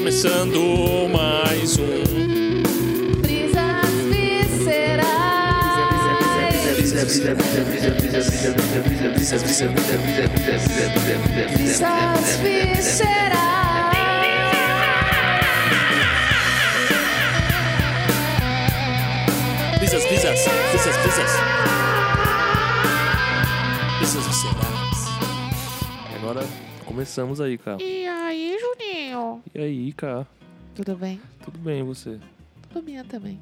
começando mais um. Brisas viscerais. Brisas viscerais. Brisas, brisas, brisas, brisas. Brisas viscerais. Agora começamos aí, cara. E aí, cara? Tudo bem? Tudo bem e você? Tudo bem também.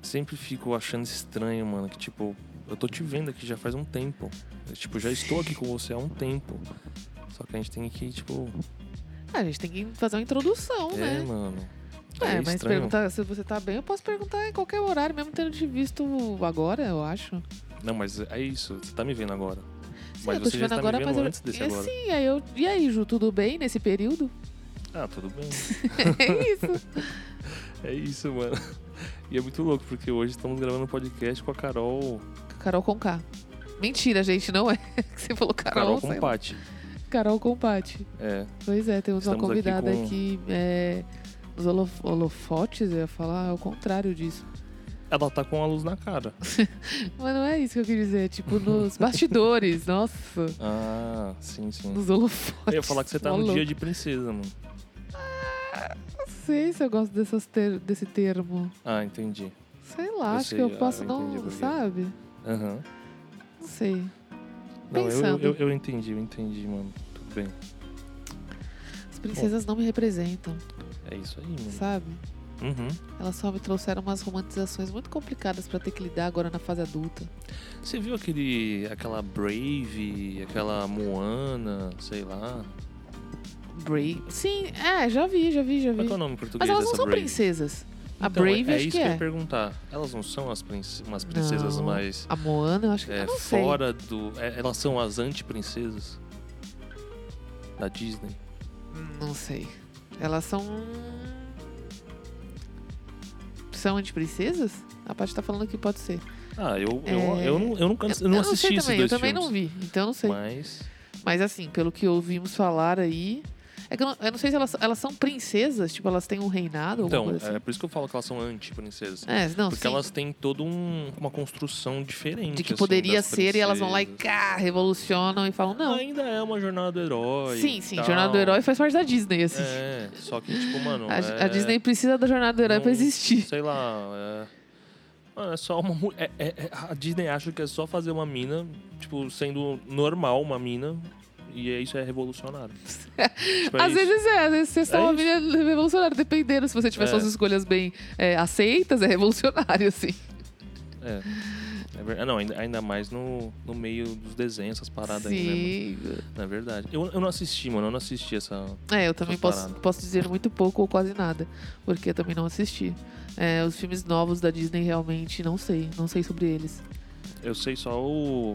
Sempre fico achando estranho, mano, que tipo, eu tô te vendo aqui já faz um tempo. Eu, tipo, já estou aqui com você há um tempo. Só que a gente tem que, tipo, Ah, a gente tem que fazer uma introdução, é, né? mano. É, É mas estranho. perguntar se você tá bem, eu posso perguntar em qualquer horário, mesmo tendo te visto agora, eu acho. Não, mas é isso, você tá me vendo agora. Sim, Mas eu tô você te já vendo está agora, me mas vendo eu. antes desse e, agora. Sim, aí eu. E aí, Ju, tudo bem nesse período? Ah, tudo bem. é isso. É isso, mano. E é muito louco, porque hoje estamos gravando um podcast com a Carol. Carol com K. Mentira, gente, não é. Que Você falou Carol. Carol sei com lá. Pati. Carol Compati. É. Pois é, temos uma Estamos aqui convidada com- aqui. é, holo- holofotes, eu ia falar, é o contrário disso. Ela tá com a luz na cara. Mas não é isso que eu queria dizer, tipo, nos bastidores, nossa. Ah, sim, sim. Nos holofotes. Eu ia falar que você tá no dia de princesa, mano. Não sei se eu gosto dessas ter- desse termo. Ah, entendi. Sei lá, Eu acho sei, que eu ah, posso eu não, sabe? Aham. Não sei. Não, eu, Pensando. eu, eu entendi, eu entendi, mano. Tudo bem. As princesas não me representam, É isso aí, mano. sabe? Uhum. Elas só me trouxeram umas romantizações muito complicadas pra ter que lidar agora na fase adulta. Você viu aquele. aquela Brave, aquela Moana, sei lá. Brave. Sim, é, já vi, já vi, já Qual vi. que é o nome em português Mas elas não são Brave? princesas. A Então, Brave é, é acho isso que que eu é. ia perguntar. Elas não são as princ- umas princesas Não. mais. A Moana, eu acho que é, eu não sei. fora do. é, elas são as anti-princesas da Disney. Não sei. Elas são. São anti-princesas? A Paty tá falando que pode ser. Ah, eu, eu, É, eu, não, eu nunca eu não assisti sei também, dois eu também filmes. não vi, então eu não sei. Mas. Mas assim, pelo que ouvimos falar aí. É que eu não, eu não sei se elas, elas são princesas, tipo, elas têm um reinado, Então, coisa assim. é por isso que eu falo que elas são anti-princesas. É, não, Porque sim. elas têm toda um- uma construção diferente. De que assim, poderia ser e elas vão lá e princesas. cá, revolucionam e falam, não. Ainda é uma jornada do herói. Sim, sim, tal. Jornada do Herói faz parte da Disney, assim. É, só que, tipo, mano. a, é, a Disney precisa da Jornada do Herói não- pra existir. Sei lá. É, mano, é só uma. mu- é- é- é- a Disney acha que é só fazer uma mina, tipo, sendo normal uma mina. E é- isso é revolucionário. Tipo, é Às isso. vezes é, às vezes vocês são É uma menina revolucionária, dependendo. Se você tiver É. suas escolhas bem é, aceitas, é revolucionário, assim. É. É não, ainda, mais no, no meio dos desenhos, essas paradas aí, né? Sim. Na verdade. Eu, eu não assisti, mano. Eu não assisti essa. É, eu também posso, paradas. posso dizer muito pouco ou quase nada, porque eu também não assisti. É, os filmes novos da Disney realmente não sei, não sei sobre eles. Eu sei só o.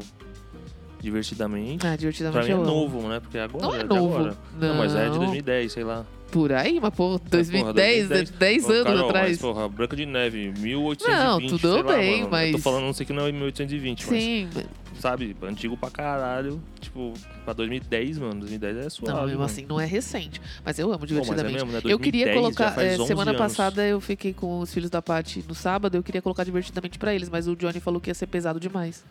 Divertidamente. Ah, Pra divertidamente mim é novo, né? Porque agora. Não é de novo. agora. Não, mas é de Não. 2010, sei lá. Por aí, mas pô, 2010, 2010, 10 Ô, anos Carol, atrás. Mas, porra, Branca de Neve, 1820. Não, tudo lá, bem, mano. mas- Eu tô falando, não sei que não é 1820, Sim, mas, sabe, antigo pra caralho. Tipo, pra 2010, mano. 2010 é suave. não, mesmo assim, não é recente. Mas eu amo Pô, é divertidamente. mesmo, né? Eu queria 2010 colocar. é, 11 semana anos. passada eu fiquei com os filhos da Paty no sábado, eu queria colocar divertidamente pra eles, mas o Johnny falou que ia ser pesado demais.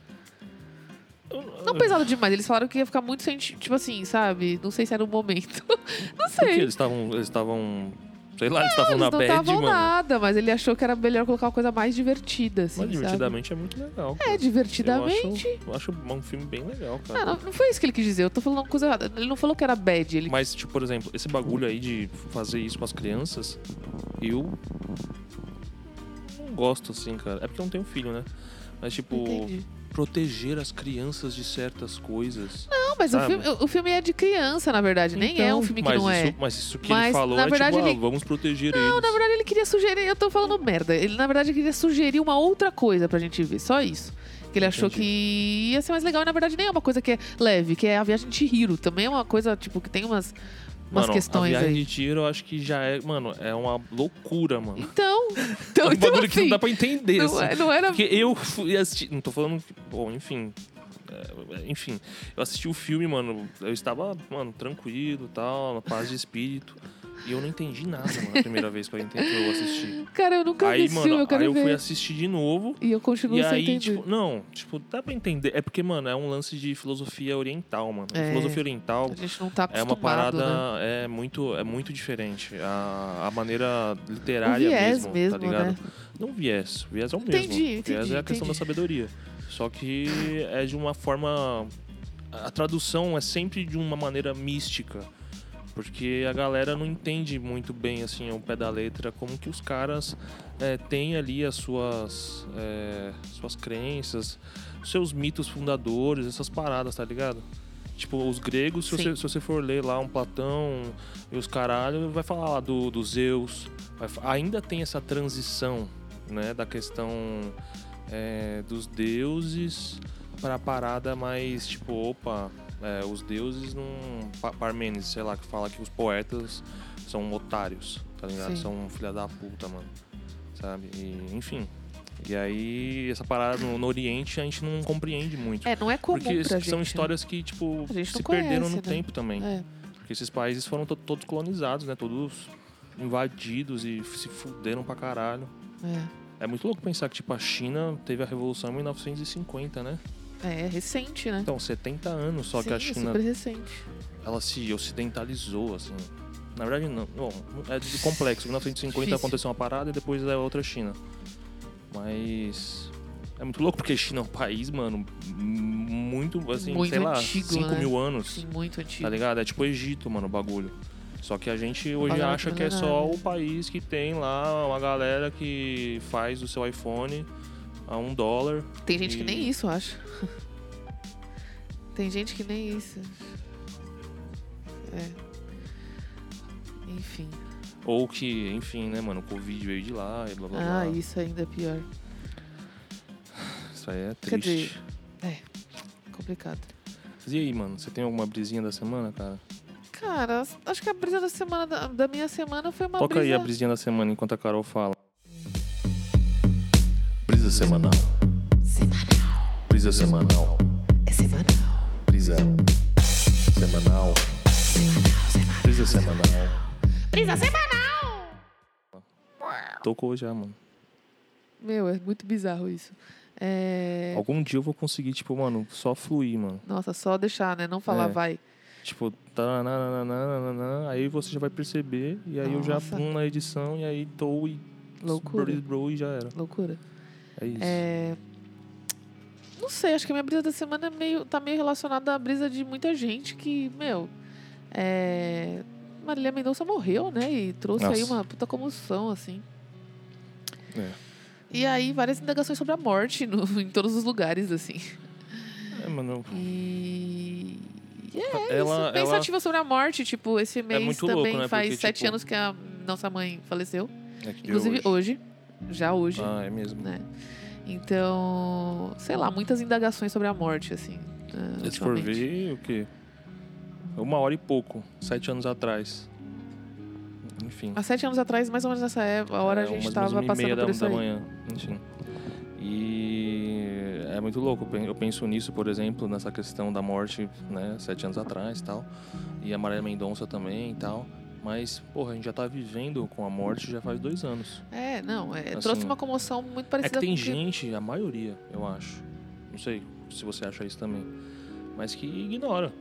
Não pesado demais, eles falaram que ia ficar muito senti tipo assim, sabe? Não sei se era o momento. Não sei. Eles estavam. Eles estavam. Sei lá, eles estavam na não bad, estavam mano. nada, mas ele achou que era melhor colocar uma coisa mais divertida, assim, Mas divertidamente é muito legal. É, divertidamente. Eu acho, eu acho um filme bem legal, cara. Ah, não, não foi isso que ele quis dizer, eu tô falando uma coisa errada. Ele não falou que era bad, ele Mas, tipo, por exemplo, esse bagulho aí de fazer isso com as crianças, eu não gosto, assim, cara. É porque eu não tenho filho, né? Mas, tipo, Entendi. Proteger as crianças de certas coisas. Não, mas o sabe? filme, o, filme é de criança, na verdade. Nem é um filme que não é. isso, Mas isso que Mas, ele falou na é verdade, tipo, ah, ele- vamos proteger Não, eles. na verdade ele queria sugerir. Eu tô falando merda. Ele, na verdade, queria sugerir uma outra coisa pra gente ver. Só isso. Que ele achou Entendi. que ia ser mais legal. E na verdade nem é uma coisa que é leve, que é a viagem de Chihiro. Também é uma coisa, tipo, que tem umas, umas Mano, questões a viagem aí. de tiro eu acho que já é, mano, é uma loucura, mano. Então, então, é um então bagulho que não assim, dá pra entender, não, assim. é- não era. Porque eu fui assistir. Não tô falando. Bom, enfim. É, enfim, eu assisti o filme, mano. Eu estava, mano, tranquilo tal, na paz de espírito. E eu não entendi nada, mano, a primeira vez que eu, entendi, que eu assisti. Cara, eu nunca vi Aí, esse mano, eu quero aí eu ver. fui assistir de novo. E eu continuo E sem aí, entender. tipo, não, tipo, dá pra entender. É porque, mano, é um lance de filosofia oriental, mano. É. Filosofia oriental A gente não tá é acostumado, uma parada né? é muito é muito diferente. A, a maneira literária viés mesmo, mesmo, tá ligado? né? Não viés, viés é o Entendi, mesmo. viés entendi, é a questão entendi. da sabedoria. Só que é de uma forma a tradução é sempre de uma maneira mística. Porque a galera não entende muito bem, assim, ao pé da letra, como que os caras é, têm ali as suas, é, suas crenças, seus mitos fundadores, essas paradas, tá ligado? Tipo, os gregos, se você, se você for ler lá um Platão e os caralho, vai falar lá do, do Zeus. vai ainda tem essa transição, né, da questão é, dos deuses para a parada mais tipo, opa, é, os deuses não. Pa- Parmênides, sei lá, que fala que os poetas são otários, tá ligado? Sim. São filha da puta, mano. Sabe? E, enfim. E aí, essa parada no, no Oriente a gente não compreende muito. É, não é comum porque pra gente. são né? histórias que, tipo, se não perderam conhece, no né? tempo também. É. Porque esses países foram to- todos colonizados, né? Todos invadidos e se fuderam pra caralho. É. É muito louco pensar que, tipo, a China teve a Revolução em 1950, né? É, é recente, né? Então, 70 anos só Sim, que a é China, super recente. ela se ocidentalizou, assim. Na verdade, não. Bom, é complexo. Em 1950 Difícil. aconteceu uma parada e depois é outra China. Mas... É muito louco porque China é um país, mano, muito, assim, Muito sei lá, antigo, 5 né? mil anos. Sim, muito antigo. Tá ligado? É tipo o Egito, mano, o bagulho. Só que a gente hoje acha que é só o país que tem lá uma galera que faz o seu iPhone a um dólar. Tem gente que E- nem isso, acha. Tem gente que nem isso. É. Enfim. Ou que, enfim, né, mano, o Covid veio de lá e blá blá Ah, blá. isso ainda é pior. Isso aí é Quer triste. dizer, Complicado. E aí, mano, você tem alguma brisinha da semana, cara? Cara, acho que a brisa da semana da, da minha semana foi uma Toca brisa. aí a brisinha da semana enquanto a Carol fala. Brisa semanal. Brisa semanal. É semanal. Brisa semanal. Brisa semanal. Brisa semanal! Tocou já, mano. Meu, é muito bizarro isso. É... Algum dia eu vou conseguir, tipo, mano, só fluir, mano. Nossa, só deixar, né? Não falar É. vai. Tipo, tananana, aí você já vai perceber, e aí eu já Nossa. pum na edição, e aí tô e. Loucura. Bro, bro, e já era. Loucura. É isso. É... Não sei, acho que a minha brisa da semana é meio, tá meio relacionada à brisa de muita gente que, meu. É... Marília Mendonça morreu, né? E trouxe aí Nossa. uma puta comoção, assim. É. E aí, várias indagações sobre a morte no- em todos os lugares, assim. É, mano. E. é Ela, isso. Pensativa sobre a morte, tipo, esse mês muito também louco, né? faz Porque, sete tipo, anos que a nossa mãe faleceu. ela. É Inclusive hoje. hoje. Já hoje. Ah, é mesmo. né? Então, sei lá, muitas indagações sobre a morte, assim. eh, Se for ver, o quê? Uma hora e pouco, sete anos atrás. Enfim. Há sete anos atrás, mais ou menos nessa época, a hora a É, gente umas estava passando da, por isso da aí. manhã. Enfim. E é muito louco. eu pen- Eu penso nisso, por exemplo, nessa questão da morte, né, sete anos atrás e tal. E a Marília Mendonça também e tal. Mas, porra, a gente já tá vivendo com a morte já faz dois anos. É, não, é, Assim, trouxe uma comoção muito É parecida que tem com gente, a maioria, eu acho. Não sei se você acha isso também. Mas que ignora.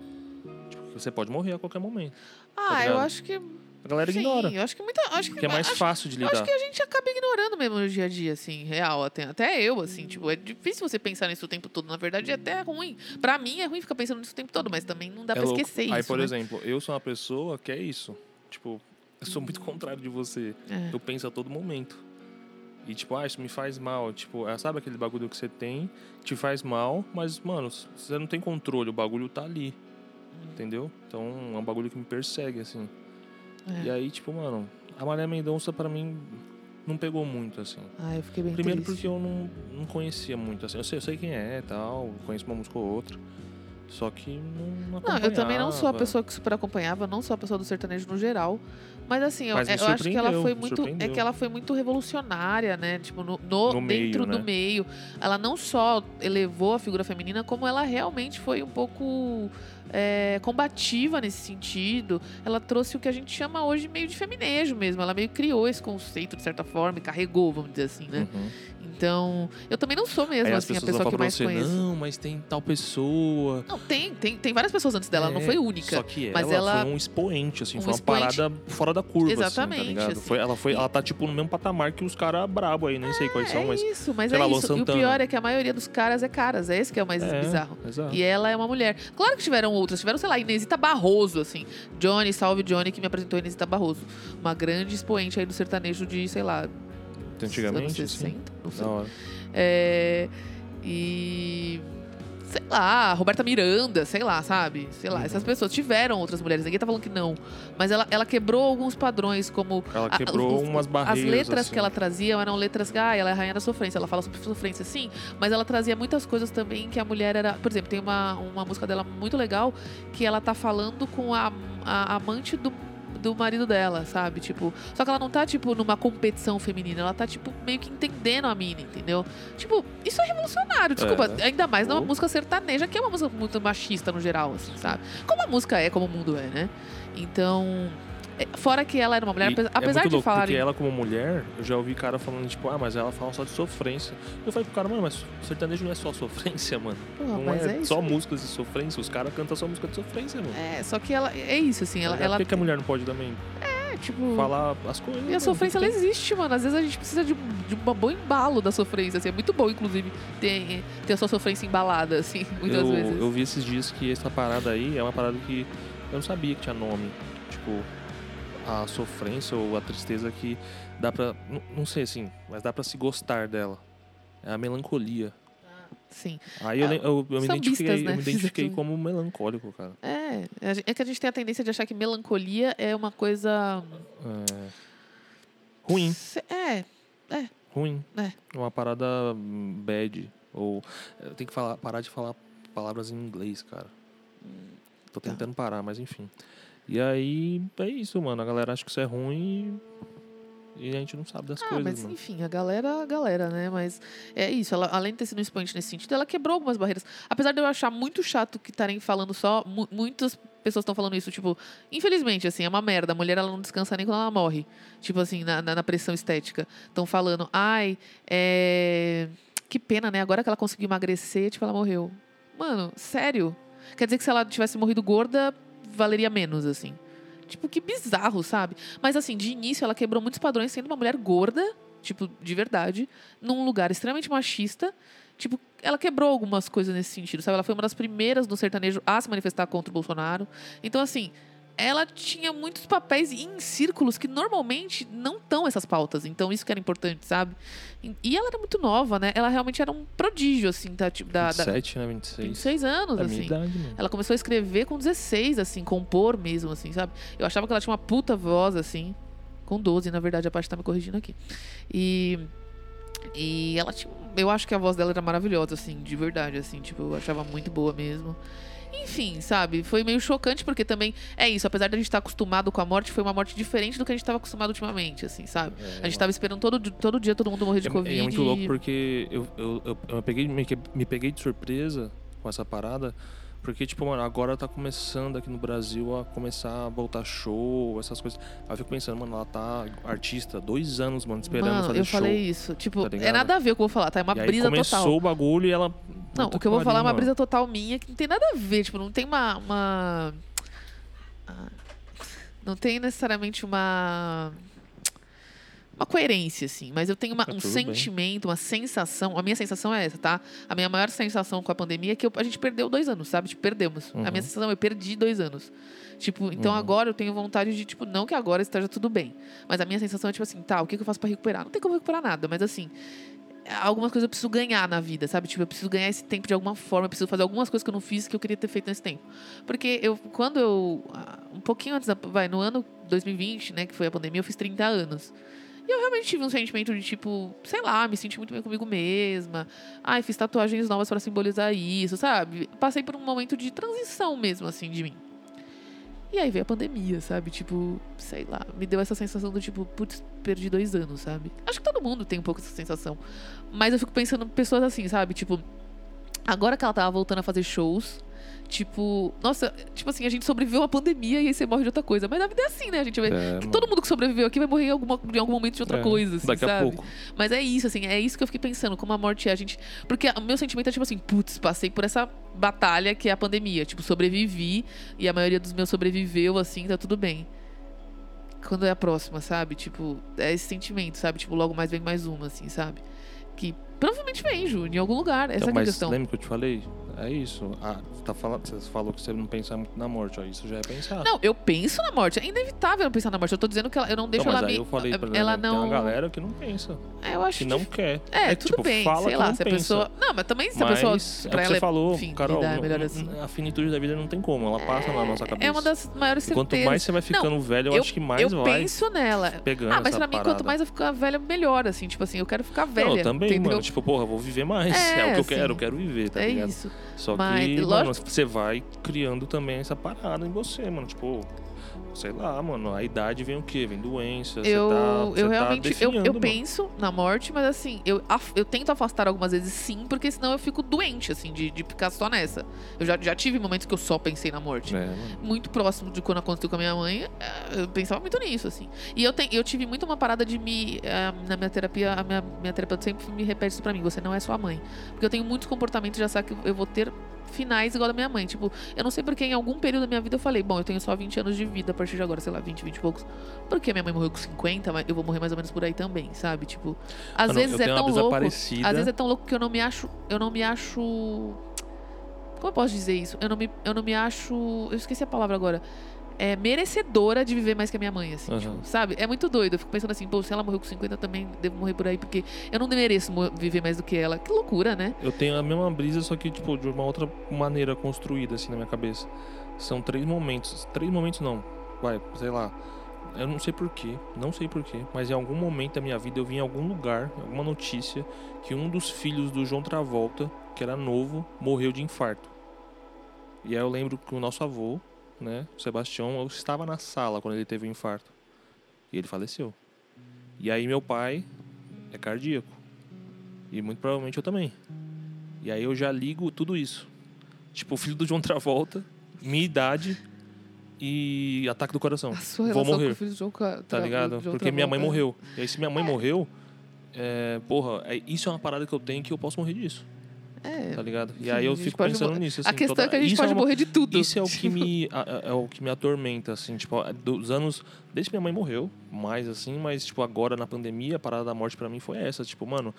Tipo, que você pode morrer a qualquer momento. Ah, tá eu acho que. A galera sim, ignora. eu acho que muita. Acho que, Que é mais acho, fácil de eu acho lidar. que a gente acaba ignorando mesmo no dia a dia, assim, real. Até, até eu, assim, tipo, é difícil você pensar nisso o tempo todo. Na verdade, é até ruim. Pra mim é ruim ficar pensando nisso o tempo todo, mas também não dá É pra louco. esquecer Aí, isso. por né? exemplo, eu sou uma pessoa que é isso. Tipo, eu sou muito contrário de você. É. Eu penso a todo momento. E tipo, ah, isso me faz mal. Tipo, é, sabe aquele bagulho que você tem, te faz mal, mas, mano, você não tem controle, o bagulho tá ali. Entendeu? Então é um bagulho que me persegue, assim. É. E aí, tipo, mano, a Maria Mendonça pra mim não pegou muito, assim. Ah, eu fiquei bem Primeiro triste. porque eu não, não conhecia muito, assim. Eu sei, eu sei quem é e tal, conheço uma música ou outra. Só que não Não, eu também não sou a acompanhava. pessoa que super acompanhava, não sou a pessoa do sertanejo no geral. Mas assim, eu, Mas me eu acho que ela foi muito. É que ela foi muito revolucionária, né? Tipo, no, no- No meio, dentro do né? meio. Ela não só elevou a figura feminina, como ela realmente foi um pouco é, combativa nesse sentido. Ela trouxe o que a gente chama hoje meio de feminejo mesmo. Ela meio criou esse conceito, de certa forma, e carregou, vamos dizer assim, né? Uhum. Então, eu também não sou mesmo, Aí as assim, a pessoas pessoa vão que falar mais pra você, conheço. não, mas tem tal pessoa. Não, tem, tem, tem várias pessoas antes dela, ela não É, foi única. Só que mas ela, ela- foi um expoente, assim, um foi uma expoente. parada fora da curva, Exatamente, assim, tá ligado? assim. Foi, ela, foi, ela tá, tipo, no mesmo patamar que os caras brabo aí, nem sei quais são, é mas... isso, mas sei é lá, Luan isso. E o Santana. pior é que a maioria dos caras é caras. É esse que é o mais É, bizarro. Exato. E ela é uma mulher. Claro que tiveram outras. Tiveram, sei lá, Inesita Barroso, assim. Johnny, salve Johnny, que me apresentou Inesita Barroso. Uma grande expoente aí do sertanejo de, sei lá, Antigamente, anos assim, 60, não sei. É, e. Sei lá, Roberta Miranda, sei lá, sabe? Sei lá, Uhum. essas pessoas tiveram outras mulheres, ninguém tá falando que não. Mas ela, ela quebrou alguns padrões, como. Ela a- quebrou os- umas barreiras, As letras assim. que ela trazia eram letras que, ah, ela é a rainha da sofrência, ela fala sobre sofrência, sim, mas ela trazia muitas coisas também que a mulher era. Por exemplo, tem uma, uma música dela muito legal que ela tá falando com a, a amante do. Do marido dela, sabe? Tipo, só que ela não tá, tipo, numa competição feminina. Ela tá, tipo, meio que entendendo a mina, entendeu? Tipo, isso é revolucionário, desculpa. É. Ainda mais numa Oh. música sertaneja, que é uma música muito machista no geral, assim, sabe? Como a música é, como o mundo é, né? Então. Fora que ela era uma mulher, E apesar, é de louco, falar. Porque ela, como mulher, eu já ouvi cara falando, tipo, ah, mas ela fala só de sofrência. Eu falei pro cara, mano, mas sertanejo não é só sofrência, mano. Não é, é só músicas de sofrência. Os caras cantam só música de sofrência, mano. É, só que ela. É isso, assim. Ela. Ela Por que, a mulher não pode também é, tipo. falar as coisas? E a sofrência, ela existe, mano. Às vezes a gente precisa de, de um bom embalo da sofrência, assim. É muito bom, inclusive, ter, ter a sua sofrência embalada, assim, muitas eu, vezes. eu vi esses dias que essa parada aí é uma parada que eu não sabia que tinha nome. Tipo, a sofrência ou a tristeza que dá pra. Não, não sei assim, mas dá pra se gostar dela. É a melancolia. Sim. Aí eu, Ah, eu, eu me identifiquei, né? eu me identifiquei como melancólico, cara. É, é que a gente tem a tendência de achar que melancolia é uma coisa. É... Ruim, Se- É, ruim. É. Uma parada hum, bad. Ou. Eu tenho que falar, parar de falar palavras em inglês, cara. Tô Tá. tentando parar, mas enfim. E aí, é isso, mano. A galera acha que isso é ruim e a gente não sabe das Ah, coisas, mas mano. enfim, a galera, a galera, né? Mas é isso, ela, além de ter sido um expoente nesse sentido, ela quebrou algumas barreiras. Apesar de eu achar muito chato que estarem falando só, mu- muitas pessoas estão falando isso, tipo, infelizmente, assim, é uma merda. A mulher, ela não descansa nem quando ela morre. Tipo assim, na, na, na pressão estética. Estão falando, ai, é. Que pena, né? Agora que ela conseguiu emagrecer, tipo, ela morreu. Mano, sério? Quer dizer que se ela tivesse morrido gorda, valeria menos, assim. Tipo, que bizarro, sabe? Mas assim, de início ela quebrou muitos padrões sendo uma mulher gorda, tipo, de verdade, num lugar extremamente machista. Tipo, ela quebrou algumas coisas nesse sentido, sabe? Ela foi uma das primeiras no sertanejo a se manifestar contra o Bolsonaro. Então, assim, ela tinha muitos papéis em círculos que normalmente não estão essas pautas. Então, isso que era importante, sabe? E- ela era muito nova, né? Ela realmente era um prodígio, assim, tá? Tipo, da, da 27, né? 26. 26 anos, É a minha assim. idade. Ela começou a escrever com 16, assim, compor mesmo, assim, sabe? Eu achava que ela tinha uma puta voz, assim. Com 12, na verdade, a parte tá me corrigindo aqui. E. E ela tinha. Eu acho que a voz dela era maravilhosa, assim, de verdade, assim, tipo, eu achava muito boa mesmo. Enfim, sabe? Foi meio chocante, porque também é isso, apesar da gente estar acostumado com a morte, foi uma morte diferente do que a gente estava acostumado ultimamente, assim, sabe? É, A gente tava esperando todo, todo dia todo mundo morrer de é, Covid. é muito louco porque eu, eu, eu, eu peguei, me, me peguei de surpresa com essa parada. Porque, tipo, mano, agora tá começando aqui no Brasil a começar a voltar show, essas coisas. Aí eu fico pensando, mano, ela tá artista dois anos, mano, esperando Mano, fazer eu show. falei isso. Tipo, tá é nada a ver o que eu vou falar, tá? É uma e aí brisa começou total. o bagulho e ela. Não, o que eu vou falar é uma brisa total minha que não tem nada a ver, tipo, não tem uma. uma- ah, não tem necessariamente uma. Uma coerência, assim, mas eu tenho uma- Tá um tudo bem. sentimento, uma sensação. A minha sensação é essa, tá? A minha maior sensação com a pandemia é que eu- a gente perdeu dois anos, sabe? Tipo, perdemos. A minha Uhum. sensação é eu perdi dois anos. Tipo, então Uhum. agora eu tenho vontade de, tipo, não que agora esteja tudo bem. Mas a minha sensação é, tipo assim, tá, o que eu faço pra recuperar? Não tem como recuperar nada, mas assim, algumas coisas eu preciso ganhar na vida, sabe? Tipo, eu preciso ganhar esse tempo de alguma forma, eu preciso fazer algumas coisas que eu não fiz que eu queria ter feito nesse tempo. Porque eu, quando eu, ah, um pouquinho antes, da, vai, no ano 2020, né, que foi a pandemia, eu fiz 30 anos. E eu realmente tive um sentimento de tipo, sei lá, me senti muito bem comigo mesma. Ai, fiz tatuagens novas para simbolizar isso, sabe? Passei por um momento de transição mesmo, assim, de mim. E aí veio a pandemia, sabe? Tipo, sei lá, me deu essa sensação do tipo, putz, perdi dois anos, sabe? Acho que todo mundo tem um pouco essa sensação. Mas eu fico pensando em pessoas assim, sabe? Tipo, agora que ela tava voltando a fazer shows, Tipo, nossa, tipo assim, a gente sobreviveu a uma pandemia e aí você morre de outra coisa. Mas a vida é assim, né? A gente vai. É, todo mundo que sobreviveu aqui vai morrer em, alguma, em algum momento de outra É, coisa, assim, daqui a sabe? pouco. Mas é isso, assim, é isso que eu fiquei pensando, como a morte é a gente. Porque o meu sentimento é tipo assim, putz, passei por essa batalha que é a pandemia. Tipo, sobrevivi e a maioria dos meus sobreviveu, assim, tá tudo bem. Quando é a próxima, sabe? Tipo, é esse sentimento, sabe? Tipo, logo mais vem mais uma, assim, sabe? Que provavelmente vem, Ju, em algum lugar. Essa Então, é a questão. lembra que eu te falei? É isso. Ah, você, tá falando, você falou que você não pensa muito na morte, ó. Isso já é pensar. Não, eu penso na morte. É inevitável eu pensar na morte. Eu tô dizendo que ela, eu não deixo mas ela aí me. eu falei pra ela ela, não. tem uma galera que não pensa, É, eu acho que não quer. É, que, tudo tipo, bem, fala sei lá, não se a pensa. pessoa. Não, mas também se a Mas pessoa. é pra que ela você falou, enfim, Carol, não- assim. a finitude da vida não tem como, ela passa na nossa cabeça. É uma das maiores E Quanto certezas. mais você vai ficando velho, eu, eu- acho que mais eu vai penso nela. pegando Ah, mas pra mim, quanto mais eu ficar velha, melhor, assim. Tipo assim, eu quero ficar velha. Não, eu também, mano. Tipo, porra, eu vou viver mais. É, É, o que eu assim, quero, eu quero viver, tá é ligado? isso. Só Mas, que, lógico- mano, você vai criando também essa parada em você, mano. Tipo, sei lá, mano, a idade vem o quê? Vem doença, Eu, tá, eu tá realmente. eu, definhando, eu mano. penso na morte, mas assim, eu, eu tento afastar algumas vezes sim, porque senão eu fico doente, assim, de, de ficar só nessa. Eu já, já tive momentos que eu só pensei na morte. É, muito próximo de quando aconteceu com a minha mãe, eh, eu pensava muito nisso, assim. E eu, te, eu tive muito uma parada de me. eh, na minha terapia, a minha, minha terapeuta sempre me repete isso pra mim: você não é sua mãe. Porque eu tenho muitos comportamentos, já sabe que eu vou ter finais igual da minha mãe. Tipo, eu não sei porque em algum período da minha vida eu falei: bom, eu tenho só 20 anos de vida a partir de agora, sei lá, 20, 20 e poucos. Porque a minha mãe morreu com 50, mas eu vou morrer mais ou menos por aí também, sabe? Tipo, às Mano, vezes é tão louco. parecida. Às vezes é tão louco que eu não me acho. Eu não me acho. Como eu posso dizer isso? Eu não me, eu não me acho. Eu esqueci a palavra agora. É merecedora de viver mais que a minha mãe, assim, Aham. tipo, sabe? É muito doido. Eu fico pensando assim, pô, se ela morreu com 50, eu também devo morrer por aí, porque eu não mereço viver mais do que ela. Que loucura, né? Eu tenho a mesma brisa, só que, tipo, de uma outra maneira construída, assim, na minha cabeça. São três momentos. Três momentos não. Vai, sei lá. Eu não sei porquê, não sei porquê, mas em algum momento da minha vida eu vi em algum lugar, alguma notícia, que um dos filhos do João Travolta, que era novo, morreu de infarto. E aí eu lembro que o nosso avô, né, o Sebastião, eu estava na sala quando ele teve o infarto. E ele faleceu. E aí meu pai é cardíaco. E muito provavelmente eu também. E aí eu já ligo tudo isso. Tipo, o filho do João Travolta, minha idade e ataque do coração. A sua Vou morrer. com o filho do Ca- Tá ligado? do João Porque minha mãe Travolta. morreu. E aí se minha mãe morreu, é, porra, é, isso é uma parada que eu tenho que eu posso morrer disso. É. Tá ligado? E aí eu fico pensando mor- nisso. Assim, a questão toda- é que a gente isso pode é uma- morrer de tudo. Isso é o que me a- é o que me atormenta, assim, tipo, dos anos. Desde que minha mãe morreu, mais assim, mas, tipo, agora na pandemia, a parada da morte pra mim foi essa. Tipo, mano,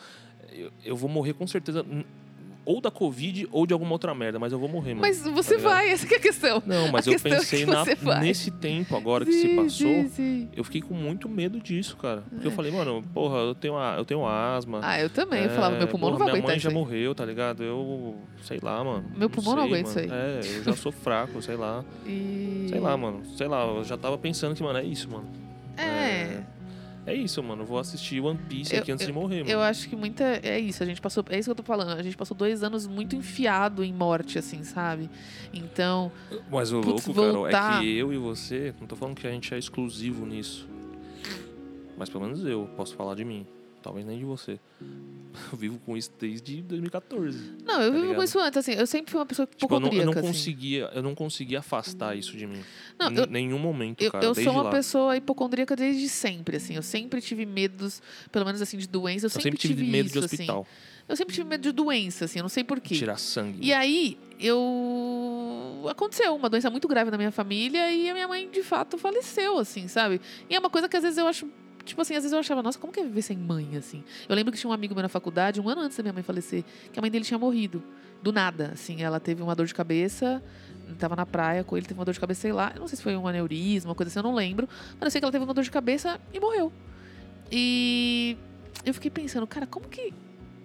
eu, eu vou morrer com certeza. Ou da Covid ou de alguma outra merda, mas eu vou morrer, mano. Mas você ligado? vai, essa que é a questão. Não, mas a eu é pensei na- vai. nesse tempo agora que se Sim, passou. sim, sim. Eu fiquei com muito medo disso, cara. Porque eu É. falei, mano, porra, eu tenho, eu tenho asma. Ah, eu também. eu falava, meu pulmão porra, não vai minha aguentar mãe isso já aí. morreu, tá ligado? Eu, sei lá, mano. Meu pulmão não sei, aguenta mano. isso É, eu já sou fraco, sei lá. E... Sei lá, mano. Sei lá, eu já tava pensando que, mano, é isso, mano. É. É isso, mano. Eu vou assistir One Piece Eu- aqui antes de morrer, mano. Eu acho que muita. É isso, a gente passou. É isso que eu tô falando. A gente passou dois anos muito enfiado em morte, assim, sabe? Então. Mas o Putz, louco, Carol, voltar- é que eu e você, não tô falando que a gente é exclusivo nisso. Mas pelo menos eu posso falar de mim. Talvez nem de você. Eu vivo com isso desde 2014. Não, eu Tá vivo com ligado? isso antes, assim. Eu sempre fui uma pessoa Tipo, eu não, eu não assim. conseguia, eu não conseguia afastar isso de mim. Não, em eu- nenhum momento, Eu, cara. eu sou uma lá. pessoa hipocondríaca desde sempre, assim. Eu sempre tive medos, pelo menos assim, de doença. Eu, Eu sempre tive medo de isso, hospital. Assim. Eu sempre tive medo de doença, assim. Eu não sei porquê. Tirar sangue. E aí, eu. Aconteceu uma doença muito grave na minha família e a minha mãe, de fato, faleceu, assim, sabe? E é uma coisa que às vezes eu acho. Tipo assim, às vezes eu achava, nossa, como que é viver sem mãe, assim? Eu lembro que tinha um amigo meu na faculdade, um ano antes da minha mãe falecer, que a mãe dele tinha morrido. Do nada, assim. Ela teve uma dor de cabeça, tava na praia com ele, teve uma dor de cabeça, sei lá. Eu não sei se foi um aneurisma, uma coisa assim, eu não lembro. Mas eu sei que ela teve uma dor de cabeça e morreu. E eu fiquei pensando, cara, como que.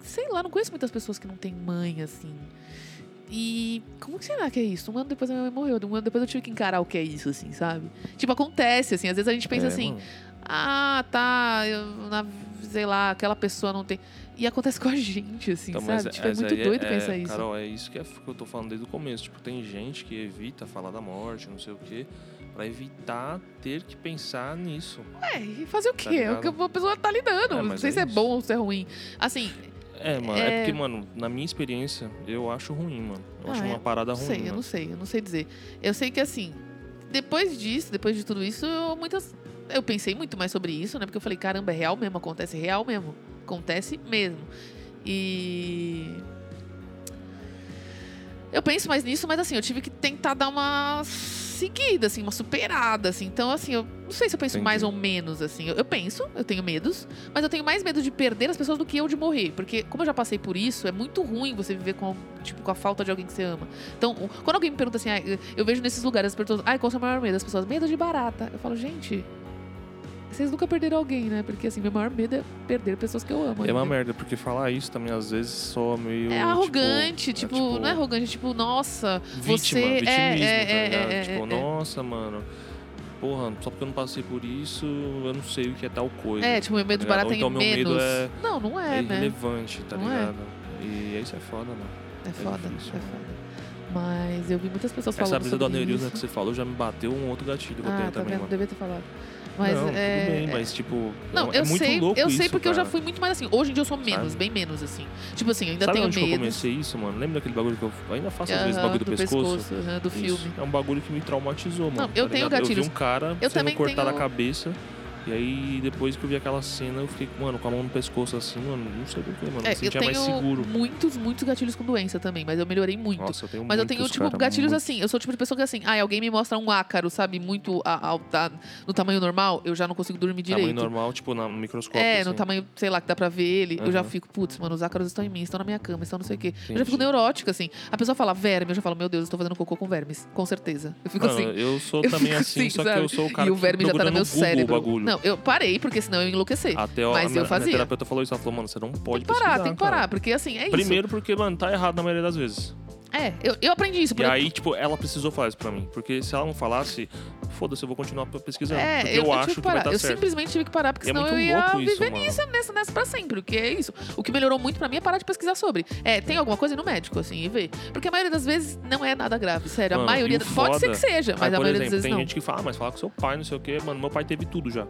Sei lá, não conheço muitas pessoas que não têm mãe, assim. E como que será que é isso? Um ano depois a minha mãe morreu. Um ano depois eu tive que encarar o que é isso, assim, sabe? Tipo, acontece, assim. Às vezes a gente pensa É, assim, mano. Ah, tá, eu, na- sei lá, aquela pessoa não tem. E acontece com a gente, assim, Então, mas sabe? Tipo, é muito aí doido é, pensar isso. Carol, é isso que, é, que eu tô falando desde o começo. Tipo, tem gente que evita falar da morte, não sei o quê, pra evitar ter que pensar nisso. É, e fazer o Tá quê? é o que a pessoa tá lidando. É, não mas sei é se é isso. bom ou se é ruim. Assim, É, mano, é... É. porque, mano, na minha experiência, eu acho ruim, mano. Eu Ah, acho é? uma parada não ruim. sei, eu não sei, eu não sei dizer. Eu sei que assim, depois disso, depois de tudo isso, muitas. Eu pensei muito mais sobre isso, né? Porque eu falei, caramba, é real mesmo, acontece real mesmo. Acontece mesmo. E. Eu penso mais nisso, mas assim, eu tive que tentar dar uma seguida, assim, uma superada, assim. Então, assim, eu não sei se eu penso Entendi. mais ou menos, assim. Eu, eu penso, eu tenho medos, mas eu tenho mais medo de perder as pessoas do que eu de morrer. Porque, como eu já passei por isso, é muito ruim você viver com, tipo, com a falta de alguém que você ama. Então, quando alguém me pergunta assim, ah, eu- vejo nesses lugares as pessoas, ai, qual é o seu maior medo? As pessoas, medo de barata. Eu falo, gente, vocês nunca perderam alguém, né? Porque, assim, meu maior medo é perder pessoas que eu amo. É uma merda, porque falar isso também às vezes soa meio. É arrogante, tipo, é, não é arrogante, tipo, nossa, Vítima, você vitimismo, é, é, tá é, é, tipo, é, é. nossa, mano. Porra, só porque eu não passei por isso, eu não sei o que é tal coisa. É, tipo, meu medo barata Ou tem então meu medo menos. é- Não, não é é, né? irrelevante, tá Não é. ligado? E isso é foda, mano. É foda, difícil, é foda. Mas eu vi muitas pessoas Essa falando brisa do aneurisma que você falou já me bateu um outro gatilho que eu Ah, tenho tá também, vendo? mano. Devia ter falado. Mas não, é... tudo bem, é- mas tipo. Não, é, eu muito sei, louco eu sei isso, porque eu já cara. fui muito mais assim. Hoje em dia eu sou menos, Sabe? bem menos, assim. Tipo assim, ainda Sabe tenho onde que eu medo. comecei isso, mano? Lembra daquele bagulho que eu ainda faço às vezes, Aham, bagulho do, pescoço? aham, do Isso. filme. É um bagulho que me traumatizou, mano. Não, eu tá tenho ligado? gatilhos. Eu vi um cara Eu sendo cortado tenho- a cabeça. E aí, depois que eu vi aquela cena, eu fiquei, mano, com a mão no pescoço assim, mano, não sei porquê, mano. É, me eu sentia mais tenho seguro. muitos, muitos gatilhos com doença também, mas eu melhorei muito. Nossa, eu tenho Mas eu tenho, tipo, cara, gatilhos muito. assim. Eu sou o tipo de pessoa que, assim, ah, alguém me mostra um ácaro, sabe, muito a- ao- tá no tamanho normal, eu já não consigo dormir direito. Tamanho normal, tipo, na- no microscópio. É, assim. no tamanho, sei lá, que dá pra ver ele. Eu já fico, putz, mano, os ácaros estão em mim, estão na minha cama, estão não sei o quê. Eu já fico Entendi. neurótica, assim. A pessoa fala verme, eu já falo, meu Deus, eu estou fazendo cocô com vermes. Com certeza. Eu fico Mano, assim. eu sou eu também assim, assim, só que sabe? eu sou o cara e o que verme já tá no meu Google o cérebro. bagulho. Não, eu parei, porque senão eu ia enlouquecer. Até Mas a minha, eu minha fazia. terapeuta falou isso, ela falou, mano, você não pode Tem que parar, tem que cara. parar, porque assim, é isso. Primeiro porque, mano, tá errado na maioria das vezes. É, eu, eu aprendi isso. E aí, tipo, ela precisou falar isso pra mim. Porque se ela não falasse, foda-se, eu vou continuar pesquisando. É, porque eu, eu, acho que que vai dar eu certo. simplesmente tive que parar, porque E é senão muito eu ia isso, viver mano. nisso, nessa, nessa pra sempre. O que é isso? O que melhorou muito pra mim é parar de pesquisar sobre. É, tem alguma coisa no médico, assim, e ver. Porque a maioria das vezes não é nada grave, sério. Mano, a maioria. o Pode ser que seja, mas Aí, a maioria exemplo, das vezes tem não. gente que fala, ah, mas fala com seu pai, não sei o quê. Mano, meu pai teve tudo já.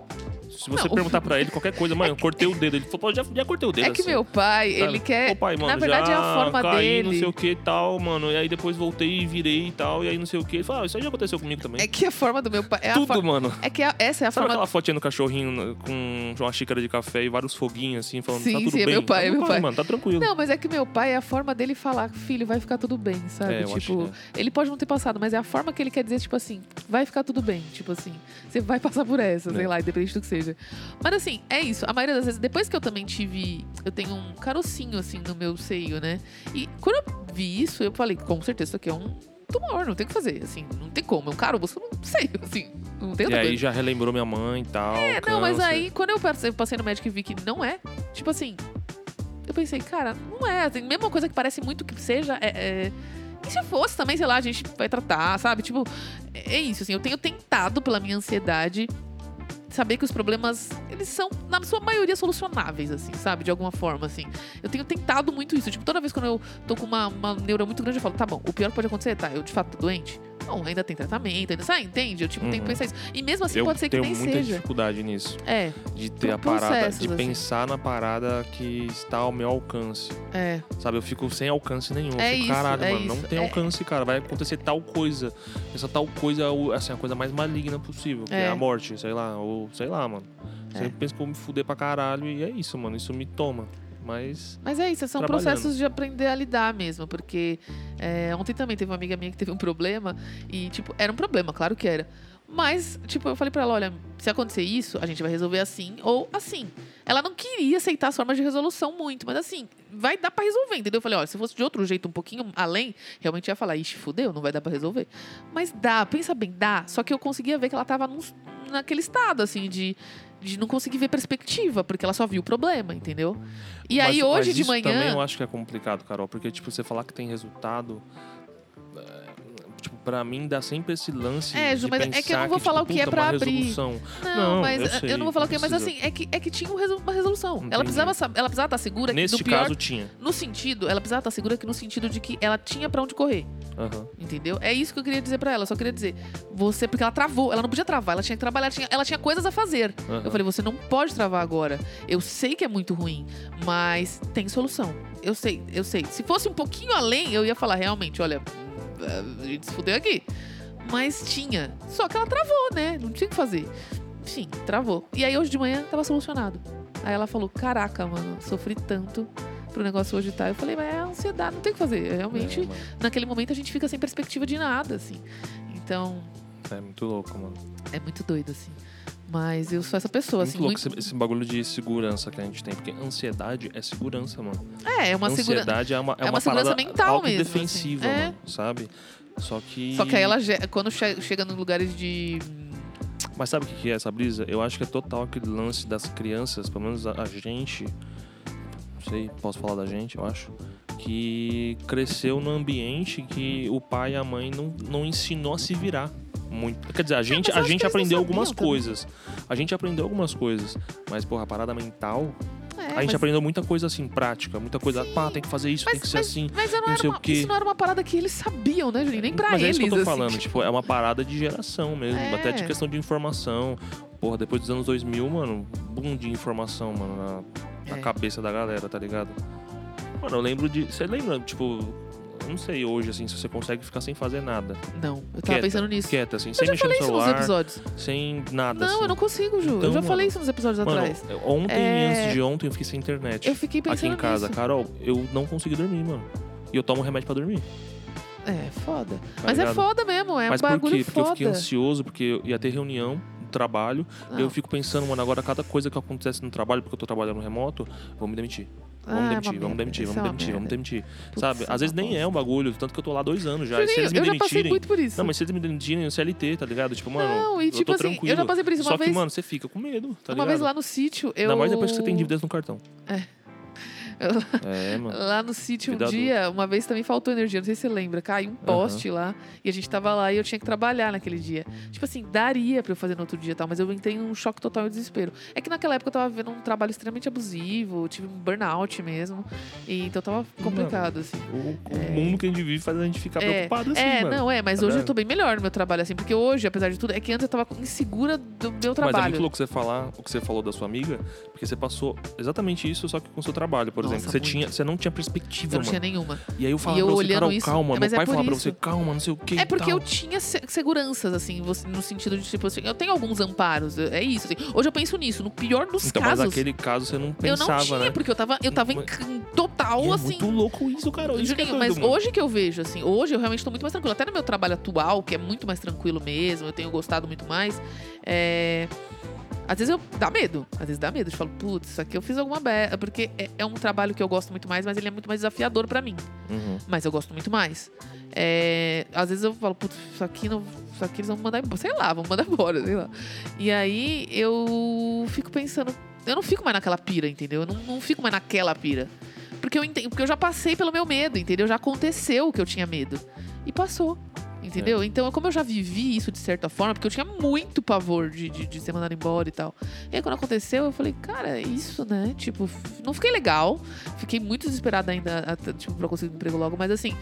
Se você Não. perguntar pra ele qualquer coisa, mano, eu cortei o dedo. Ele falou, já, já cortei o dedo. É que assim. meu pai, Sabe? ele quer. Ô, pai, mano, na verdade, é a forma caí, não dele. sei o que e tal, mano. E aí depois voltei e virei e tal. E aí não sei o que. Ele falou, ah, isso aí já aconteceu comigo também. É que a forma do meu pai. É Tudo, mano. É que a- essa é a Sabe forma. aquela fotinha do cachorrinho no- com uma xícara de café e vários foguinhos assim, falando, Sim, tá tudo sim, é bem? meu pai, Tá é meu bem, pai. Mano, tá tranquilo. Não, mas é que meu pai é a forma dele falar, filho, vai ficar tudo bem, sabe? É, eu acho tipo, que ele pode não ter passado, mas é a forma que ele quer dizer, tipo assim, vai ficar tudo bem. Tipo assim, você vai passar por essa, sei É. lá, independente do que seja. Mas assim, é isso. A maioria das vezes, depois que eu também tive. Eu tenho um carocinho, assim, no meu seio, né? E quando eu vi isso, eu falei, com certeza, isso aqui é um tumor, não tem o que fazer. Assim, não tem como. É um caroço, eu não sei, assim, não tem E aí coisa. já relembrou minha mãe e tal. É, não, mas aí, quando eu passei, eu passei no médico e vi que não é, tipo assim, eu pensei, cara, não é. Assim, mesma coisa que parece muito que seja, é. é- E se fosse também, sei lá, a gente vai tratar, sabe? Tipo, é é isso, assim, eu tenho tentado pela minha ansiedade saber que os problemas, eles são, na sua maioria, solucionáveis, assim, sabe? De alguma forma, assim. Eu tenho tentado muito isso. Tipo, toda vez quando eu tô com uma, uma neura muito grande, eu falo, tá bom, o pior pode acontecer, tá, eu de fato tô doente. Não, ainda tem tratamento, ainda sabe, entende? Eu, tipo, tenho que Uhum. pensar isso. E mesmo assim, eu pode ser que tenho nem muita seja. dificuldade nisso. É, De ter a parada, de assim. pensar na parada que está ao meu alcance. é. Sabe, eu fico sem alcance nenhum. É eu fico, isso, caralho, é mano, não isso. tem É- alcance, cara. Vai acontecer tal coisa. Essa tal coisa, é assim, a coisa mais maligna possível. Que é. É. a morte, sei lá. Ou sei lá, mano. É. Sempre penso que eu vou me fuder pra caralho e é isso, mano. Isso me toma. Mas. Mas é isso, são processos de aprender a lidar mesmo, porque é, ontem também teve uma amiga minha que teve um problema e, tipo, era um problema, claro que era. Mas, tipo, eu falei pra ela, olha, se acontecer isso, a gente vai resolver assim ou assim. Ela não queria aceitar as formas de resolução muito, mas assim, vai dar pra resolver, entendeu? Eu falei, olha, se fosse de outro jeito, um pouquinho além, realmente ia falar, ixi, fudeu, não vai dar pra resolver. Mas dá, pensa bem, dá. Só que eu conseguia ver que ela tava num- naquele estado, assim, de, de não conseguir ver perspectiva, porque ela só viu o problema, entendeu? E aí, mas- hoje mas de manhã. também eu acho que é complicado, Carol. Porque, tipo, você falar que tem resultado. É, Tipo, pra mim dá sempre esse lance É, Ju, de mas é que eu não vou falar o que é pra abrir. resolução. Não, Não, mas eu eu, sei, não vou falar o que, mas precisa. assim, é que, é que tinha um uma resolução. Ela Entendi. precisava, sab- ela precisava estar segura que Neste do pior, caso tinha. no sentido, ela precisava estar segura que no sentido de que ela tinha pra onde correr, Aham. entendeu? É isso que eu queria dizer pra ela, eu só queria dizer, você porque ela travou, ela não podia travar, ela tinha que trabalhar, ela tinha, ela tinha coisas a fazer. aham. Eu falei, você não pode travar agora. Eu sei que é muito ruim, mas tem solução. Eu sei, eu sei. Se fosse um pouquinho além, eu ia falar realmente, olha, a gente se fudeu aqui. Mas tinha. Só que ela travou, né? Não tinha o que fazer. Enfim, travou. E aí hoje de manhã tava solucionado. Aí ela falou: Caraca, mano, sofri tanto pro negócio hoje tá. Eu falei, mas é ansiedade, não tem o que fazer. Realmente, É, naquele momento a gente fica sem perspectiva de nada, assim. Então, É muito louco, mano. é muito doido, assim. Mas eu sou essa pessoa, muito assim, louco muito. esse, esse bagulho de segurança que a gente tem. Porque ansiedade é segurança, mano. É, é uma segurança. ansiedade é uma, é é uma uma, segurança mental mesmo, assim. É. mano. Sabe? Só que. Só que aí ela, quando che- chega nos lugares de. Mas sabe o que é essa brisa? Eu acho que é total aquele lance das crianças, pelo menos a, a gente. Não sei, posso falar da gente, eu acho. Que cresceu num ambiente que o pai e a mãe não, não ensinou a se virar. Muito. Quer dizer, a gente, mas eu a gente aprendeu algumas também. coisas. A gente aprendeu algumas coisas. Mas, porra, a parada mental. É, a gente mas, aprendeu muita coisa assim, prática. Muita coisa. Sim. Pá, tem que fazer isso, mas, tem que ser mas- assim. mas eu não não sei o uma- quê. isso não era uma parada que eles sabiam, né, Julinho? Nem pra Mas eles. é isso que eu tô assim, falando, tipo, tipo, é uma parada de geração mesmo, É. até de questão de informação. Porra, depois dos anos 2000, mano, boom de informação, mano, na, na É. cabeça da galera, tá ligado? Mano, eu lembro de. Você lembra, tipo, não sei hoje, assim, se você consegue ficar sem fazer nada. Não, eu tava Quieta, pensando nisso. Quieta, assim, eu sem já mexer no falei isso nos celular, episódios. sem nada. Não, assim. eu não consigo, Ju. eu Então, já falei isso nos episódios Mano, atrás. ontem É. e antes de ontem eu fiquei sem internet. Eu fiquei aqui pensando em casa, nisso. Carol, eu não consegui dormir, mano. E eu tomo remédio pra dormir. É, foda. Tá Mas é ligado? foda mesmo, é Mas um por bagulho quê? Porque eu foda. fiquei ansioso, porque eu ia ter reunião trabalho. Não. Eu fico pensando, mano, agora cada coisa que acontece no trabalho, porque eu tô trabalhando remoto, vamos demitir. Ah, Vamos é uma demitir, vamos demitir, vamos é uma demitir, vamos demitir. Putz, Sabe? é Às vezes uma nem é um bagulho, tanto que eu tô lá dois anos já. e se eles me eu já passei demitirem. muito por isso. Não, mas se eles me demitirem, o CLT, tá ligado? Tipo, mano, Não, e eu tipo tô assim, tranquilo. eu já passei por isso. Só Uma que, vez, mano, você fica com medo, tá uma ligado? vez lá no sítio, eu. Ainda mais depois que você tem dívidas no cartão. Eu- É, mano. Lá no sítio, um Vida dia, uma vez também faltou energia, não sei se você lembra. Caiu um poste lá e a gente tava lá e eu tinha que trabalhar naquele dia. Tipo assim, daria pra eu fazer no outro dia e tal, mas eu entrei num choque total e desespero. É que naquela época eu tava vendo um trabalho extremamente abusivo, tive um burnout mesmo. E então tava complicado, assim. O, o mundo que a gente vive faz a gente ficar É, preocupado assim, é, mano. não, é, mas Tá hoje eu vendo? tô bem melhor no meu trabalho, assim, porque hoje, apesar de tudo, é que antes eu tava insegura do meu Mas é trabalho. muito louco você falar o que você falou da sua amiga, porque você passou exatamente isso, só que com o seu trabalho, por Nossa, exemplo. Você, muito. tinha, você não tinha perspectiva, eu não mano. tinha nenhuma. E aí eu falava eu pra você, Carol, isso- calma. mas Meu é pai falava pra você, calma, não sei o que. É porque eu tinha se- seguranças, assim, no sentido de, tipo assim, eu tenho alguns amparos, é isso, assim. Hoje eu penso nisso, no pior dos Então, mas casos. naquele caso você não Eu pensava, não tinha, né? porque eu tava, eu tava em, Mas- em total, E é assim. muito louco isso, Carol. Isso que é doido, mas mano. hoje que eu vejo, assim, hoje eu realmente tô muito mais tranquila. Até no meu trabalho atual, que é muito mais tranquilo mesmo, eu tenho gostado muito mais. É... Às vezes eu dá medo. Às vezes dá medo. Eu falo, putz, isso aqui eu fiz alguma merda. Porque é, é um trabalho que eu gosto muito mais, mas ele é muito mais desafiador pra mim. Uhum. Mas eu gosto muito mais. É, às vezes eu falo, putz, isso aqui não. Isso aqui eles vão mandar embora. Sei lá, vão mandar embora, sei lá. E aí eu fico pensando. Eu não fico mais naquela pira, entendeu? Eu não, não fico mais naquela pira. Porque eu, porque eu já passei pelo meu medo, entendeu? Já aconteceu o que eu tinha medo. E passou. Entendeu? Então, como eu já vivi isso de certa forma, porque eu tinha muito pavor de, de, de ser mandado embora e tal. E aí, quando aconteceu, eu falei, cara, é isso, né? Tipo, não fiquei legal. Fiquei muito desesperada ainda, tipo, pra conseguir um emprego logo. Mas assim,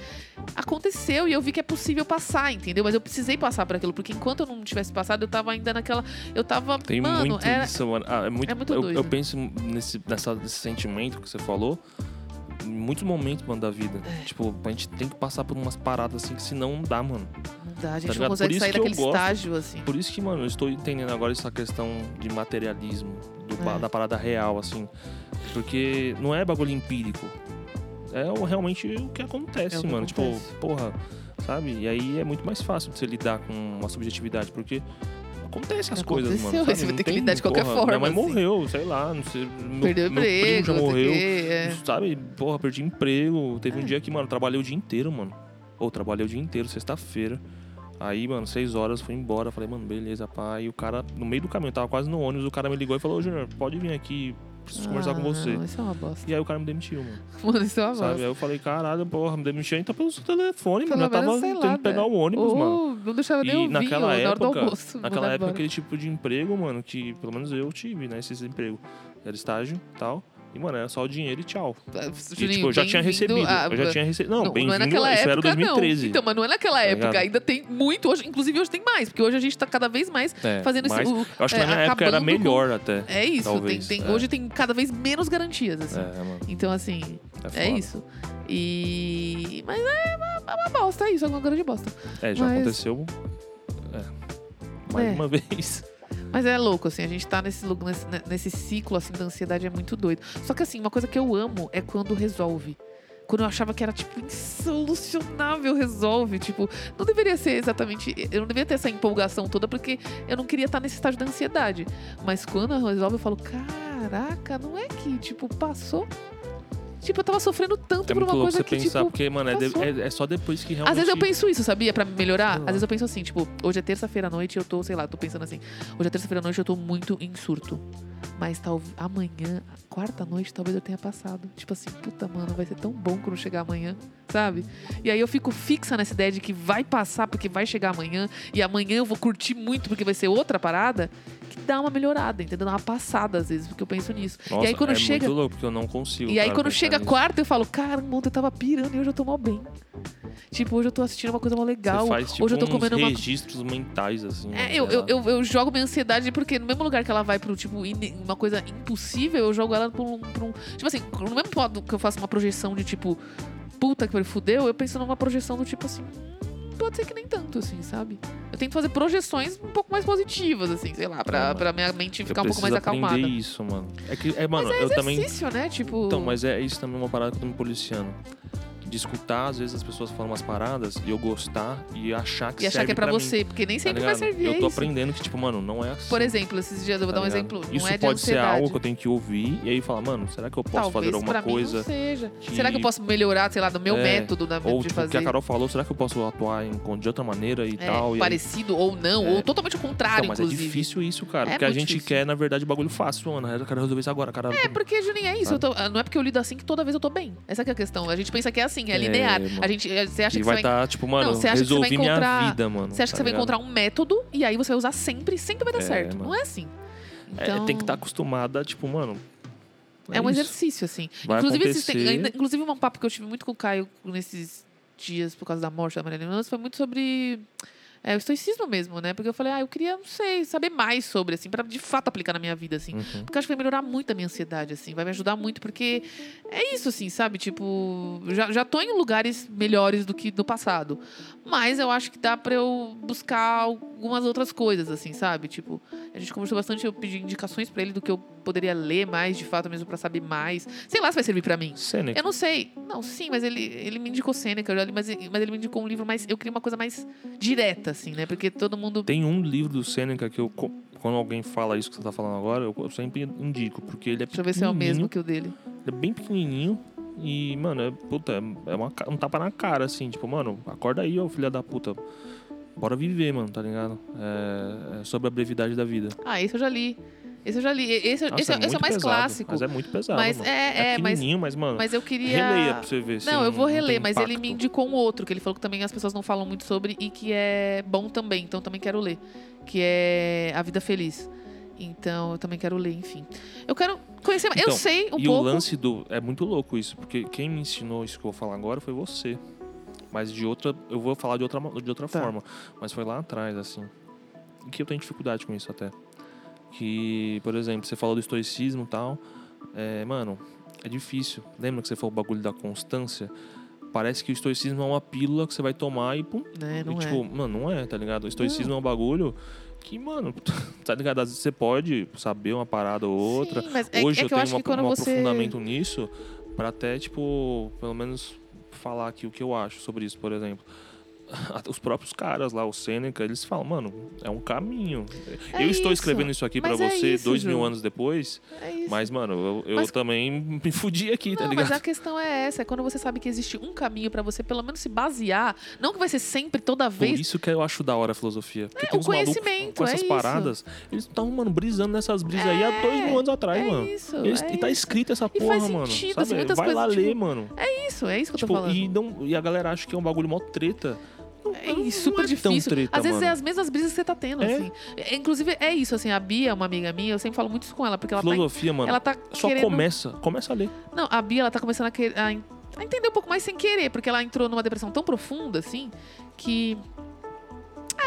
aconteceu e eu vi que é possível passar, entendeu? Mas eu precisei passar por aquilo, porque enquanto eu não tivesse passado, eu tava ainda naquela. Eu tava. Tem mano, muito era. isso, mano. Ah, é muito, é muito eu, doido. eu penso nesse, nessa, nesse sentimento que você falou muitos momentos, mano, da vida. É. Tipo, a gente tem que passar por umas paradas assim que senão não dá, mano. Dá, a gente Tá não ligado? consegue Por isso sair que eu daquele gosto- estágio, assim. Por isso que, mano, eu estou entendendo agora essa questão de materialismo, do É. da parada real, assim. Porque não é bagulho empírico. É realmente o que acontece, É o que mano. acontece. Tipo, porra, sabe? E aí é muito mais fácil de você lidar com uma subjetividade, porque acontece as coisas, mano. Aconteceu, sabe? você vai ter que lidar de qualquer porra, forma, Minha mãe assim. morreu, sei lá, não sei. Meu, Perdeu meu emprego, primo já morreu. quê, é. Sabe? Porra, perdi emprego. Teve um É. dia que, mano, trabalhei o dia inteiro, mano. Ou trabalhei o dia inteiro, sexta-feira. Aí, mano, seis horas, fui embora. Falei, mano, beleza, pá. E o cara, no meio do caminho, eu tava quase no ônibus, o cara me ligou e falou, ô, Júnior, pode vir aqui preciso conversar com Ah, você. Não, isso é uma bosta. E aí o cara me demitiu, mano. Mano, isso é uma Sabe? Aí bosta. eu falei, caralho, porra, me demitiu então pelo seu telefone, Pelo mano. Eu tava menos, sei tendo lá, que pegar velho. o ônibus, mano. Ou não deixava nem E o vinho naquela na hora do época, almoço. naquela época, embora. aquele tipo de emprego, mano, que pelo menos eu tive, né? Esses emprego. Era estágio e tal. E, mano, era só o dinheiro e tchau. E, Juninho, tipo, eu já tinha recebido. a- eu já tinha recebido. Não, Não, não bem-vindo, é isso época, era 2013. não. Então, mas não é naquela época. ligado? Ainda tem muito hoje. Inclusive, hoje tem mais. Porque hoje a gente tá cada vez mais É, fazendo mas esse... o- Eu acho que é, na minha época era melhor até. É isso. Talvez, tem, tem- é. Hoje tem cada vez menos garantias, assim. É, mano. Então, assim, É, é, isso. E... Mas é uma, é uma bosta, é isso. É uma grande bosta. É, já Mas- aconteceu. É. Mais É. uma vez. Mas é louco, assim, a gente tá nesse, nesse, nesse ciclo, assim, da ansiedade é muito doido. Só que, assim, uma coisa que eu amo é quando resolve. Quando eu achava que era, tipo, insolucionável, resolve. Tipo, não deveria ser exatamente. Eu não deveria ter essa empolgação toda, porque eu não queria estar nesse estágio da ansiedade. Mas quando resolve, eu falo, caraca, não é que, tipo, passou. Tipo, eu tava sofrendo tanto É por uma louco coisa você que, pensar, tipo. porque, mano, é, de- é- é só depois que realmente. Às vezes eu penso isso, sabia? Pra me melhorar. Às vezes eu penso assim, tipo, hoje é terça-feira à noite e eu tô, sei lá, tô pensando assim. Hoje é terça-feira à noite e eu tô muito em surto. Mas talvez amanhã, quarta noite, talvez eu tenha passado. Tipo assim, puta, mano, vai ser tão bom quando chegar amanhã, sabe? E aí eu fico fixa nessa ideia de que vai passar porque vai chegar amanhã. E amanhã eu vou curtir muito porque vai ser outra parada. Que dá uma melhorada, entendeu? Dá uma passada às vezes, porque eu penso nisso. Nossa, e aí quando é chega. muito louco, porque eu não consigo. E aí, cara, quando chega nisso. quarta, eu falo, caramba, ontem eu tava pirando e hoje eu tô mal bem. Tipo, hoje eu tô assistindo uma coisa mó legal. Você faz, tipo, hoje eu tô comendo uma. registros mentais, assim. É, né, eu, eu, eu, eu jogo minha ansiedade porque no mesmo lugar que ela vai pro, tipo, in- uma coisa impossível, eu jogo ela pra um, pra um- Tipo assim, no mesmo modo que eu faço uma projeção de tipo, puta que fudeu, eu penso numa projeção do tipo assim. "Hum, Pode ser que nem tanto, assim, sabe? Eu tento fazer projeções um pouco mais positivas, assim, sei lá, pra, mas pra minha mente Eu ficar um pouco mais acalmada. isso, mano. É que, é, mano, eu também. Exercício, né? Tipo. Então, mas é isso também uma parada que eu tô me policiando. De escutar, às vezes as pessoas falam umas paradas e eu gostar e achar que E achar que é pra, mim, você, porque nem tá sempre vai ligado? servir. Eu é tô isso. aprendendo que, tipo, mano, não é assim. Por exemplo, esses dias eu vou tá dar um ligado? exemplo. Não Isso é de pode ser algo que eu tenho que ouvir e aí falar, mano, será que eu posso Talvez fazer alguma pra mim coisa? não seja. que- Será que eu posso melhorar, sei lá, do meu É, método da, Ou, de tipo, o fazer? que a Carol falou, será que eu posso atuar em, de outra maneira e É, tal? E aí- parecido ou não, É. ou totalmente o contrário, Então, mas inclusive. é difícil isso, cara. É porque a gente difícil. quer, na verdade, bagulho fácil, mano. Eu quero resolver isso agora, cara. É, porque, Juninho, é isso. tô- não é porque eu lido assim que toda vez eu tô bem. Essa é a questão. A gente pensa que é assim, é, É, linear. mano. A gente, você acha E que vai você vai. estar, tipo, mano, Não, você acha que você vai resolvi minha encontrar- vida, mano. Você acha que tá você vai ligado? encontrar um método e aí você vai usar sempre, sempre vai dar É, certo. mano. Não é assim. É, Então, tem que estar acostumada, tipo, mano. É um isso. exercício, assim. Vai inclusive, esses tem- acontecer. ainda- inclusive, um papo que eu tive muito com o Caio nesses dias por causa da morte da Marília Mendonça foi muito sobre é, o estoicismo mesmo, né? Porque eu falei, ah, eu queria, não sei, saber mais sobre, assim, pra de fato aplicar na minha vida, assim. Uhum. Porque eu acho que vai melhorar muito a minha ansiedade, assim. Vai me ajudar muito, porque é isso, assim, sabe? Tipo, já, já tô em lugares melhores do que no passado. Mas eu acho que dá pra eu buscar algumas outras coisas, assim, sabe? Tipo, a gente conversou bastante, eu pedi indicações pra ele do que eu poderia ler mais, de fato, mesmo pra saber mais. Sei lá se vai servir pra mim. Sêneca. Eu não sei. Não, sim, mas ele, ele me indicou Sêneca, eu li, mas, mas ele me indicou um livro mais. Eu queria uma coisa mais direta, assim, né? Porque todo mundo. Tem um livro do Sêneca que eu, quando alguém fala isso que você tá falando agora, eu, sempre indico, porque ele é Deixa eu ver se é o mesmo que o dele. ele é bem pequenininho e, mano, é, puta, é uma, ca- um tapa na cara, assim, tipo, mano, acorda aí, ô filha da puta. Bora viver, mano, tá ligado? É, é sobre a brevidade da vida. Ah, esse eu já li. Esse eu já li. Esse, Nossa, esse, é, esse é o mais pesado, clássico. Mas é muito pesado, Mas mano. é, é, mas, pequenininho, mas, mano, mas eu queria. releia pra você ver. Não, eu vou reler, mas ele me indicou um outro, que ele falou que também as pessoas não falam muito sobre e que é bom também, então também quero ler. Que é A Vida Feliz. Então eu também quero ler, enfim. Eu quero conhecer mais. Eu Então, sei um e pouco. o lance do. É muito louco isso, porque quem me ensinou isso que eu vou falar agora foi você. Mas de outra. Eu vou falar de outra, de outra Tá. forma. Mas foi lá atrás, assim. Que eu tenho dificuldade com isso até. Que, por exemplo, você falou do estoicismo e tal. É, mano, é difícil. Lembra que você falou o bagulho da constância? Parece que o estoicismo é uma pílula que você vai tomar e pum. né, não e, é. tipo, mano, não é, tá ligado? O estoicismo é um bagulho que, mano, tá ligado? Às vezes você pode saber uma parada ou outra. Sim, mas é, Hoje é eu eu tenho acho uma- um você. aprofundamento nisso pra até, tipo, pelo menos falar aqui o que eu acho sobre isso, por exemplo. os próprios caras lá, o Sêneca, eles falam, mano, é um caminho. É eu estou isso. escrevendo isso aqui pra Mas é você isso, dois mil Ju. anos depois, É mas, mano, eu, eu Mas- também me fudi aqui, tá Não, ligado? mas a questão é essa, é quando você sabe que existe um caminho pra você pelo menos se basear, não que vai ser sempre, toda Por vez. isso que eu acho da hora a filosofia. Porque É, tem uns conhecimento, com é essas isso. paradas. Eles estão, mano, brisando nessas brisas aí há dois mil anos atrás, é mano. isso, Eles- é e tá escrito essa E porra, faz mano. sentido, sabe? assim, Vai lá coisas, ler, tipo, mano. É isso, é isso que eu tô Tipo, falando. e, não, e a galera acha que é um bagulho mó treta. Não, É não super é tão difícil. treta, Às vezes mano. é as mesmas brisas que você tá tendo, É. assim. É, Inclusive, é isso, assim, a Bia, uma amiga minha, eu sempre falo muito isso com ela, porque ela tá, Filosofia, mano, ela tá só querendo... começa. Começa a ler. Não, a Bia, ela tá começando a, a entender um pouco mais sem querer, porque ela entrou numa depressão tão profunda, assim, que...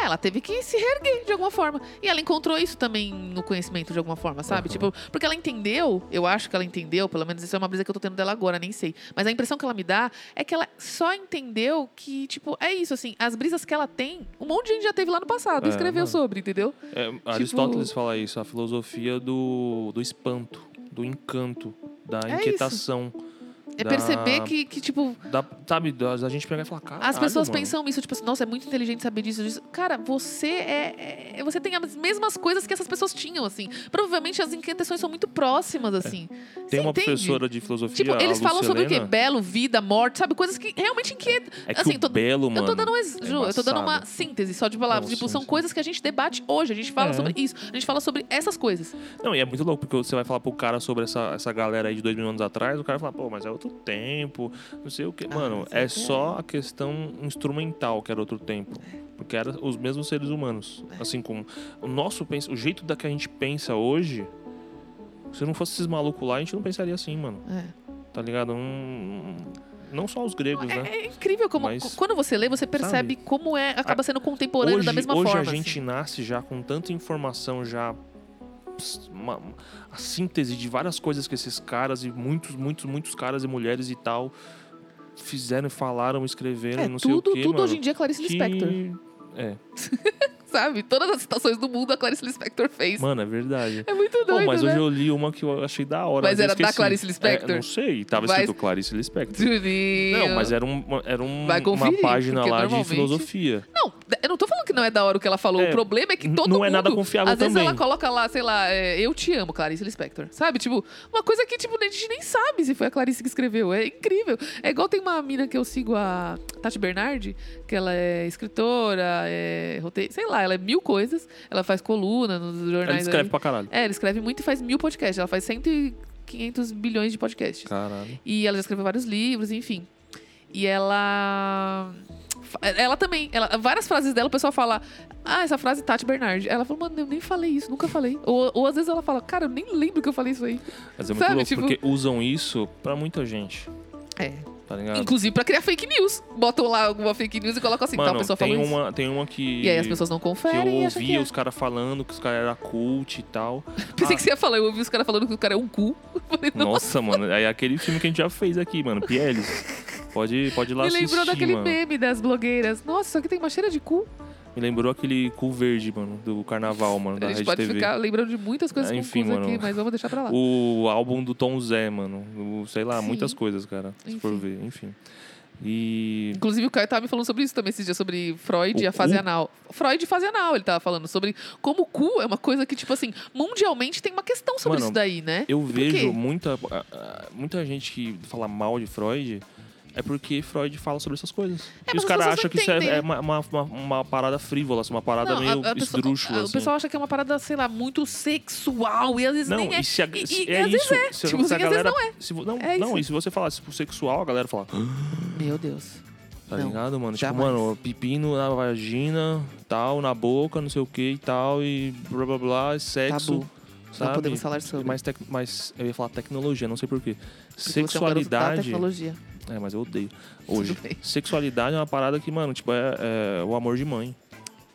É, ela teve que se reerguer de alguma forma. E ela encontrou isso também no conhecimento de alguma forma, sabe? Aham. Tipo, porque ela entendeu, eu acho que ela entendeu, pelo menos isso é uma brisa que eu tô tendo dela agora, nem sei. Mas a impressão que ela me dá é que ela só entendeu que, tipo, é isso, assim, as brisas que ela tem, um monte de gente já teve lá no passado, É, escreveu mano. sobre, entendeu? É, Tipo Aristóteles fala isso, a filosofia do, do espanto, do encanto, da É inquietação. É Da- perceber que, que tipo, Da, sabe, da, gente pegar e falar, cara. As pessoas pensam isso, tipo assim, nossa, é muito inteligente saber disso, disso. Cara, você é, é- Você tem as mesmas coisas que essas pessoas tinham, assim. Provavelmente as inquietações são muito próximas, assim. Tem Você uma entende? professora de filosofia. Tipo, eles falam sobre o quê? Belo, vida, morte, sabe? Coisas que realmente inquietam. É que assim, o tô- belo, mano. eu tô dando um ex... é Ju, eu tô dando uma síntese só de palavras. Não, tipo, sim, são sim. coisas que a gente debate hoje. A gente fala É. sobre isso. A gente fala sobre essas coisas. Não, e é muito louco, porque você vai falar pro cara sobre essa, essa galera aí de dois mil anos atrás, o cara fala, pô, mas é outro tempo, não sei o quê. Ah, Mano, mas é é. só a questão instrumental que era outro tempo. Porque eram os mesmos seres humanos. É. Assim como o nosso o jeito da que a gente pensa hoje, se não fosse esses malucos lá, a gente não pensaria assim, mano. É. Tá ligado? Não, não só os gregos, né? É, é incrível como, Mas- quando você lê, você percebe como é, acaba sendo contemporâneo hoje, da mesma hoje forma. a gente assim. nasce já com tanta informação já uma- a síntese de várias coisas que esses caras e muitos muitos muitos caras e mulheres e tal fizeram falaram escreveram É, não sei tudo, o que tudo mano, hoje em dia é Clarice Lispector. que... é Sabe? Todas as citações do mundo a Clarice Lispector fez. mano é verdade É muito doido, mas né? hoje eu li uma que eu achei da hora Mas era da. Clarice Lispector? É, não sei tava Vai- escrito Clarice Lispector Juninho. não mas era, um, era um- Vai uma conferir, página lá de normalmente- filosofia Não, eu não tô falando que não é da hora o que ela falou. É, o problema é que todo não mundo... é nada confiável Às vezes também. ela coloca lá, sei lá, é, eu te amo, Clarice Lispector. Sabe? Tipo, uma coisa que tipo, a gente nem sabe se foi a Clarice que escreveu. É incrível. É igual tem uma mina que eu sigo, a Tati Bernardi, que ela é escritora, é roteiro, sei lá, ela é mil coisas. Ela faz coluna nos jornais ela escreve aí. pra caralho É, ela escreve muito e faz mil podcasts. Ela faz 100 e 500 bilhões de podcasts. caralho E ela já escreveu vários livros, enfim. E ela. Ela também, ela, várias frases dela, o pessoal fala, ah, essa frase Tati Bernardi. Ela falou, mano, eu nem falei isso, nunca falei. Ou, ou às vezes ela fala, cara, eu nem lembro que eu falei isso aí. Mas é muito Sabe, louco, tipo- porque usam isso pra muita gente, É. tá ligado? Inclusive pra criar fake news. Botam lá alguma fake news e colocam assim, tal Mano, pessoa tem falou isso. uma, tem uma que, E aí as pessoas não que eu conferem que ouvia é. os caras falando que os caras eram cult e tal. Pensei Ah, que você ia falar, eu ouvi os caras falando que o cara é um cu. Eu falei, não. Nossa, mano, é aquele filme que a gente já fez aqui, mano, Pieles. Pode, pode ir lá Me assistir, lembrou daquele mano. meme das blogueiras. Nossa, isso aqui tem uma cheira de cu. Me lembrou aquele cu verde, mano, do carnaval, mano, da a gente Rede pode TV. ficar lembrando de muitas coisas com enfim, mano. aqui, mas vamos deixar pra lá. O álbum do Tom Zé, mano. O, sei lá, Sim. muitas coisas, cara. Se for ver, enfim. E. Inclusive, o Caio tava me falando sobre isso também esses dias, sobre Freud O e a fase cu? anal. Freud e fase anal, ele tava falando sobre como o cu é uma coisa que, tipo assim, mundialmente tem uma questão sobre Mano, isso daí, né? Eu vejo muita, muita gente que fala mal de Freud é porque Freud fala sobre essas coisas. É, e os as caras acham que isso é, é uma, uma, uma- parada frívola, assim, uma parada Não, meio a- a pessoa- esdrúxula. a- O assim. pessoal acha que é uma parada, sei lá, muito sexual e às vezes Não, nem é. e se a, E- se- e é às vezes isso. é. Se, Tipo se a às vezes galera. não é. Se, não, É não, e se você falasse tipo, sexual, a galera fala. "Ah", Meu Deus. Tá Não, ligado, mano? jamais. Tipo, mano, pepino na vagina, tal, na boca, não sei o que e tal, e blá blá blá, sexo. Tabu. Sabe? Não podemos falar sobre. Mais, mais eu ia falar tecnologia, não sei porquê. Porque você é um da Sexualidade. tecnologia. É, mas eu odeio. Hoje. Sexualidade é uma parada que, mano, tipo, é, é o amor de mãe.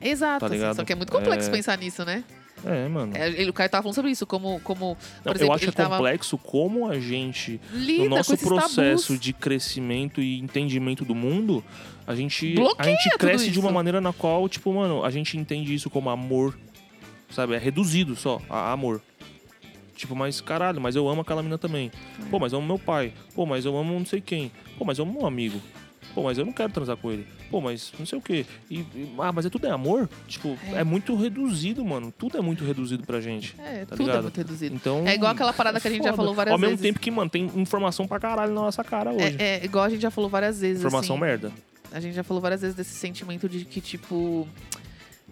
Exato. Tá assim, só que é muito complexo É. pensar nisso, né? É, mano. É, ele, o Caio tava falando sobre isso, como, como Não, exemplo, eu acho é tava complexo como a gente, lida no nosso processo tabus. de crescimento e entendimento do mundo, a gente, a Bloqueia gente tudo cresce de uma maneira na qual, tipo, mano, a gente entende isso como amor, sabe? É reduzido só a amor. Tipo, mas caralho, mas eu amo aquela mina também. Pô, mas eu amo meu pai. Pô, mas eu amo não sei quem. Pô, mas eu amo um amigo. Pô, mas eu não quero transar com ele. Pô, mas não sei o quê. E, e- ah, mas é tudo é amor? Tipo, É. é. muito reduzido, mano. Tudo é muito reduzido pra gente. É, Tá tudo é ligado? muito reduzido. Então. É igual aquela parada que a gente já foda. falou várias Ao mesmo vezes. tempo que, mano, tem informação pra caralho na nossa cara hoje. É, é igual a gente já falou várias vezes. informação assim, merda. A gente já falou várias vezes desse sentimento de que, tipo.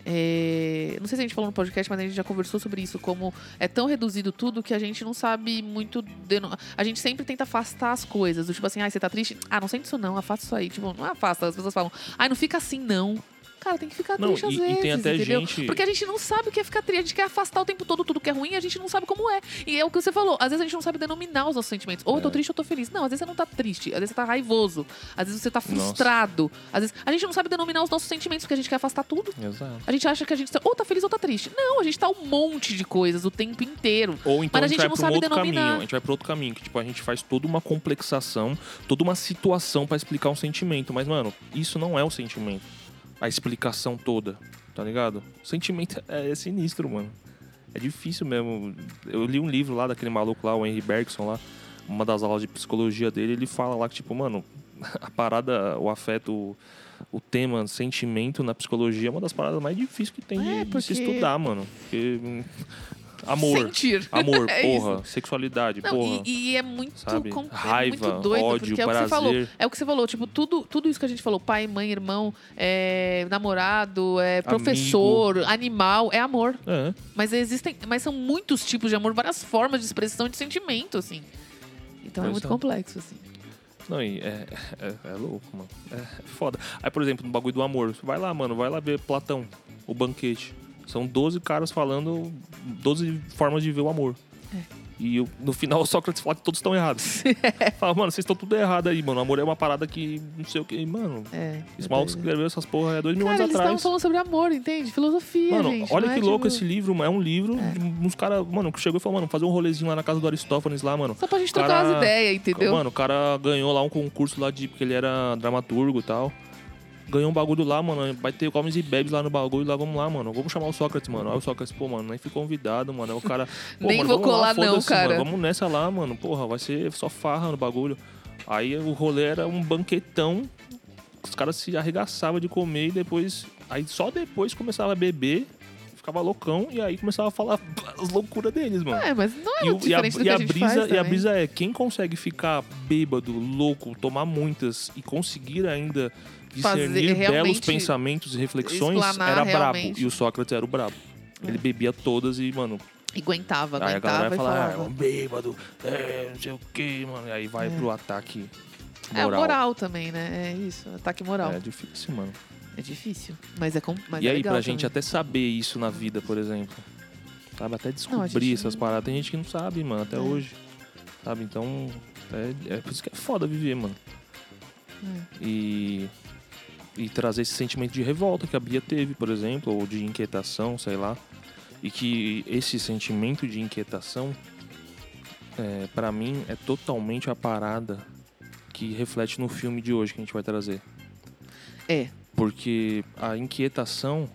É, Não sei se a gente falou no podcast, mas a gente já conversou sobre isso. Como é tão reduzido tudo que a gente não sabe muito. A gente sempre tenta afastar as coisas. Tipo assim, ai, você tá triste? Ah, não sente isso não, afasta isso aí. Tipo, não afasta. As pessoas falam, ai, não fica assim não. Cara, tem que ficar Não, triste às e- e vezes. tem até entendeu? gente- Porque a gente não sabe o que é ficar triste. A gente quer afastar o tempo todo tudo que é ruim e a gente não sabe como é. E é o que você falou. Às vezes a gente não sabe denominar os nossos sentimentos. Ou eu tô É. triste ou eu tô feliz. Não, às vezes você não tá triste. Às vezes você tá raivoso. Às vezes você tá frustrado. Às vezes a gente não sabe denominar os nossos sentimentos porque a gente quer afastar tudo. Exato. A gente acha que a gente tá, ou tá feliz ou tá triste. Não, a gente tá um monte de coisas o tempo inteiro. Ou então Mas a a gente, gente vai não um sabe denominar. caminho. A gente vai pra outro caminho. Que, tipo, a gente faz toda uma complexação, toda uma situação pra explicar um sentimento. Mas, mano, isso não é o sentimento. A explicação toda, tá ligado? O sentimento é, é sinistro, mano. É difícil mesmo. Eu li um livro lá daquele maluco lá, o Henry Bergson lá. Uma das aulas de psicologia dele, ele fala lá que, tipo, mano, a parada, o afeto, o, tema sentimento na psicologia é uma das paradas mais difíceis que tem de- É, de, se porque- estudar, mano. Porque. Amor. Sentir. Amor, É porra. Sexualidade, Não, porra. e, e é muito, sabe? com- é Raiva, muito doido, ódio, porque é o que você falou. prazer. É o que você falou, tipo, tudo, tudo isso que a gente falou, pai, mãe, irmão, é, namorado, é, professor, animal, é amor. É. Mas existem, mas são muitos tipos de amor, várias formas de expressão de sentimento, assim. Então é Pois muito é. complexo, assim. Não, e é, é, é louco, mano. É foda. Aí, por exemplo, no bagulho do amor, vai lá, mano, vai lá ver Platão, o banquete. São 12 caras falando 12 formas de ver o amor. É. E eu- no final o Sócrates fala que todos estão errados. fala, mano, vocês estão tudo errado aí, mano. O amor é uma parada que não sei o que. Mano, É. esse é maluco doido. escreveu essas porra há dois mil anos eles estavam atrás. falando sobre amor, entende? Filosofia, Mano, gente. olha que é, louco tipo, esse livro, mano. É um livro de uns caras, mano, que chegou e falou, mano, fazer um rolezinho lá na casa do Aristófanes lá, mano. Só pra gente cara- trocar umas ideias, entendeu? Mano, o cara ganhou lá um concurso lá de. Porque ele era dramaturgo e tal. Ganhou um bagulho lá, mano. Vai ter comes e bebes lá no bagulho. Lá vamos lá, mano. Vamos chamar o Sócrates, mano. Aí o Sócrates, pô, mano, nem fui convidado, mano. Aí o cara. Pô, Nem mano, vou vamos lá, colar não, cara. Mano, vamos nessa lá, mano. Porra, vai ser só farra no bagulho. Aí o rolê era um banquetão. Os caras se arregaçavam de comer e depois. Aí só depois começava a beber, ficava loucão e aí começava a falar as loucuras deles, mano. É, mas não é E, e a, diferente do e a a brisa, faz e a brisa é quem consegue ficar bêbado, louco, tomar muitas e conseguir ainda Fazer discernir belos realmente pensamentos e reflexões era brabo. E o Sócrates era o brabo. Ele É. bebia todas e, mano, E aguentava, aí a aguentava galera vai falar, ah, é um bêbado, é, não sei o que, mano. E aí vai É. pro ataque É, moral. moral também, né? É isso, ataque moral. É difícil, mano. É difícil, mas é, com... mas e é aí, legal pra gente também. até saber isso na vida, por exemplo. Sabe? Até descobrir gente essas não- paradas. Tem gente que não sabe, mano, até É. hoje. Sabe? Então, é, é por isso que é foda viver, mano. É. E, e trazer esse sentimento de revolta que a Bia teve, por exemplo, ou de inquietação, sei lá. E que esse sentimento de inquietação, é, para mim, é totalmente a parada que reflete no filme de hoje que a gente vai trazer. É, Porque a inquietação,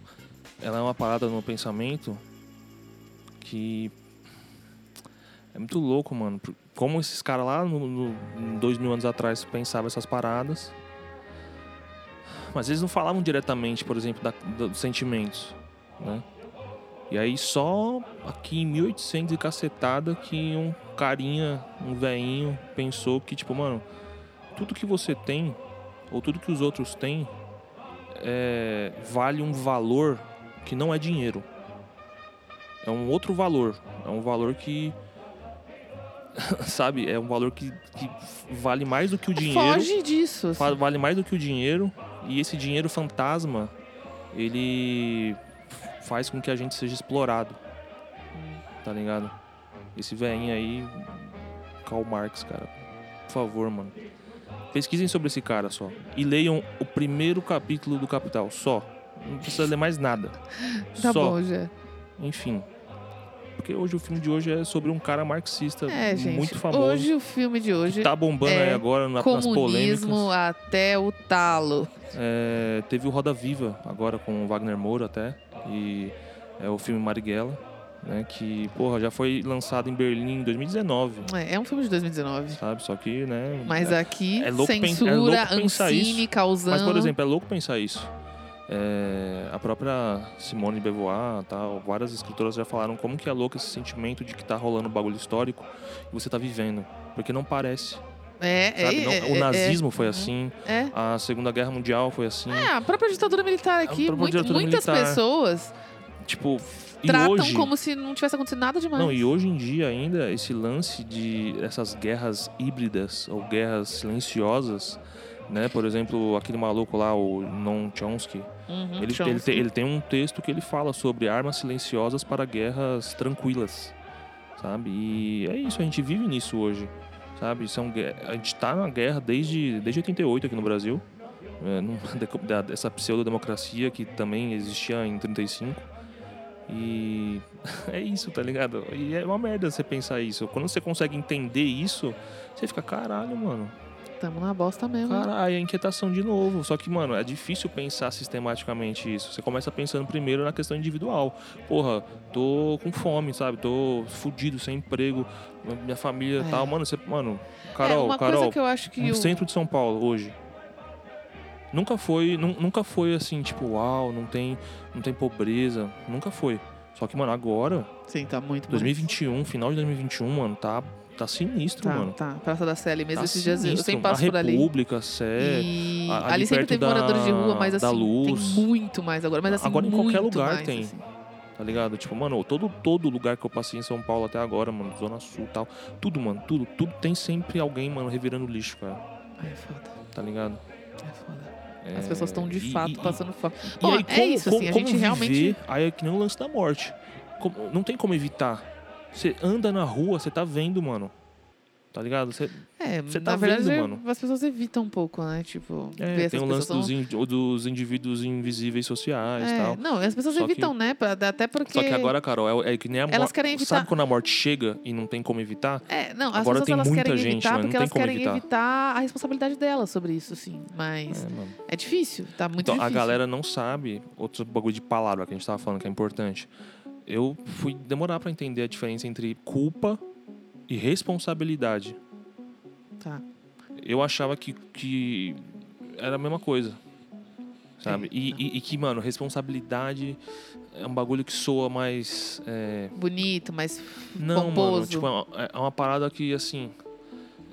ela é uma parada no pensamento que é muito louco, mano. Como esses caras lá no, no, dois mil anos atrás pensavam essas paradas. Mas eles não falavam diretamente, por exemplo, da- dos sentimentos, né? E aí só aqui em 1800 e cacetada que um carinha, um velhinho, pensou que, tipo, mano, tudo que você tem, ou tudo que os outros têm, é, vale um valor que não é dinheiro. É um outro valor. É um valor que. sabe? É um valor que, que vale mais do que o dinheiro. foge disso. assim. Vale mais do que o dinheiro. E esse dinheiro fantasma, ele faz com que a gente seja explorado. Tá ligado? Esse velhinho aí. Karl Marx, cara. Por favor, mano. Pesquisem sobre esse cara só. E leiam o primeiro capítulo do Capital, só. Não precisa ler mais nada. Tá só. bom, já. Enfim. Porque hoje o filme de hoje é sobre um cara marxista É, gente. muito famoso. Hoje o filme de hoje tá bombando é aí agora na, nas polêmicas. até o talo. É, teve o Roda Viva agora com o Wagner Moura até. E é o filme Marighella. né? Que, porra, já foi lançado em Berlim em 2019, É, é um filme de 2019. sabe? Só que, né? Mas é, aqui, é louco pen- é censura, louco pensar Ancine isso. causando... Mas, por exemplo, é louco pensar isso. É, a própria Simone de Beauvoir, tal, várias escritoras já falaram como que é louco esse sentimento de que tá rolando um bagulho histórico e você tá vivendo. Porque não parece. É, é, Não- é, o é, nazismo foi Uhum. assim, É. a Segunda Guerra Mundial foi assim. É, a própria ditadura militar aqui, muito- ditadura muitas militar. pessoas Tipo, tratam hoje, como se não tivesse acontecido nada demais. Não, e hoje em dia ainda esse lance de essas guerras híbridas ou guerras silenciosas, né? Por exemplo, aquele maluco lá, o Noam Chomsky, Uhum, ele, Chomsky. ele, tem, ele tem um texto que ele fala sobre armas silenciosas para guerras tranquilas, sabe? E é isso, a gente vive nisso hoje, sabe? São, a gente tá na guerra desde, desde 88 aqui no Brasil, é, da- dessa pseudo-democracia que também existia em 35. E é isso, tá ligado? E é uma merda você pensar isso. Quando você consegue entender isso, você fica, caralho, mano. Tamo na bosta mesmo. Caralho, é inquietação de novo. Só que, mano, é difícil pensar sistematicamente isso. Você começa pensando primeiro na questão individual. Porra, tô com fome, sabe? Tô fudido, sem emprego, minha família e É. tal. Mano, você. Mano, é, Carol, uma Carol, coisa que eu acho que no o... centro de São Paulo hoje. Nunca foi, nu- nunca foi assim, tipo, uau, não tem, não tem pobreza. Nunca foi. Só que, mano, agora, Sim, tá muito mais. 2021, final de 2021, mano, tá, tá sinistro, Tá, mano. tá. Praça da Sé ali mesmo. Tá esses dias eu sinistro. sempre passo a por ali. República, Sé. E ali ali sempre teve da- moradores de rua, mas assim, da Luz. tem muito mais agora. Mas assim, Agora em qualquer lugar mais, tem. assim. Tá ligado? Tipo, mano, todo, todo lugar que eu passei em São Paulo até agora, mano, Zona Sul e tal. Tudo, mano, tudo, tudo tem sempre alguém, mano, revirando lixo, cara. É foda. Tá ligado? É foda. É, As pessoas estão de e- fato e- passando fome. Bom, aí, é como, isso, como- assim, a como gente viver? realmente. Aí é que nem o lance da morte. Como- não tem como evitar. Você anda na rua, você tá vendo, mano. Tá ligado? Você, É, Você tá verdade, vendo, mano? as pessoas evitam um pouco, né? Tipo, ver é, tem o lance dos, in- dos indivíduos invisíveis sociais e É, tal. não, as pessoas Só que- evitam, né? pra- Até porque. Só que agora, Carol, é, é que nem a Elas morte. querem evitar- Sabe quando a morte chega e não tem como evitar? É, não, as Agora pessoas tem elas muita querem gente, evitar mas porque elas querem evitar. evitar a responsabilidade delas sobre isso, sim. Mas É, é difícil, tá muito Então, a difícil. galera não sabe, outro bagulho de palavra que a gente tava falando que é importante. Eu fui demorar pra entender a diferença entre culpa e responsabilidade. Tá. Eu achava que, que era a mesma coisa. Sabe? É, E, e- e que, mano, responsabilidade é um bagulho que soa mais. é, Bonito, mas Não, mano, pomposo. tipo, é é uma parada que, assim.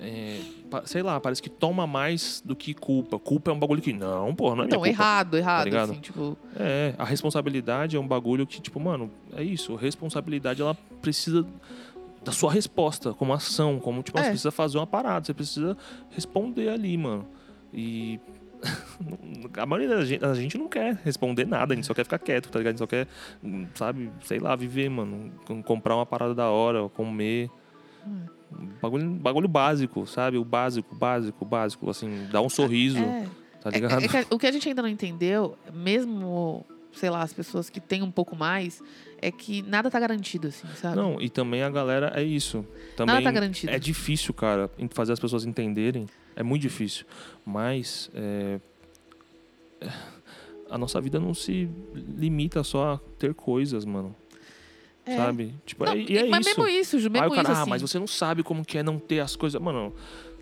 É, sei lá, parece que toma mais do que culpa. Culpa é um bagulho que. Não, porra, não é então, culpa. errado, errado, ligado? assim, tipo. É, a responsabilidade é um bagulho que, tipo, mano, é isso. A responsabilidade, ela precisa da sua resposta, como ação, como, tipo, É. você precisa fazer uma parada, você precisa responder ali, mano. E a maioria da gente, a gente não quer responder nada, a gente só quer ficar quieto, tá ligado? A gente só quer, hum, sabe, sei lá, viver, mano. Com- Comprar uma parada da hora, comer. Bagulho, bagulho básico, sabe? O básico, básico, básico, assim, dar um sorriso, É, tá É- ligado? é que a- o que a gente ainda não entendeu, mesmo, sei lá, as pessoas que têm um pouco mais, é que nada tá garantido, assim, sabe? Não, e também a galera é isso. Também nada tá garantido. é difícil, cara, fazer as pessoas entenderem. É muito difícil. Mas é, é, a nossa vida não se limita só a ter coisas, mano. É. Sabe? Tipo, Não, é, e é mas isso. mesmo isso, Ju, Aí mesmo o cara, isso, ah, assim. mas você não sabe como que é não ter as coisas. Mano,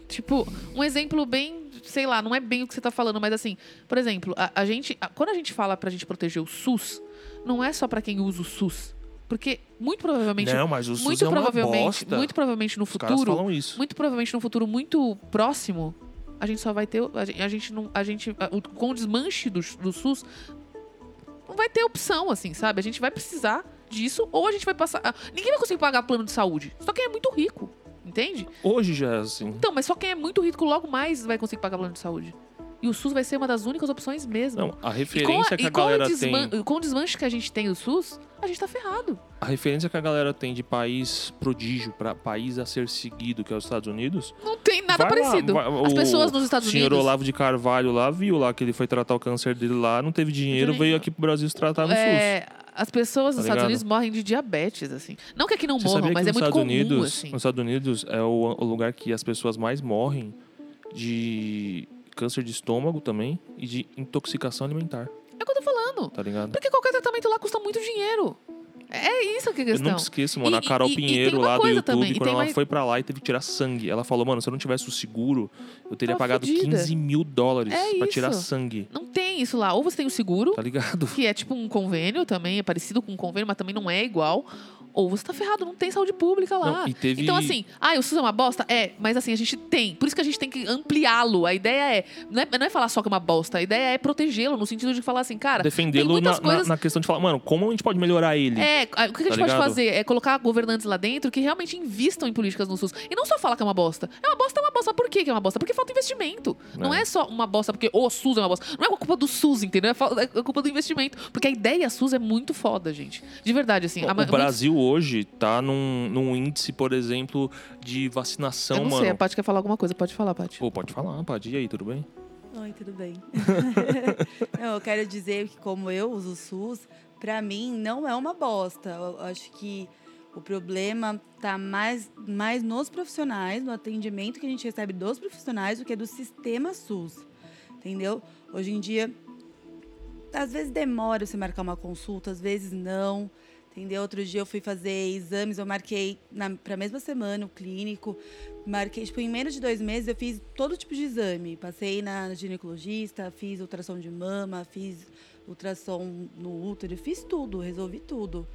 Tipo, um exemplo bem, sei lá, não é bem o que você tá falando, mas assim, por exemplo, a, a gente, a- quando a gente fala pra gente proteger o SUS, não é só pra quem usa o SUS. Porque muito provavelmente, não, mas o SUS muito é uma provavelmente, bosta. muito provavelmente no Os caras futuro, falam isso. muito provavelmente no futuro muito próximo, a gente só vai ter, a gente, a gente não, a gente, o- com o desmanche do, do SUS, não vai ter opção, assim, sabe? A gente vai precisar disso ou a gente vai passar, ninguém vai conseguir pagar plano de saúde, só quem é muito rico, entende? Hoje já é assim. Então, mas só quem é muito rico logo mais vai conseguir pagar plano de saúde. E o SUS vai ser uma das únicas opções mesmo. Não, a referência a, que a galera desman- tem. com o desmanche que a gente tem do SUS, a gente tá ferrado. A referência que a galera tem de país prodígio para país a ser seguido, que é os Estados Unidos. Não tem nada Vai lá, parecido. vai- As pessoas nos Estados O senhor Unidos. Olavo de Carvalho lá viu lá que ele foi tratar o câncer dele lá, não teve dinheiro, veio aqui pro Brasil se tratar no SUS. As pessoas Tá nos Estados ligado? Unidos morrem de diabetes, assim. Não que aqui não Você morram, mas é muito Estados comum, Unidos, assim. nos Estados Unidos é o, o lugar que as pessoas mais morrem de câncer de estômago também e de intoxicação alimentar, É o que eu tô falando. tá ligado? Porque qualquer tratamento lá custa muito dinheiro. É essa que é a Eu questão. nunca esqueço, mano, E- a Carol e- e Pinheiro uma lá do YouTube, também, e quando ela mais- foi pra lá e teve que tirar sangue. Ela falou, mano, se eu não tivesse o seguro, eu teria Tava pagado fudida. 15 mil dólares É pra tirar isso. sangue. Não tem isso lá. Ou você tem o seguro, Tá ligado? que é tipo um convênio também, é parecido com um convênio, mas também não é igual. Ou você tá ferrado, não tem saúde pública lá. Não, teve- Então, assim, ah, o SUS é uma bosta? É, mas assim, a gente tem. Por isso que a gente tem que ampliá-lo. A ideia é não, é. não é falar só que é uma bosta, a ideia é protegê-lo, no sentido de falar assim, cara. Defendê-lo na, coisas- na questão de falar, mano, como a gente pode melhorar ele? É, a- o que a gente Tá pode fazer é colocar governantes lá dentro que realmente invistam em políticas no SUS. E não só falar que é uma bosta. É uma bosta, é uma bosta. Por que é uma bosta? Porque falta investimento. Não É. é só uma bosta porque o SUS é uma bosta. Não é culpa do SUS, entendeu? É é culpa do investimento. Porque a ideia SUS é muito foda, gente. De verdade, assim. a O Brasil hoje tá num, num índice, por exemplo, de vacinação, Eu não mano. sei, a Paty quer falar alguma coisa. Pode falar, Paty. Pô, pode falar, pode. E aí, tudo bem? Oi, tudo bem? não, eu quero dizer que como eu uso o SUS, pra mim não é uma bosta. Eu acho que o problema tá mais, mais nos profissionais, no atendimento que a gente recebe dos profissionais, do que do sistema SUS. Entendeu? Hoje em dia, às vezes demora você marcar uma consulta, às vezes não. Entendeu? Outro dia eu fui fazer exames, eu marquei para a mesma semana o clínico. Marquei, tipo, em menos de dois meses eu fiz todo tipo de exame. Passei na ginecologista, fiz ultrassom de mama, fiz ultrassom no útero, fiz tudo, resolvi tudo.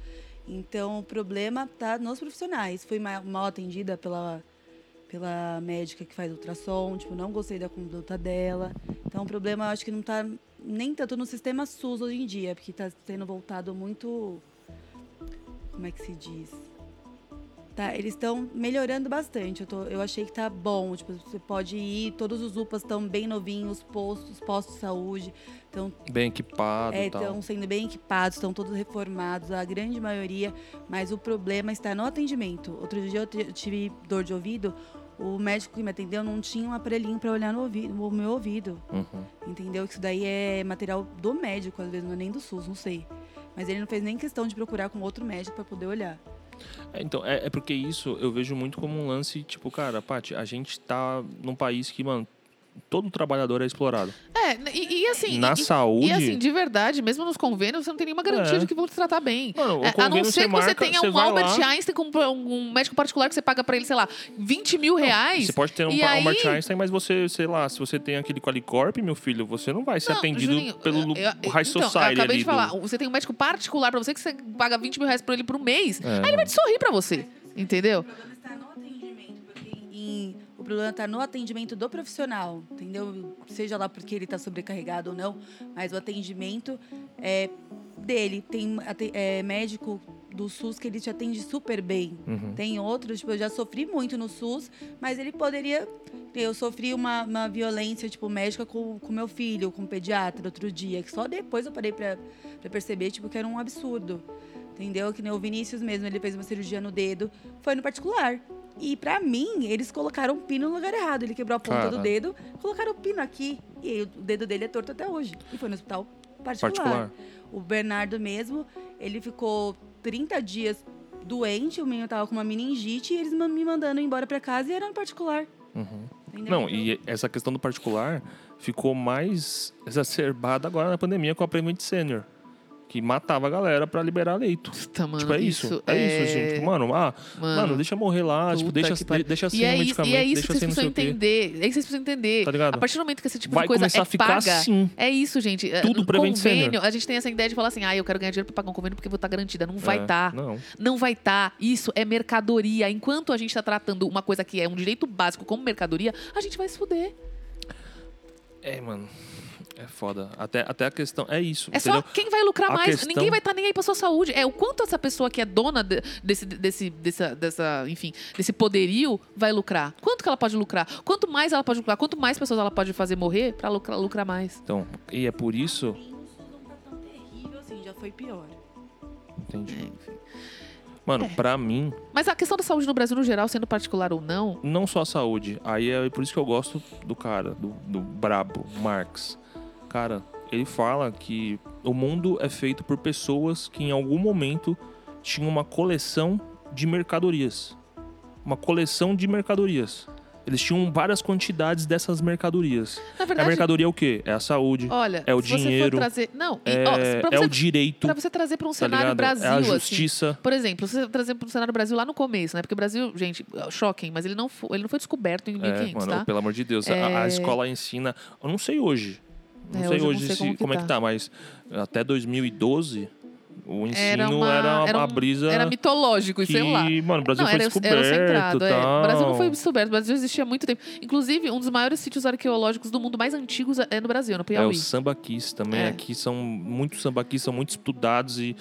Então o problema tá nos profissionais. Fui ma- mal atendida pela, pela médica que faz ultrassom, tipo, não gostei da conduta dela. Então o problema eu acho que não tá nem tanto no sistema SUS hoje em dia, porque tá sendo voltado muito. Como é que se diz? Tá, eles estão melhorando bastante. Eu, tô- eu achei que tá bom. Tipo, você pode ir, todos os UPAs estão bem novinhos, os postos, os postos de saúde estão Bem equipado é, estão sendo bem equipados, estão todos reformados, a grande maioria, mas o problema está no atendimento. Outro dia eu tive dor de ouvido, o médico que me atendeu não tinha um aparelhinho para olhar no, ouvido, no meu ouvido, Uhum. entendeu? Que isso daí é material do médico, às vezes não é nem do SUS, não sei. Mas ele não fez nem questão de procurar com outro médico para poder olhar. É, então, é, é porque isso eu vejo muito como um lance, tipo, cara, Paty, a gente tá num país que, mano, todo trabalhador é explorado. É, e, e assim. Na e, saúde. E assim, de verdade, mesmo nos convênios, você não tem nenhuma garantia É. de que vão te tratar bem. Mano, É, a não ser você que você marca, tenha você um Albert lá. Einstein com um médico particular que você paga pra ele, sei lá, 20 mil reais. Você pode ter um aí- Albert Einstein, mas você, sei lá, se você tem aquele Qualicorp, meu filho, você não vai ser Não, atendido Juninho, pelo eu- eu- High então, Society eu acabei ali de do- falar, você tem um médico particular pra você que você paga 20 mil reais por ele por mês. É, aí ele vai te sorrir pra você. Entendeu? O problema está no atendimento, porque em- o problema está no atendimento do profissional, entendeu? Seja lá porque ele está sobrecarregado ou não, mas o atendimento é dele. Tem é, médico do SUS que ele te atende super bem. Uhum. Tem outros, tipo, eu já sofri muito no SUS, mas ele poderia. Eu sofri uma, uma violência, tipo, médica com, com meu filho, com o pediatra outro dia, que só depois eu parei pra perceber, tipo, que era um absurdo. Entendeu? Que nem o Vinícius mesmo, ele fez uma cirurgia no dedo, foi no particular. E pra mim, eles colocaram um pino no lugar errado. Ele quebrou a ponta Caralho. do dedo, colocaram o pino aqui. E aí, o dedo dele é torto até hoje. E foi no hospital particular. Particular. O Bernardo mesmo, ele ficou 30 dias doente, o menino tava com uma meningite, e eles me mandando embora pra casa e era no particular. Uhum. Não, e essa questão do particular ficou mais exacerbada agora na pandemia com a Prevent Senior. Que matava a galera pra liberar leito. Puta, mano, tipo, é isso. é, isso, gente. Tipo, mano, ah, mano, deixa morrer lá, tipo, deixa, que pariu. deixa assim e é o isso, medicamento, e é isso que vocês precisam entender. É isso que vocês precisam entender. Tá ligado? A partir do momento que esse tipo Vai de coisa começar é a ficar paga, assim. é isso, gente. É, Tudo no Prevent convênio, a gente tem essa ideia de falar assim, ah, eu quero ganhar dinheiro pra pagar um convênio porque eu vou estar garantida. Não vai É, estar. Não. Não vai estar. Isso é mercadoria. Enquanto a gente está tratando uma coisa que é um direito básico como mercadoria, a gente vai se fuder. É, mano. É foda. Até, até a questão. É isso. É entendeu? só quem vai lucrar A mais. questão- Ninguém vai estar nem aí pra sua saúde. É o quanto essa pessoa que é dona de- desse, desse, dessa, dessa, enfim, desse poderio vai lucrar. Quanto que ela pode lucrar? Quanto mais ela pode lucrar? Quanto mais pessoas ela pode fazer morrer pra lucrar, lucrar mais? Então, e é por isso. Pra mim, não tá tão terrível assim, já foi pior. Entendi. É, enfim. Mano, pra mim, Mas a questão da saúde no Brasil, no geral, sendo particular ou não, não só a saúde. Aí é por isso que eu gosto do cara, do, do brabo, Marx. Cara, ele fala que o mundo é feito por pessoas que em algum momento tinham uma coleção de mercadorias. Uma coleção de mercadorias. Eles tinham várias quantidades dessas mercadorias. Na A verdade, mercadoria é o quê? É a saúde, olha, é o dinheiro, trazer, não, é, ó, é você, o direito, pra você trazer para um tá cenário ligado? Brasil, é a assim, justiça. Por exemplo, você trazer para o cenário Brasil lá no começo, né? Porque o Brasil, gente, choquem, mas ele não foi, ele não foi descoberto em 1500, É, mano, tá? pelo amor de Deus. A, a É. escola ensina. Eu não sei hoje. Não É, sei hoje não sei se- como como, que é que tá. tá, mas até 2012 o ensino Era era uma, uma, era um- brisa era mitológico, que, sei lá. mano, o Brasil não, foi era, descoberto. era centrado. é. O Brasil não foi descoberto, o Brasil existia há muito tempo. Inclusive, um dos maiores sítios arqueológicos do mundo mais antigos é no Brasil, no É, Piauí. os sambaquis também É. aqui são muitos sambaquis, são muito estudados e,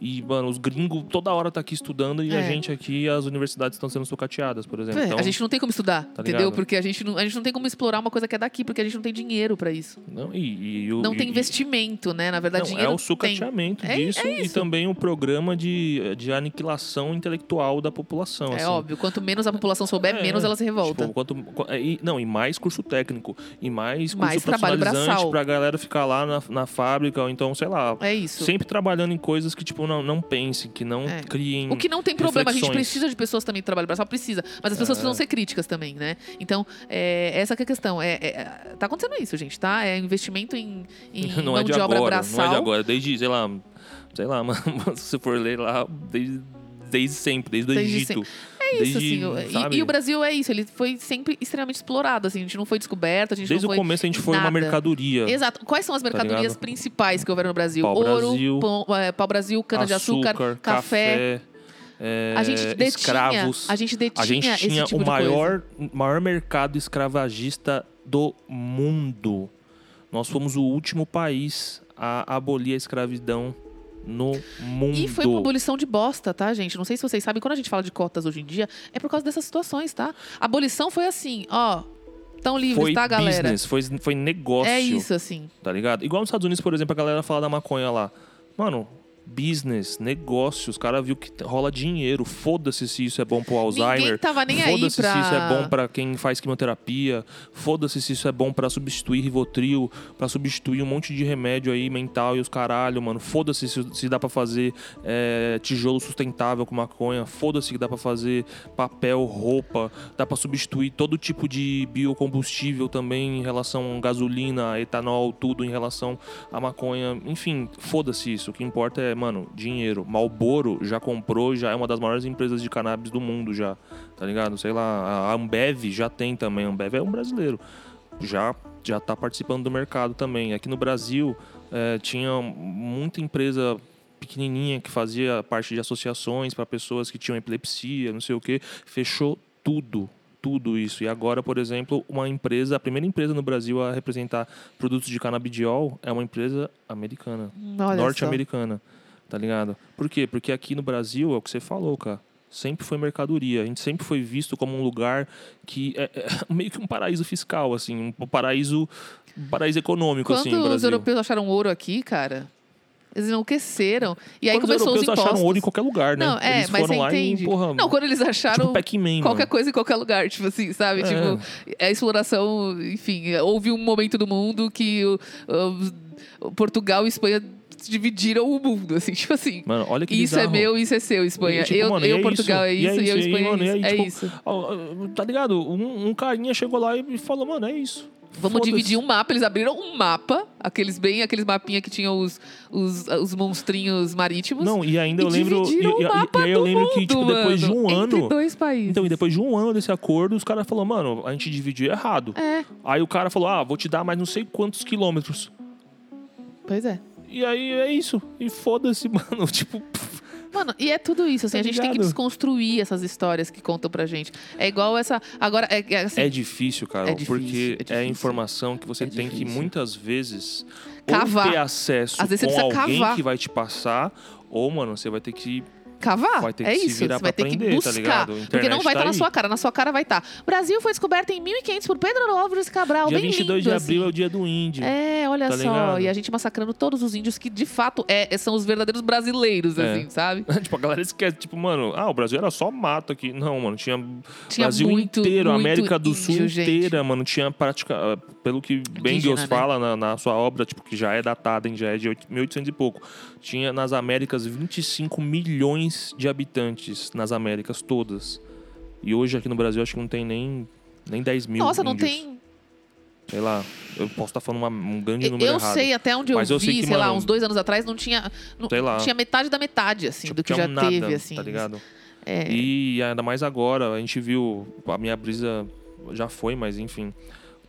e, mano, os gringos toda hora tá aqui estudando e a É. gente aqui, as universidades estão sendo sucateadas, por exemplo. É, Então, a gente não tem como estudar, Tá entendeu? ligado? Porque a gente, não, a gente não tem como explorar uma coisa que é daqui, porque a gente não tem dinheiro pra isso. não, e, e o- Não e- tem investimento, né? Na verdade, Não, dinheiro é o tem. sucateamento É- disso é e também o programa de, de aniquilação intelectual da população. É assim. óbvio, quanto menos a população souber, É, menos ela se revolta. Tipo, quanto, qu- e, não, e mais curso técnico. E mais curso Mais trabalho braçal. pra galera ficar lá na, na fábrica, ou então, sei lá. É isso. Sempre trabalhando em coisas que, tipo, não, não pensem, que não É. criem. O que não tem problema, a gente reflexões. precisa de pessoas também que trabalham braçal, precisa. Mas as pessoas É. precisam ser críticas também, né? Então, é, essa que é a questão. É, é- tá acontecendo isso, gente, tá? É investimento em, em Não mão é de, de, obra agora, braçal. não é de agora. Desde, sei lá, sei lá, mano, se você for ler lá, desde, desde sempre, desde o Desde Egito. É isso, desde, assim. e-? E, o Brasil é isso, ele foi sempre extremamente explorado, assim. A gente não foi descoberto, a gente Desde o começo a gente foi uma nada. mercadoria. Exato. Quais são as mercadorias ligado? principais que houveram no Brasil? Pau Ouro, Brasil, pão, é, pau-brasil, cana-de-açúcar, café. é, A gente detinha, escravos. a gente detinha A gente tinha tipo o maior, maior mercado escravagista do mundo. Nós fomos o último país a abolir a escravidão no mundo. E foi uma abolição de bosta, tá, gente? Não sei se vocês sabem, quando a gente fala de cotas hoje em dia, é por causa dessas situações, tá? A abolição foi assim, ó. Tão livres, foi tá, galera? business, foi, foi negócio. É isso, assim. Tá ligado? Igual nos Estados Unidos, por exemplo, a galera fala da maconha lá. Mano, business, negócio, os caras viu que rola dinheiro. Foda-se se isso é bom pro Alzheimer. Ninguém tava nem aí Foda-se pra... se isso é bom pra quem faz quimioterapia. Foda-se se isso é bom pra substituir Rivotril, pra substituir um monte de remédio aí mental e os caralho, mano. Foda-se se, se dá pra fazer é, tijolo sustentável com maconha. Foda-se que dá pra fazer papel, roupa. Dá pra substituir todo tipo de biocombustível também em relação a gasolina, etanol, tudo em relação à maconha. Enfim, foda-se isso. O que importa é, mano, dinheiro. Malboro já comprou, já é uma das maiores empresas de cannabis do mundo já. Tá ligado? Sei lá, a Ambev já tem também. A Ambev é um brasileiro. Já, já tá participando do mercado também. Aqui no Brasil, eh, tinha muita empresa pequenininha que fazia parte de associações para pessoas que tinham epilepsia, não sei o que. Fechou tudo. Tudo isso. E agora, por exemplo, uma empresa, a primeira empresa no Brasil a representar produtos de canabidiol é uma empresa americana Olha norte-americana, tá ligado? Por quê? Porque aqui no Brasil, é o que você falou, cara, sempre foi mercadoria. A gente sempre foi visto como um lugar que é, é meio que um paraíso fiscal, assim, um paraíso, um paraíso econômico, Quando assim, o os europeus acharam ouro aqui, cara, eles enlouqueceram. E aí Quando os começou os europeus impostos. acharam ouro em qualquer lugar, né? Não, é, Eles mas foram você lá entende. e, porra, Não, quando eles acharam tipo qualquer coisa em qualquer lugar, tipo assim, sabe? É. Tipo, é a exploração, enfim, houve um momento do mundo que o Portugal e Espanha dividiram o mundo, assim, tipo assim. Mano, olha que Isso é bizarro. meu, isso é seu, Espanha. E, tipo, eu, mano, eu é Portugal é isso, isso, e e eu é isso, e, Espanha mano, é isso. É tipo, isso. Ó, ó, Tá ligado? Um, um carinha chegou lá e falou, mano, é isso. Vamos dividir um mapa. Eles abriram um mapa, aqueles bem, aqueles mapinha que tinham os, os, os monstrinhos marítimos. Não, e ainda e eu lembro. E, e- o mapa e aí eu lembro que, mundo, tipo, depois de um ano. Entre dois países. Então, e depois de um ano desse acordo, os caras falaram, mano, a gente dividiu errado. É, Aí o cara falou, ah, vou te dar mais não sei quantos quilômetros. pois é. E aí é isso. E foda-se, mano. Tipo, pff, Mano, e é tudo isso, assim, Tá a gente tem que desconstruir essas histórias que contam pra gente. É igual essa. Agora, é, é assim. é difícil, Carol, É difícil, porque é difícil. informação que você É tem que muitas vezes Cavar. ou ter acesso Às vezes você com alguém cavar. que vai te passar, ou, mano, você vai ter que Cavar. Vai ter que é isso. Você vai ter que aprender, tá buscar. A porque não vai tá estar na aí. sua cara. Na sua cara vai estar. Brasil foi descoberto em 1500 por Pedro Álvares Cabral. Dia bem 22 lindo, de abril é assim. o dia do índio. É, olha Tá só. ligado? E a gente massacrando todos os índios que, de fato, é, são os verdadeiros brasileiros, É. assim, sabe? tipo, a galera esquece, tipo, mano, ah, o Brasil era só mato aqui. Não, mano, tinha, Tinha Brasil muito, inteiro, muito América do Sul índio, gente. inteira, mano, tinha prática, pelo que Indígena, né? fala na, na sua obra, tipo, que já é datada, hein, já é de oito- 1800 e pouco. Tinha nas Américas 25 milhões de habitantes nas Américas todas. E hoje aqui no Brasil acho que não tem nem Nem 10 mil Nossa, não índios. tem. Sei lá, eu posso estar falando uma- um grande número Eu errado. sei até onde eu Mas eu vi, sei que, sei lá, mano, uns dois anos atrás, não tinha. Não, sei lá. Tinha metade da metade, assim, Tipo, do que já nada, teve, assim. Tá ligado? É. E ainda mais agora, a gente viu, a minha brisa já foi, mas enfim.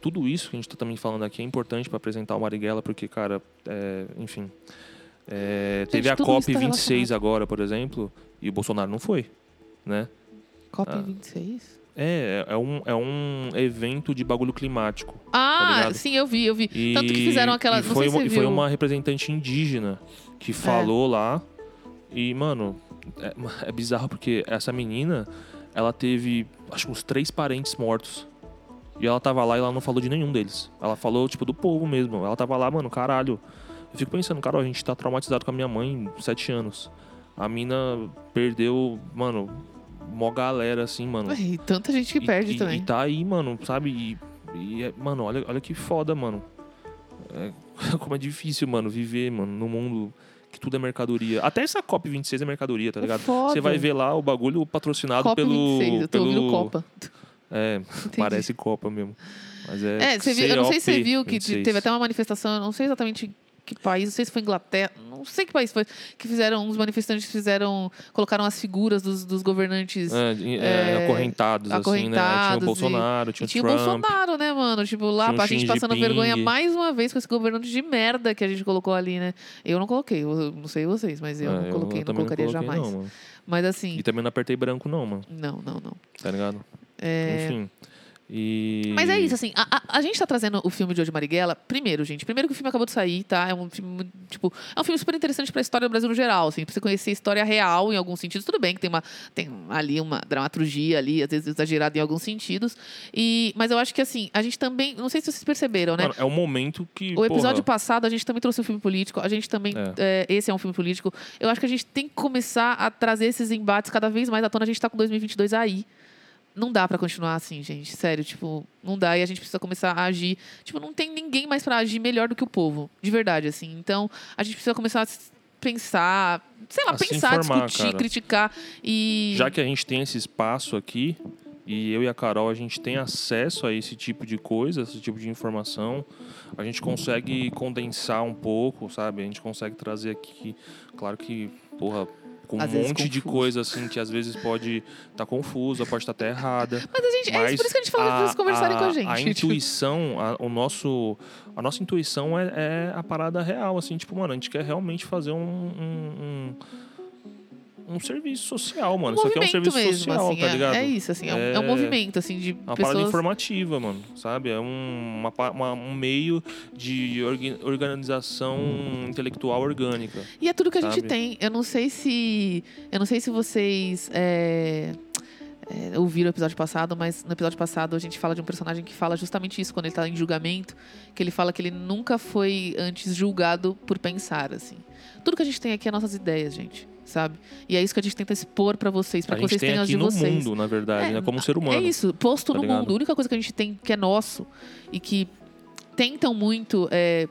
Tudo isso que a gente tá também falando aqui é importante para apresentar o Marighella, porque, cara, é, enfim. É, teve a tudo isso tá COP26 relacionado. agora, por exemplo, e o Bolsonaro não foi, né? COP Ah. 26? É, é um, é um evento de bagulho climático. Ah, ligado? sim, eu vi, eu vi. E, Tanto que fizeram aquela. e Não foi, sei se uma, e foi uma representante indígena que falou lá. E, mano, é, é bizarro porque essa menina, ela teve, acho que uns três parentes mortos. E ela tava lá e ela não falou de nenhum deles. Ela falou, tipo, do povo mesmo. Ela tava lá, mano, caralho. Eu fico pensando, cara, a gente tá traumatizado com a minha mãe, sete anos. A mina perdeu, mano, mó galera, assim, mano. E tanta gente que E- perde e, também. E tá aí, mano, sabe? E, e é- mano, olha, olha que foda, mano. É, como é difícil, mano, viver, mano, num mundo que tudo é mercadoria. Até essa COP26 é mercadoria, tá ligado? Foda. Você vai ver lá o bagulho patrocinado Copa pelo. 26, eu tô pelo... ouvindo Copa. É, Entendi. parece Copa mesmo. Mas é. É, você viu, eu não sei se você viu que 26. teve até uma manifestação, eu não sei exatamente que país, não sei se foi Inglaterra, não sei que país foi, que fizeram, uns manifestantes fizeram, colocaram as figuras dos, dos governantes. É, é, é, acorrentados, assim, né? Tinha acorrentados o e- Bolsonaro, tinha E o tinha o Trump. Bolsonaro, né, mano? Tipo, lá, Tinha o a gente passando vergonha mais uma vez com esse governo de merda que a gente colocou ali, né? Eu não coloquei, eu não sei vocês, mas eu É, não coloquei, não também colocaria coloquei, jamais. Não. Mas assim, E também não apertei branco, não, mano. não, não, não. Tá ligado? É, Enfim. E... Mas é isso, assim, a, a, a gente tá trazendo o filme de hoje Marighella, primeiro, gente, primeiro que o filme acabou de sair, tá? É um filme, tipo, é um filme super interessante pra história do Brasil no geral, assim, pra você conhecer a história real em alguns sentidos, tudo bem que tem, uma, tem ali uma dramaturgia ali, às vezes exagerada em alguns sentidos, e, mas eu acho que, assim, a gente também, não sei se vocês perceberam, né? Mano, é um momento que. O episódio porra, passado a gente também trouxe um filme político, a gente também. é, esse é um filme político. Eu acho que a gente tem que começar a trazer esses embates cada vez mais à tona. A gente tá com 2022 aí. Não dá pra continuar assim, gente. Sério, tipo, não dá. E a gente precisa começar a agir. Tipo, não tem ninguém mais pra agir melhor do que o povo. De verdade, assim. Então, a gente precisa começar a pensar. Sei lá, A pensar, informar, discutir, cara. criticar. E. Já que a gente tem esse espaço aqui, e eu e a Carol, a gente tem acesso a esse tipo de coisa, esse tipo de informação, a gente consegue condensar um pouco, sabe? A gente consegue trazer aqui, claro que, porra, com Às um monte de coisa assim que às vezes pode estar confusa, pode estar até errada. Mas a gente. é isso, por isso que a gente falou pra vocês conversarem com a gente. A intuição, a, o nosso, a nossa intuição é, é a parada real, assim, tipo, mano, a gente quer realmente fazer um, um, um, um serviço social, mano. um Isso aqui é um serviço mesmo, social, assim, tá é- ligado? É, isso, assim, é, um, é um É movimento, assim, de Uma parada pessoas. informativa, mano, sabe? É um, uma, uma- um meio de orga- organização intelectual orgânica. E é tudo que a gente sabe? tem. Eu não sei se. Eu não sei se vocês. é, é, ouviram o episódio passado, mas no episódio passado a gente fala de um personagem que fala justamente isso quando ele tá em julgamento, que ele fala que ele nunca foi antes julgado por pensar, assim. Tudo que a gente tem aqui é nossas ideias, gente, sabe? E é isso que a gente tenta expor pra vocês, pra a que vocês tenham as de no vocês. mundo, na verdade, É, né? Como ser humano. É isso, posto tá no ligado? mundo. A única coisa que a gente tem que é nosso e que tentam muito é,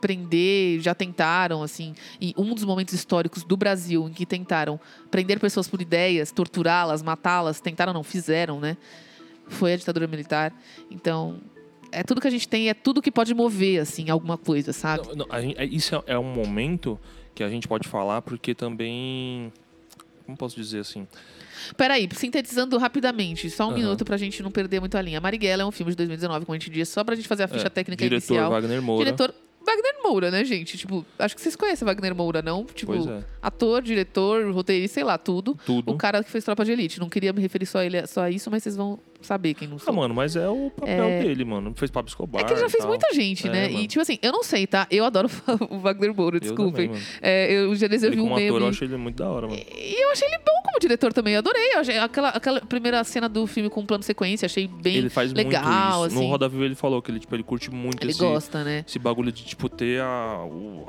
prender, já tentaram, assim, e um dos momentos históricos do Brasil em que tentaram prender pessoas por ideias, torturá-las, matá-las, tentaram, não, fizeram, né? Foi a ditadura militar. Então, é tudo que a gente tem, é tudo que pode mover, assim, alguma coisa, sabe? Não, não, gente- é- isso é, é um momento que a gente pode falar porque também. Como posso dizer assim? Peraí, sintetizando rapidamente, só um Aham. minuto pra gente não perder muito a linha. Marighella é um filme de 2019, como a gente disse, só pra gente fazer a ficha É, técnica diretor inicial. Wagner Moura. Diretor Wagner Moura, né, gente? Tipo, acho que vocês conhecem Wagner Moura, não? Tipo, é. ator, diretor, roteirista, sei lá, tudo. Tudo. O cara que fez Tropa de Elite. Não queria me referir só a ele, só a isso, mas vocês vão saber quem não Ah, sou. mano, mas é o papel É. dele, mano. Fez Pablo Escobar. é que ele já fez tal. muita gente, É, né? mano. E, tipo assim, eu não sei, tá? Eu adoro o Wagner Moura, Eu desculpem. também, mano. É, eu já eu vi um ator, meme. eu acho ele muito da hora, mano. E eu achei ele bom como diretor também, eu adorei. Eu achei aquela, aquela primeira cena do filme com plano sequência, achei bem Ele faz legal, assim. No Roda Viva ele falou que ele, tipo, ele curte muito Ele esse, gosta, né? esse bagulho de, tipo, ter a,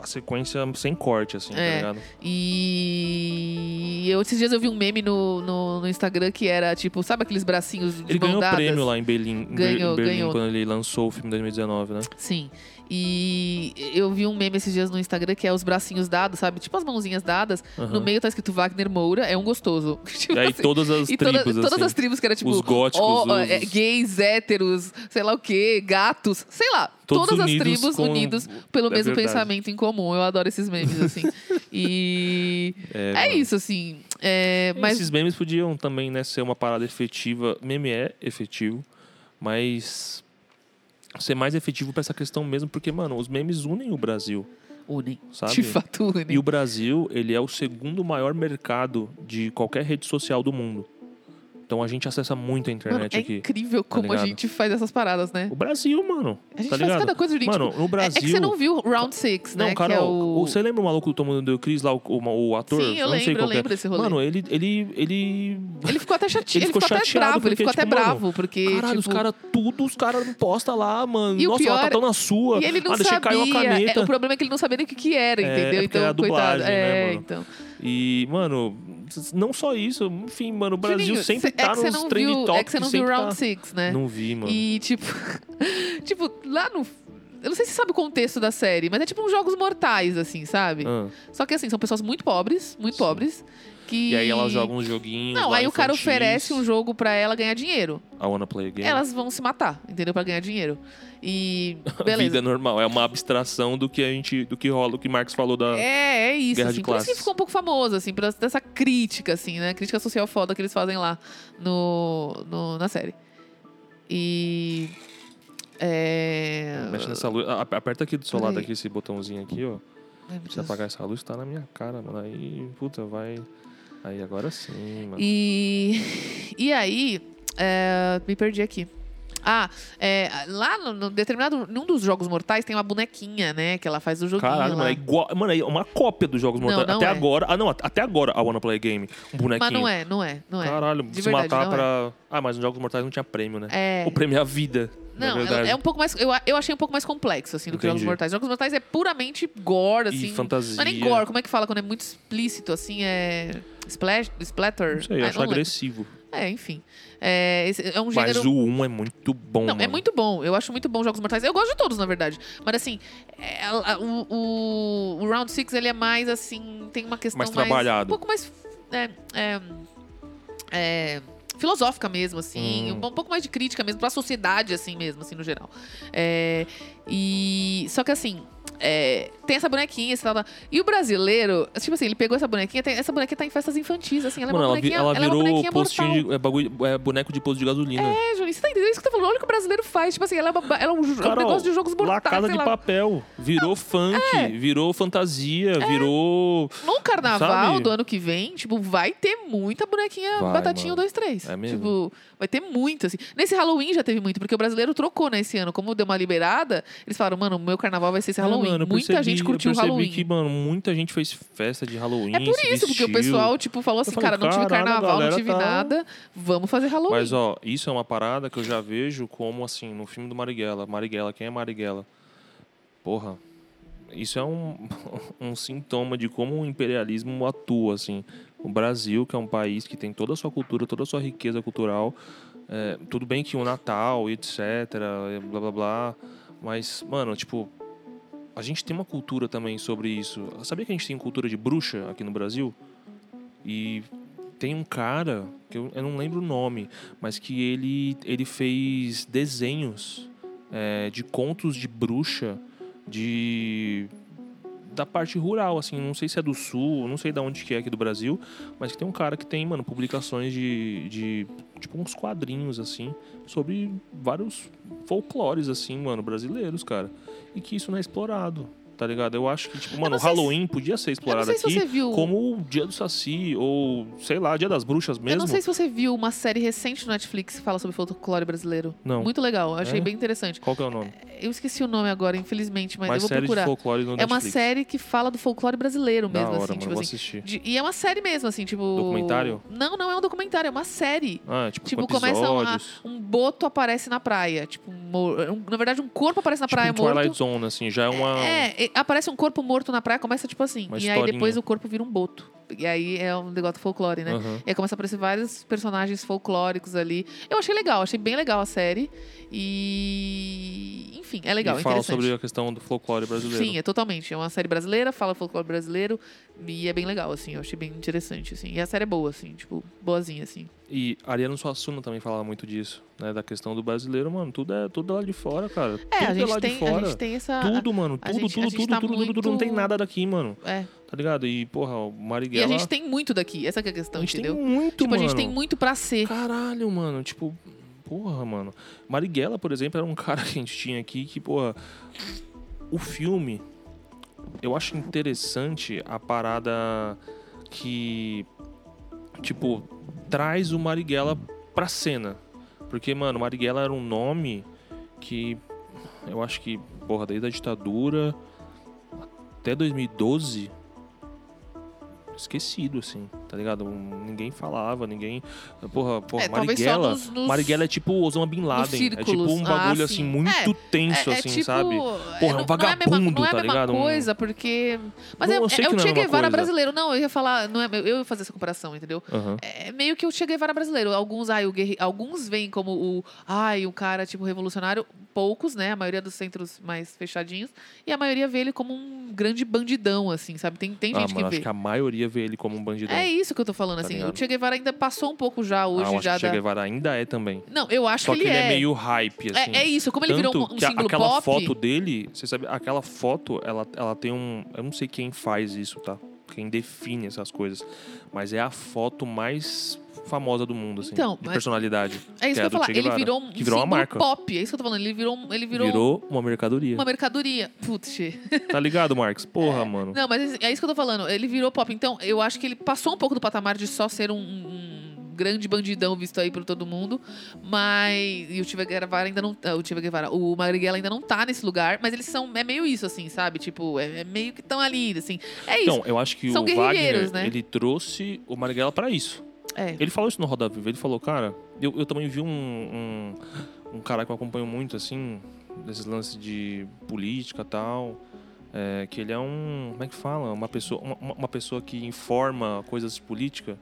a sequência sem corte, assim, tá É. ligado? E eu, esses dias eu vi um meme no, no, no, Instagram que era, tipo, sabe aqueles bracinhos de Ele ganhou dadas? prêmio lá em Berlim, Ganhou, em Berlim ganhou. quando ele lançou o filme em 2019, né? Sim. E eu vi um meme esses dias no Instagram que é os bracinhos dados, sabe? Tipo as mãozinhas dadas. No Aham. meio tá escrito Wagner Moura, é um gostoso. Tipo E aí assim, todas as e tribos, toda- todas assim. as tribos que era tipo. Os góticos, ó, os- é, gays, héteros, sei lá o quê, gatos, sei lá. Todos todas as tribos com- unidos pelo é mesmo verdade. pensamento em comum. Eu adoro esses memes, assim. e. É, É, isso, assim. É, mas. Esses memes podiam também né, ser uma parada efetiva. Meme é efetivo, mas ser mais efetivo pra essa questão mesmo, porque, mano, os memes unem o Brasil, Unem. sabe? De fato, unem. E o Brasil, ele é o segundo maior mercado de qualquer rede social do mundo. Então a gente acessa muito a Mano, internet é aqui. incrível como a gente faz essas paradas, né? O Brasil, mano. A gente tá faz ligado? cada coisa, gente. Mano, no é- Brasil. É que você não viu Round Six, né? Não, cara, é o... você lembra o maluco do Todo Mundo Deu Cris lá, o, o, o ator? Sim, eu não sei lembro, eu qual que é. lembro desse rolê. Mano, ele, ele, ele Ele ficou até chateado, Ele ele ficou, ficou até bravo, ele porque, ficou até tipo, mano, bravo, porque, Caralho, tipo... os caras, tudo, os caras não postam lá, mano. E o Nossa, pior- ela tá tão na sua. E ele não ah, sabia. uma caneta. É, o problema é que ele não sabia nem o que, que era, É, entendeu? é então, é coitado. né, é, mano? então. E, mano, não só isso. Enfim, mano, o Brasil sempre cê- é tá que você nos não trend viu, topics. É que você não viu Round tá... Six, né? Não vi, mano. E, tipo... tipo, lá no... Eu não sei se você sabe o contexto da série, mas é tipo uns jogos mortais, assim, sabe? Ah. Só que, assim, são pessoas muito pobres, muito Sim. pobres, que... E aí elas jogam uns joguinhos Não, aí o cara oferece um jogo pra ela ganhar dinheiro. I wanna play a game. Elas vão se matar, entendeu? Pra ganhar dinheiro. E. A Beleza. vida é normal. É uma abstração do que a gente... Do que rola, do que Marx falou da... É, é isso, Guerra de assim. Por isso que classes. ficou um pouco famoso, assim, por essa- dessa crítica, assim, né? Crítica social foda que eles fazem lá no, no- na série. E. É. Mexe nessa luz. A- Aperta aqui do seu lado aqui, esse botãozinho aqui, ó. Ai, Se apagar essa luz, tá na minha cara, mano. Aí, puta, vai... Aí, agora sim, mano. E. E aí. é, me perdi aqui. Ah, é, lá no, no determinado. Num dos jogos mortais tem uma bonequinha, né? Que ela faz o joguinho. Caralho, lá. mano, é igual. Mano, é uma cópia dos jogos Não, mortais. não até é. agora. Ah, não, até agora a Wanna Play Game. Um bonequinho. Mas não é, não é, não é. Caralho, De se verdade, matar não pra. Ah, mas nos Jogos Mortais não tinha prêmio, né? É. O prêmio é a vida. Não, é um pouco mais. Eu, eu achei um pouco mais complexo, assim, do que Jogos Entendi. Mortais. Jogos Mortais é puramente gore, assim. E fantasia. Não é nem gore, como é que fala quando é muito explícito, assim? É. Splash, splatter? Não sei, eu Ah, acho não lembro. agressivo. É, enfim. É, é um Mas gênero. o 1 é muito bom. Não, é mano. muito bom. Eu acho muito bom Jogos Mortais. Eu gosto de todos, na verdade. Mas assim, é, a- o, o, Round Six ele é mais assim, tem uma questão Mais trabalhado. Um pouco mais. É, é, é, filosófica mesmo, assim. Hum. Um, pouco mais de crítica mesmo, pra sociedade, assim mesmo, assim, no geral. É, e. Só que assim. É, tem essa bonequinha, esse tal, tal. E o brasileiro, tipo assim, ele pegou essa bonequinha, tem- essa bonequinha tá em festas infantis, assim, ela é Mano, uma ela, vi- bonequinha, ela ela é uma virou bonequinha postinho mortal. de, é, bagulho, é boneco de posto de gasolina. É, Juninho, você tá entendendo isso que eu tô falando? Olha o que o brasileiro faz. Tipo assim, ela é, uma, ela é um, jo- é um Carol, negócio de jogos mortais, Casa sei de lá. Papel. Virou funk, É. virou fantasia, virou. No carnaval Sabe? do ano que vem, tipo, vai ter muita bonequinha Vai, batatinha mano. 2, 3. É mesmo? Tipo, vai ter muito, assim. Nesse Halloween já teve muito, porque o brasileiro trocou, né, esse ano. Como deu uma liberada, eles falaram, mano, o meu carnaval vai ser esse Ah, Halloween. mano, eu muita percebi- gente curtiu eu o percebi Halloween. que, mano, muita gente fez festa de Halloween. É por isso, porque o pessoal, tipo, falou assim, falei, cara, não tive carnaval, não tive tá- nada, vamos fazer Halloween. Mas, ó, isso é uma parada que eu já vejo como, assim, no filme do Marighella. Marighella, quem é Marighella? Porra, isso é um, um sintoma de como o imperialismo atua, assim. O Brasil, que é um país que tem toda a sua cultura, toda a sua riqueza cultural. é, tudo bem que o Natal, etc, blá, blá, blá. Mas, mano, tipo... A gente tem uma cultura também sobre isso. Sabia que a gente tem cultura de bruxa aqui no Brasil? E tem um cara, que eu, eu não lembro o nome, mas que ele, ele fez desenhos é, de contos de bruxa de da parte rural, assim, não sei se é do sul, não sei de onde que é aqui do Brasil, mas que tem um cara que tem, mano, publicações de, de tipo uns quadrinhos assim sobre vários folclores assim, mano, brasileiros, cara. E que isso não é explorado. Tá ligado? Eu acho que, tipo, mano, o sei se- Halloween podia ser explorado se aqui viu... como o Dia do Saci, ou sei lá, Dia das Bruxas mesmo. Eu não sei se você viu uma série recente no Netflix que fala sobre folclore brasileiro. Não. Muito legal, eu achei É? bem interessante. Qual que é o nome? Eu esqueci o nome agora, infelizmente, mas Mais eu vou série procurar. de folclore no É uma série que fala do folclore brasileiro mesmo, hora, assim, mano, tipo vou assim. assistir. de- e é uma série mesmo, assim, tipo. Documentário? Não, não é um documentário, é uma série. Ah, tipo, Tipo, com começa uma- um boto aparece na praia. Tipo, um na verdade, um corpo aparece na Tipo praia um Twilight morto. Zone, assim, já é uma... É, aparece um corpo morto na praia, começa tipo assim. Uma e aí depois o corpo vira um boto. E aí é um negócio folclore, né? Aham. E aí começa a aparecer vários personagens folclóricos ali. Eu achei legal, achei bem legal a série. E. Enfim, é legal, e fala sobre a questão do folclore brasileiro. Sim, é totalmente. É uma série brasileira, fala folclore brasileiro. E é bem legal, assim. Eu achei bem interessante, assim. E a série é boa, assim. Tipo, boazinha, assim. E Ariano Suassuna também falava muito disso, né? Da questão do brasileiro, mano. Tudo é tudo lá de fora, cara. É, tudo a gente, lá tem, de fora. a gente tem essa... Tudo, mano. a Tudo, gente- tudo, tudo, tá tudo, tudo, tudo. Não tem muito- nada daqui, mano. É. Tá ligado? E, porra, o E Marighella... a gente tem muito daqui. Essa que é a questão, a gente entendeu? tem muito, tipo, mano. a gente tem muito pra ser. Caralho, mano. Tipo, porra, mano. Marighella, por exemplo, era um cara que a gente tinha aqui que, porra... O filme... Eu acho interessante a parada que... Tipo, traz o Marighella pra cena. Porque, mano, Marighella era um nome que... Eu acho que, porra, desde a ditadura até 2012 esquecido, assim, tá ligado? Um- Ninguém falava, ninguém. Porra, porra, É, Marighella. nos- nos- Marighella é tipo Osama Bin Laden. É tipo um Ah, bagulho sim. assim, muito É, tenso, é, é assim, tipo, sabe? é, Porra, é um não- não é a mesma, vagabundo, não é a tá mesma ligado? Um- coisa, porque. Mas Não, é, é o é a Che Guevara brasileiro. Não, eu ia falar. Não é, eu ia fazer essa comparação, entendeu? Aham. É meio que o Che Guevara brasileiro. Alguns, ai, o guerre... Alguns veem como o. Ai, o cara, tipo, revolucionário. Poucos, né? A maioria dos centros mais fechadinhos. E a maioria vê ele como um grande bandidão, assim, sabe? Tem, tem Ah, gente mano, que acho vê. que a maioria vê ele como um bandidão. É isso que eu tô falando, Tá assim. ligado? O Che Guevara ainda passou um pouco já ah, hoje, acho já que Che da. Guevara ainda é também. Não, eu acho Só que que ele ele é. é meio hype, assim. É, é isso, como ele virou um, um Tanto símbolo aquela pop. foto dele, você sabe, aquela foto, ela, ela tem um. Eu não sei quem faz isso, tá? Quem define essas coisas. Mas é a foto mais famosa do mundo, assim. Então, de personalidade. É isso que, é eu ia falar. Ele virou um que virou uma marca. pop. É isso que eu tô falando. Ele virou, ele virou, Virou uma mercadoria. uma mercadoria. Putz. Tá ligado, Marcos? Porra, mano. Não, mas é isso que eu tô falando. Ele virou pop. Então, eu acho que ele passou um pouco do patamar de só ser um, um grande bandidão visto aí por todo mundo. Mas. E o Che Guevara ainda não. ah, O Che Guevara. O Marighella ainda não tá nesse lugar. Mas eles são. É meio isso, assim, sabe? Tipo, é, é meio que estão ali, assim. É isso. Então, eu acho que São o Wagner, né? ele trouxe o Marighella pra isso. É. Ele falou isso no Roda Viva. Ele falou, cara, eu, eu também vi um, um, um cara que eu acompanho muito, assim, desses lances de política e tal. é, que ele é um. Como é que fala? Uma pessoa, uma, uma pessoa que informa coisas de política.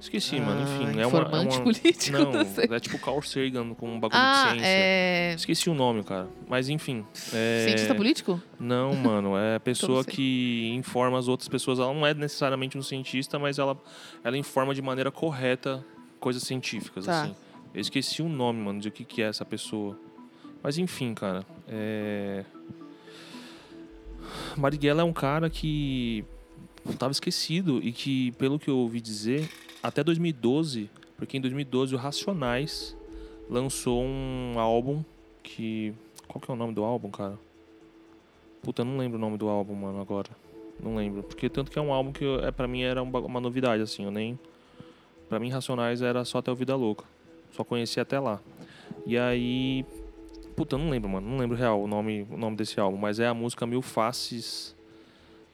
Esqueci, mano. Enfim, Ah, é uma. É uma político, não, é tipo Carl Sagan com um bagulho Ah, de ciência. é. Esqueci o nome, cara. Mas enfim. é- Cientista político? Não, mano, é a pessoa que informa as outras pessoas. Ela não é necessariamente um cientista, mas ela, ela informa de maneira correta coisas científicas, Tá. assim. Eu esqueci o nome, mano, de o que, que é essa pessoa. Mas enfim, cara. É... Marighella é um cara que tava esquecido e que, pelo que eu ouvi dizer, até 2012, porque em 2012 o Racionais lançou um álbum que. Qual que é o nome do álbum, cara? Puta, não lembro o nome do álbum, mano, agora. Não lembro. Porque tanto que é um álbum que é, pra mim era um uma novidade, assim. Eu nem. Pra mim, Racionais era só até o Vida Louca. Só conhecia até lá. E aí. Puta, não lembro, mano. Não lembro real o nome, o nome desse álbum. Mas é a música Mil Faces.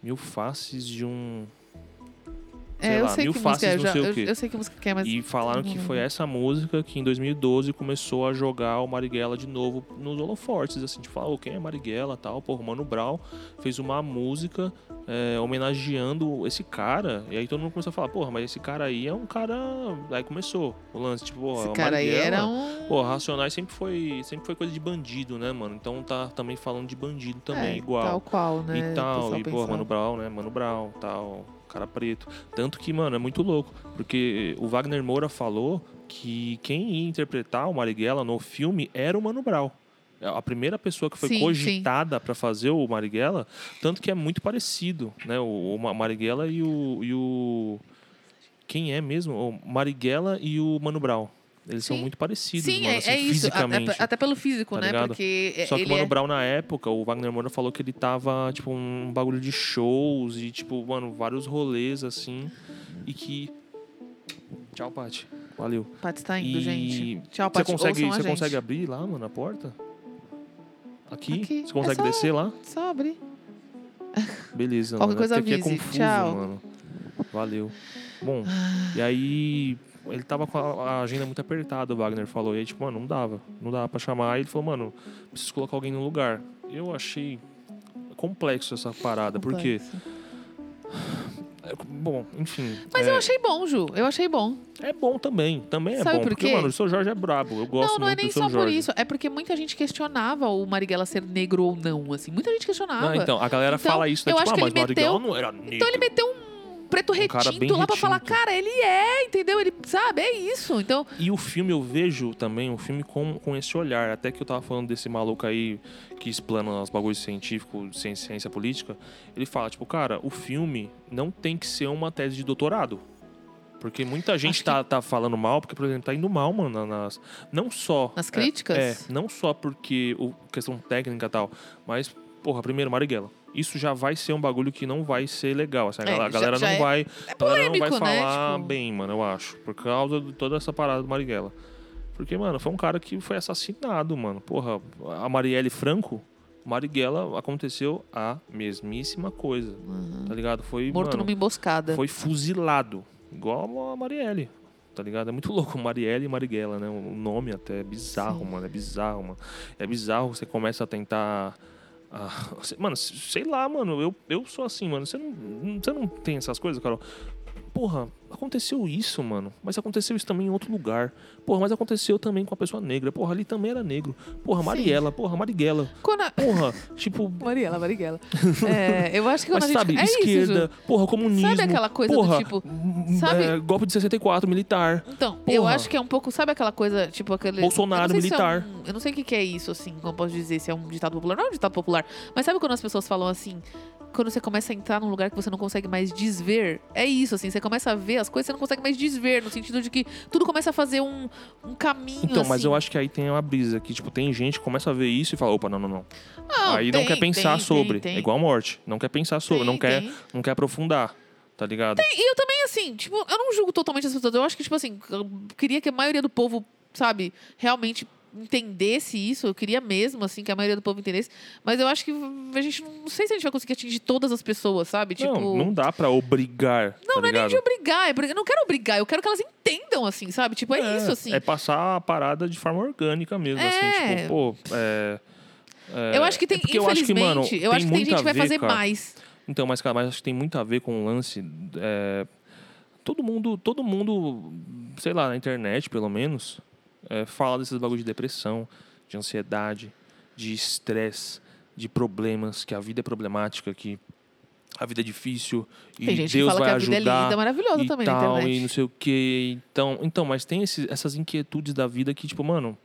Mil Faces de um. Sei É, eu lá, sei Mil que música Faces é. não já- sei o eu, quê. eu sei que música que é, mas. E falaram que foi essa música que em 2012 começou a jogar o Marighella de novo nos holofortes, assim, tipo, ah, quem é Marighella tal, pô, o Mano Brown fez uma música é, homenageando esse cara, e aí todo mundo começou a falar, porra, mas esse cara aí é um cara... Aí começou o lance, tipo, porra, Esse o cara aí Marighella- era um. Pô, Racionais sempre foi, sempre foi coisa de bandido, né, mano? Então tá também falando de bandido também, é, igual Tal qual, né? e o tal, e pô. Mano Brown, né? Mano Brown, tal, cara preto. Tanto que, mano, é muito louco, porque o Wagner Moura falou que quem ia interpretar o Marighella no filme era o Mano Brown. A primeira pessoa que foi Sim, cogitada pra fazer o Marighella, tanto que é muito parecido, né? O, o Ma- Marighella e o, e o. Quem é mesmo? O Marighella e o Mano Brown. Eles são Sim. muito parecidos, Sim, mano, é, assim, é isso. Até, fisicamente. até pelo físico, Tá né? ligado? Porque é- Só que o Mano é... Brown, na época, o Wagner Moura falou que ele tava, tipo, um bagulho de shows e, tipo, mano, vários rolês, assim. E que. Tchau, Paty. Valeu. Paty tá indo, E gente. Tchau, Você Paty. consegue, ouçam a você gente. consegue abrir lá, mano, a porta? Aqui? Aqui. Você consegue É só- descer lá? Só abrir. Beleza, Qualquer mano. coisa é aqui é avise. confuso, Tchau. mano. Valeu. Bom, e aí ele tava com a agenda muito apertada, o Wagner falou. E aí, tipo, mano, não dava. Não dava pra chamar. Aí ele falou, mano, preciso colocar alguém no lugar. Eu achei complexo essa parada, porque Complexo. É, Bom, enfim. Mas é, eu achei bom, Ju. Eu achei bom. é bom também. Também é Sabe bom. por porque, mano, o seu Jorge é brabo. Eu gosto não, não é nem do seu só por Jorge. isso. É porque muita gente questionava o Marighella ser negro ou não, assim. Muita gente questionava. Não, então, a galera Então, fala isso, né? eu Tipo, acho ah, que ele Marighella meteu- não era negro. Então ele meteu um preto Um retinto lá pra falar, cara, ele é, entendeu? Ele, sabe, é isso. Então, E o filme, eu vejo também um filme com, com esse olhar. Até que eu tava falando desse maluco aí que explana os bagulhos científicos, ciência, ciência política. Ele fala, tipo, cara, o filme não tem que ser uma tese de doutorado. Porque muita gente tá, tá falando mal, porque, por exemplo, tá indo mal, mano, nas. Não só. nas é, críticas... É, não só porque o questão técnica e tal, mas, porra, primeiro, Marighella. Isso já vai ser um bagulho que não vai ser legal. Assim, a É, gal- a já- galera já não é- vai. a galera não vai polêmico, né? falar Tipo- bem, mano, eu acho. Por causa de toda essa parada do Marighella. Porque, mano, foi um cara que foi assassinado, mano. Porra, a Marielle Franco, Marighella, aconteceu a mesmíssima coisa. Tá ligado? Foi. Uhum. Morto mano, numa emboscada. foi fuzilado. Igual a Marielle. Tá ligado? É muito louco, Marielle e Marighella, né? O nome até é bizarro, Sim. mano. É bizarro, mano. É bizarro, você começa a tentar. Ah, mano, sei lá, mano. Eu, eu sou assim, mano. Você não, você não tem essas coisas, Carol? Porra, aconteceu isso, mano. Mas aconteceu isso também em outro lugar. Porra, mas aconteceu também com a pessoa negra. Porra, ali também era negro. Porra, Mariela, porra, Marighella. A... Porra, tipo. Marighella, Marighella. É, eu acho que quando Mas a gente... sabe, é isso, esquerda, Ju. porra, comunismo. Sabe aquela coisa do porra, tipo, m- sabe- é, golpe de 64, militar. Então, eu Porra. acho que é um pouco, sabe aquela coisa, tipo aquele. Bolsonaro, eu é militar. um- eu não sei o que, que é isso, assim, como eu posso dizer, se é um ditado popular. Não é um ditado popular. Mas sabe quando as pessoas falam assim, quando você começa a entrar num lugar que você não consegue mais desver? É isso, assim, você começa a ver as coisas, você não consegue mais desver, no sentido de que tudo começa a fazer um, um caminho. Então, mas assim. eu acho que aí tem uma brisa que, tipo, tem gente que começa a ver isso e fala, opa, não, não, não. Não, aí não tem, quer pensar tem, sobre. tem, tem. É igual a morte. Não quer pensar sobre, Tem, não, quer, tem. não quer aprofundar. Tá ligado? E eu também, assim, tipo, eu não julgo totalmente as pessoas. Eu acho que, tipo assim, eu queria que a maioria do povo, sabe, realmente entendesse isso. Eu queria mesmo, assim, que a maioria do povo entendesse. Mas eu acho que a gente não, não sei se a gente vai conseguir atingir todas as pessoas, sabe? Tipo. não, não dá pra obrigar. Não, tá não é nem de obrigar. é porque- Eu não quero obrigar, eu quero que elas entendam, assim, sabe? Tipo, é, isso, assim. É passar a parada de forma orgânica mesmo, É. assim. Tipo, pô, é. é- eu acho que tem, é porque eu acho que, infelizmente, mano, eu acho que tem gente que vai ver, fazer cara. mais. Então, mas, cara, mas acho que tem muito a ver com o lance. é, todo mundo, todo mundo, sei lá, na internet, pelo menos, é, fala desses bagulho de depressão, de ansiedade, de estresse, de problemas, que a vida é problemática, que a vida é difícil e Tem gente Deus que fala vai que a vida ajudar. é linda, maravilhosa e também tal, e não sei o que. Então, então mas tem esse- essas inquietudes da vida que, tipo, mano.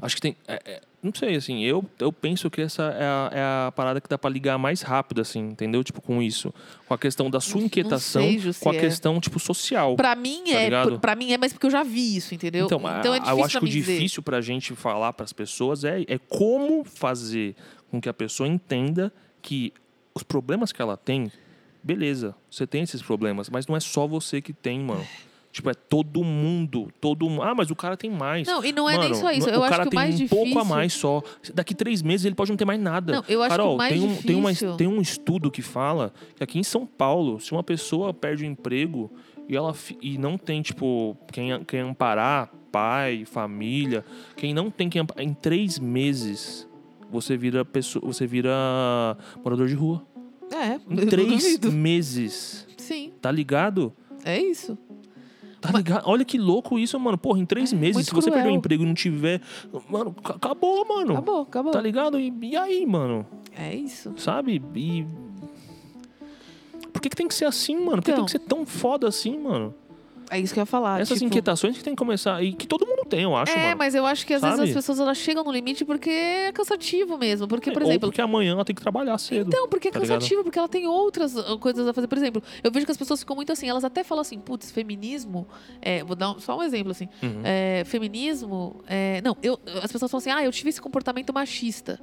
Acho que tem. é- é, não sei, assim, eu, eu penso que essa é a, é a parada que dá pra ligar mais rápido, assim, entendeu? Tipo, com isso. Com a questão da sua inquietação, sei, Ju, com a é. questão, tipo, social. Pra mim Tá é, pra mim é, mas porque eu já vi isso, entendeu? Então, é a- difícil eu acho que o difícil pra gente falar pras pessoas é, é como fazer com que a pessoa entenda que os problemas que ela tem, beleza, você tem esses problemas, mas não é só você que tem, mano. Tipo, é todo mundo, todo mundo. Ah, mas o cara tem mais. Não, e não é nem Mano, só isso. o Eu acho cara que o tem mais um difícil. pouco a mais só. Daqui três meses ele pode não ter mais nada. Não, eu acho que o Carol, mais tem, um, tem, uma, difícil- tem um estudo que fala que aqui em São Paulo, se uma pessoa perde o emprego e ela e não tem, tipo, quem, quem amparar, pai, família, quem não tem quem amparar, em três meses você vira pessoa, você vira morador de rua. É, Em três meses. Sim, Tá ligado? é isso. Tá ligado? Olha que louco isso, mano. Porra, em três É, meses, se você perder o emprego e não tiver. Mano, ca- acabou, mano. Acabou, acabou. Tá ligado? E, e aí, mano? É isso. Sabe? E. Por que, que tem que ser assim, mano? Por que Então. tem que ser tão foda assim, mano? É isso que eu ia falar. Essas tipo... inquietações que tem que começar. E que todo mundo tem, eu acho, É, mano. mas eu acho que às vezes Sabe? as pessoas elas chegam no limite porque é cansativo mesmo. Porque, por Ou exemplo, porque amanhã ela tem que trabalhar cedo. Então, porque é tá ligado? cansativo, porque ela tem outras uh, coisas a fazer. Por exemplo, eu vejo que as pessoas ficam muito assim, elas até falam assim, putz, feminismo. é, vou dar só um exemplo, assim. Uhum. É, feminismo. é, não, eu, as pessoas falam assim, ah, eu tive esse comportamento machista.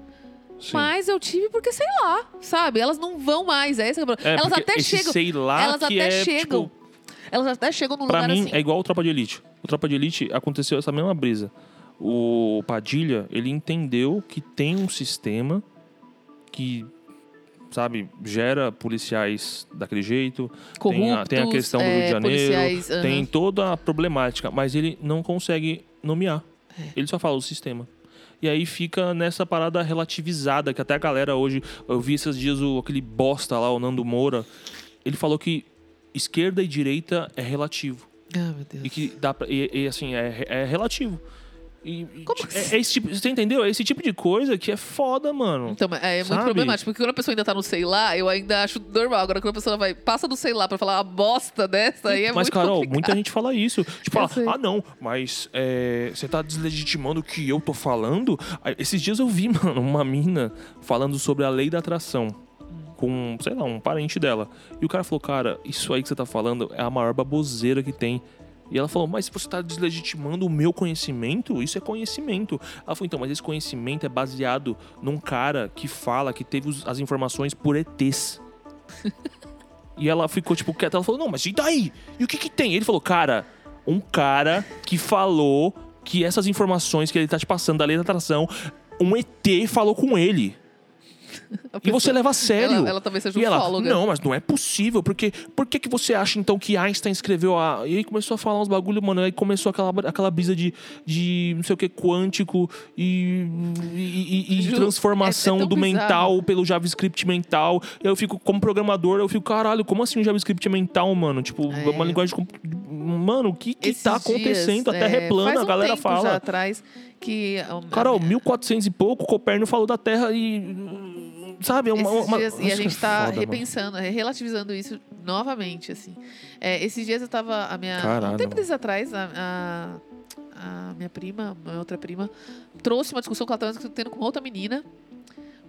Sim. Mas eu tive porque, sei lá, sabe? Elas não vão mais. É esse que é elas até chegam. sei lá Elas até é, chegam. tipo, Elas até chegam num Pra lugar mim, assim. é igual o Tropa de Elite. O Tropa de Elite aconteceu essa mesma brisa. O Padilha, ele entendeu que tem um sistema que, sabe, gera policiais daquele jeito, tem a- tem a corruptos, questão do Rio de é, Janeiro, policiais, aham. tem toda a problemática, mas ele não consegue nomear. É. Ele só fala o sistema. E aí fica nessa parada relativizada, que até a galera hoje. Eu vi esses dias o, aquele bosta lá, o Nando Moura. ele falou que esquerda e direita é relativo. Ah, meu Deus. E que dá pra, e, e, assim, é, é relativo. E, Como que- é, é esse tipo, você entendeu? É esse tipo de coisa que é foda, mano. Então, mas é muito problemático, porque quando a pessoa ainda tá no sei lá, eu ainda acho normal. Agora, quando a pessoa vai, passa do sei lá pra falar uma bosta dessa, aí é mas, muito Carol, complicado. muita gente fala isso. Tipo, fala, ah, não, mas é, você tá deslegitimando o que eu tô falando? Esses dias eu vi, mano, uma mina falando sobre a lei da atração. Com, sei lá, um parente dela. E o cara falou, cara, isso aí que você tá falando é a maior baboseira que tem. E ela falou, mas você tá deslegitimando o meu conhecimento? Isso é conhecimento. Ela falou, então, mas esse conhecimento é baseado num cara que fala que teve as informações por ETs. E ela ficou, tipo, quieta. Ela falou, não, mas e daí? E o que que tem? Ele falou, cara, um cara que falou que essas informações que ele tá te passando da lei da atração, um ET falou com ele. A E pessoa- você leva a sério. Ela, ela talvez seja E ela, não, mas não é possível, porque por que, que você acha então que Einstein escreveu a. E aí começou a falar uns bagulho, mano, aí começou aquela, aquela brisa de, de não sei o que, quântico e, e, e- transformação é- é do bizarro. mental pelo JavaScript mental. Eu fico, como programador, eu fico, caralho, como assim um JavaScript mental, mano? Tipo, É. uma linguagem. Mano, o que, que Esses tá dias, acontecendo? a é, Terra é um a galera fala. atrás que Carol, 1400 e pouco, Copérnico falou da Terra e. Sabe? É uma. uma- dias, e a gente é tá foda, mano. repensando, é, relativizando isso novamente, assim. É, esses dias eu tava, a minha, Caralho, um tempo mano. desses atrás, a, a, a minha prima, minha outra prima, trouxe uma discussão que ela tava tendo com outra menina,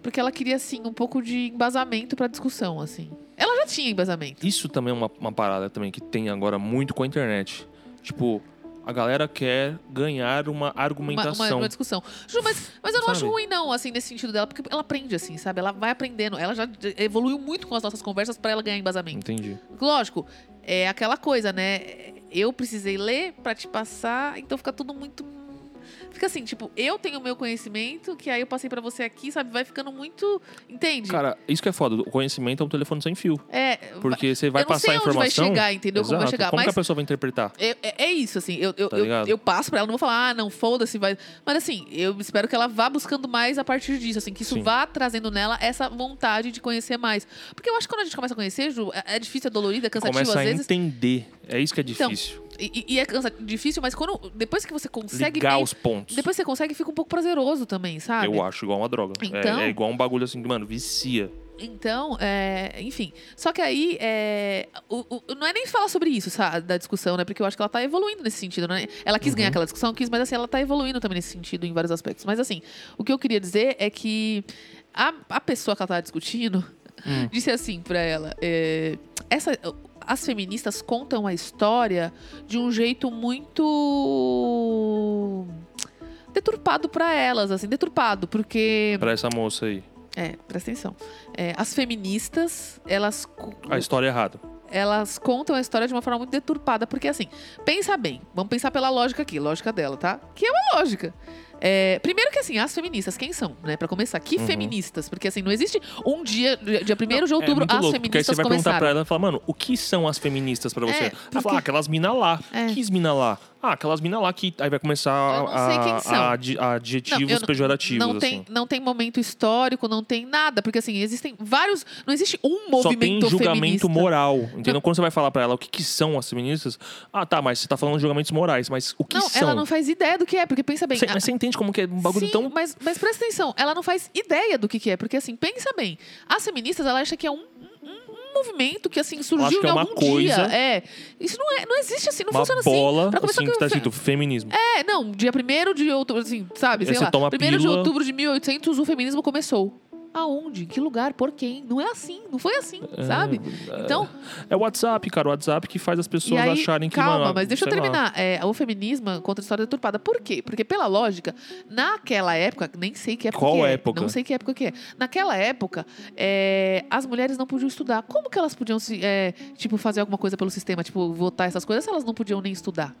porque ela queria, assim, um pouco de embasamento pra discussão, assim. Ela já tinha embasamento. Isso também é uma, uma parada também que tem agora muito com a internet. Tipo, a galera quer ganhar uma Uma, argumentação. uma, uma discussão. Ju, mas, mas eu não Sabe? acho ruim, não, assim, nesse sentido dela, porque ela aprende, assim, sabe? Ela vai aprendendo. Ela já evoluiu muito com as nossas conversas pra ela ganhar embasamento. Entendi. Lógico, é aquela coisa, né? Eu precisei ler pra te passar, então fica tudo muito. Fica assim, tipo, eu tenho o meu conhecimento, que aí eu passei pra você aqui, sabe? Vai ficando muito. Entende? Cara, isso que é foda. O conhecimento é um telefone sem fio. é. Porque você vai passar a onde vai informação. chegar, entendeu? Como vai Exato. chegar. Como que a Mas pessoa vai interpretar? é, é- é isso, assim. Eu, eu, Tá eu, eu passo pra ela, não vou falar, ah, não, foda-se, vai. Mas assim, eu espero que ela vá buscando mais a partir disso, assim, que isso Sim. vá trazendo nela essa vontade de conhecer mais. Porque eu acho que quando a gente começa a conhecer, Ju, é, é difícil, é dolorido, é cansativo Começa às a vezes. entender. É isso que é Então, difícil. E, e é difícil, mas quando depois que você consegue Ligar meio- os pontos. depois que você consegue fica um pouco prazeroso também, sabe? Eu acho igual uma droga. É- Então- é, igual um bagulho assim que, mano, vicia. Então, é, enfim. Só que aí, é, o- o- não é nem falar sobre isso, sabe, da discussão, né? Porque eu acho que ela tá evoluindo nesse sentido, né? Ela quis Uhum. ganhar aquela discussão, quis, mas assim, ela tá evoluindo também nesse sentido em vários aspectos. Mas assim, o que eu queria dizer é que a, a pessoa que ela tava discutindo Hum. disse assim pra ela: é, essa, as feministas contam a história de um jeito muito deturpado pra elas, assim, deturpado, porque Pra essa moça aí. é, presta atenção. É, as feministas, elas, A história é errada. elas contam a história de uma forma muito deturpada. Porque, assim, pensa bem. Vamos pensar pela lógica aqui, lógica dela, tá? Que é uma lógica. É, primeiro que, assim, as feministas, quem são, né? Pra começar, que Uhum. feministas? Porque, assim, não existe um dia, dia 1 de outubro, é as louco, porque aí você feministas vai perguntar começaram. pra ela e falar, mano, o que são as feministas pra você? É, Ela fala, porque- ah, aquelas minas lá. É. Que mina lá? Ah, aquelas minas lá que aí vai começar não a, a- adjetivos Não, não- pejorativos. Não tem, assim. não tem momento histórico, não tem nada. Porque, assim, existem vários... Não existe um Só tem movimento julgamento feminista. moral, entendeu? Quando você vai falar pra ela o que, que são as feministas, ah, tá, mas você tá falando de julgamentos morais, mas o que Não, são? ela não faz ideia do que é. Porque, pensa bem... A- mas você entende como que é um bagulho Sim, tão... mas, mas presta atenção, ela não faz ideia do que, que é, porque assim, pensa bem, as feministas, ela acha que é um, um, um movimento que assim surgiu em é uma algum coisa- dia. É, isso não, é, não existe assim, não uma funciona bola, assim. Pra começar assim, que tá escrito feminismo. É, não, dia 1 de outubro, assim, sabe, Aí sei você lá, toma a 1 de outubro de 1800 o feminismo começou. Aonde? Em que lugar? Por quem? Não é assim, não foi assim, sabe? Então, É o WhatsApp, cara, o WhatsApp que faz as pessoas aí, acharem que, calma, mano, mas deixa eu terminar. É, o feminismo contra a história deturpada. Por quê? Porque, pela lógica, naquela época, nem sei que época Qual que é. época? Não sei que época que é. Naquela época, é, as mulheres não podiam estudar. Como que elas podiam, se, é, tipo, fazer alguma coisa pelo sistema? Tipo, votar essas coisas, se elas não podiam nem estudar?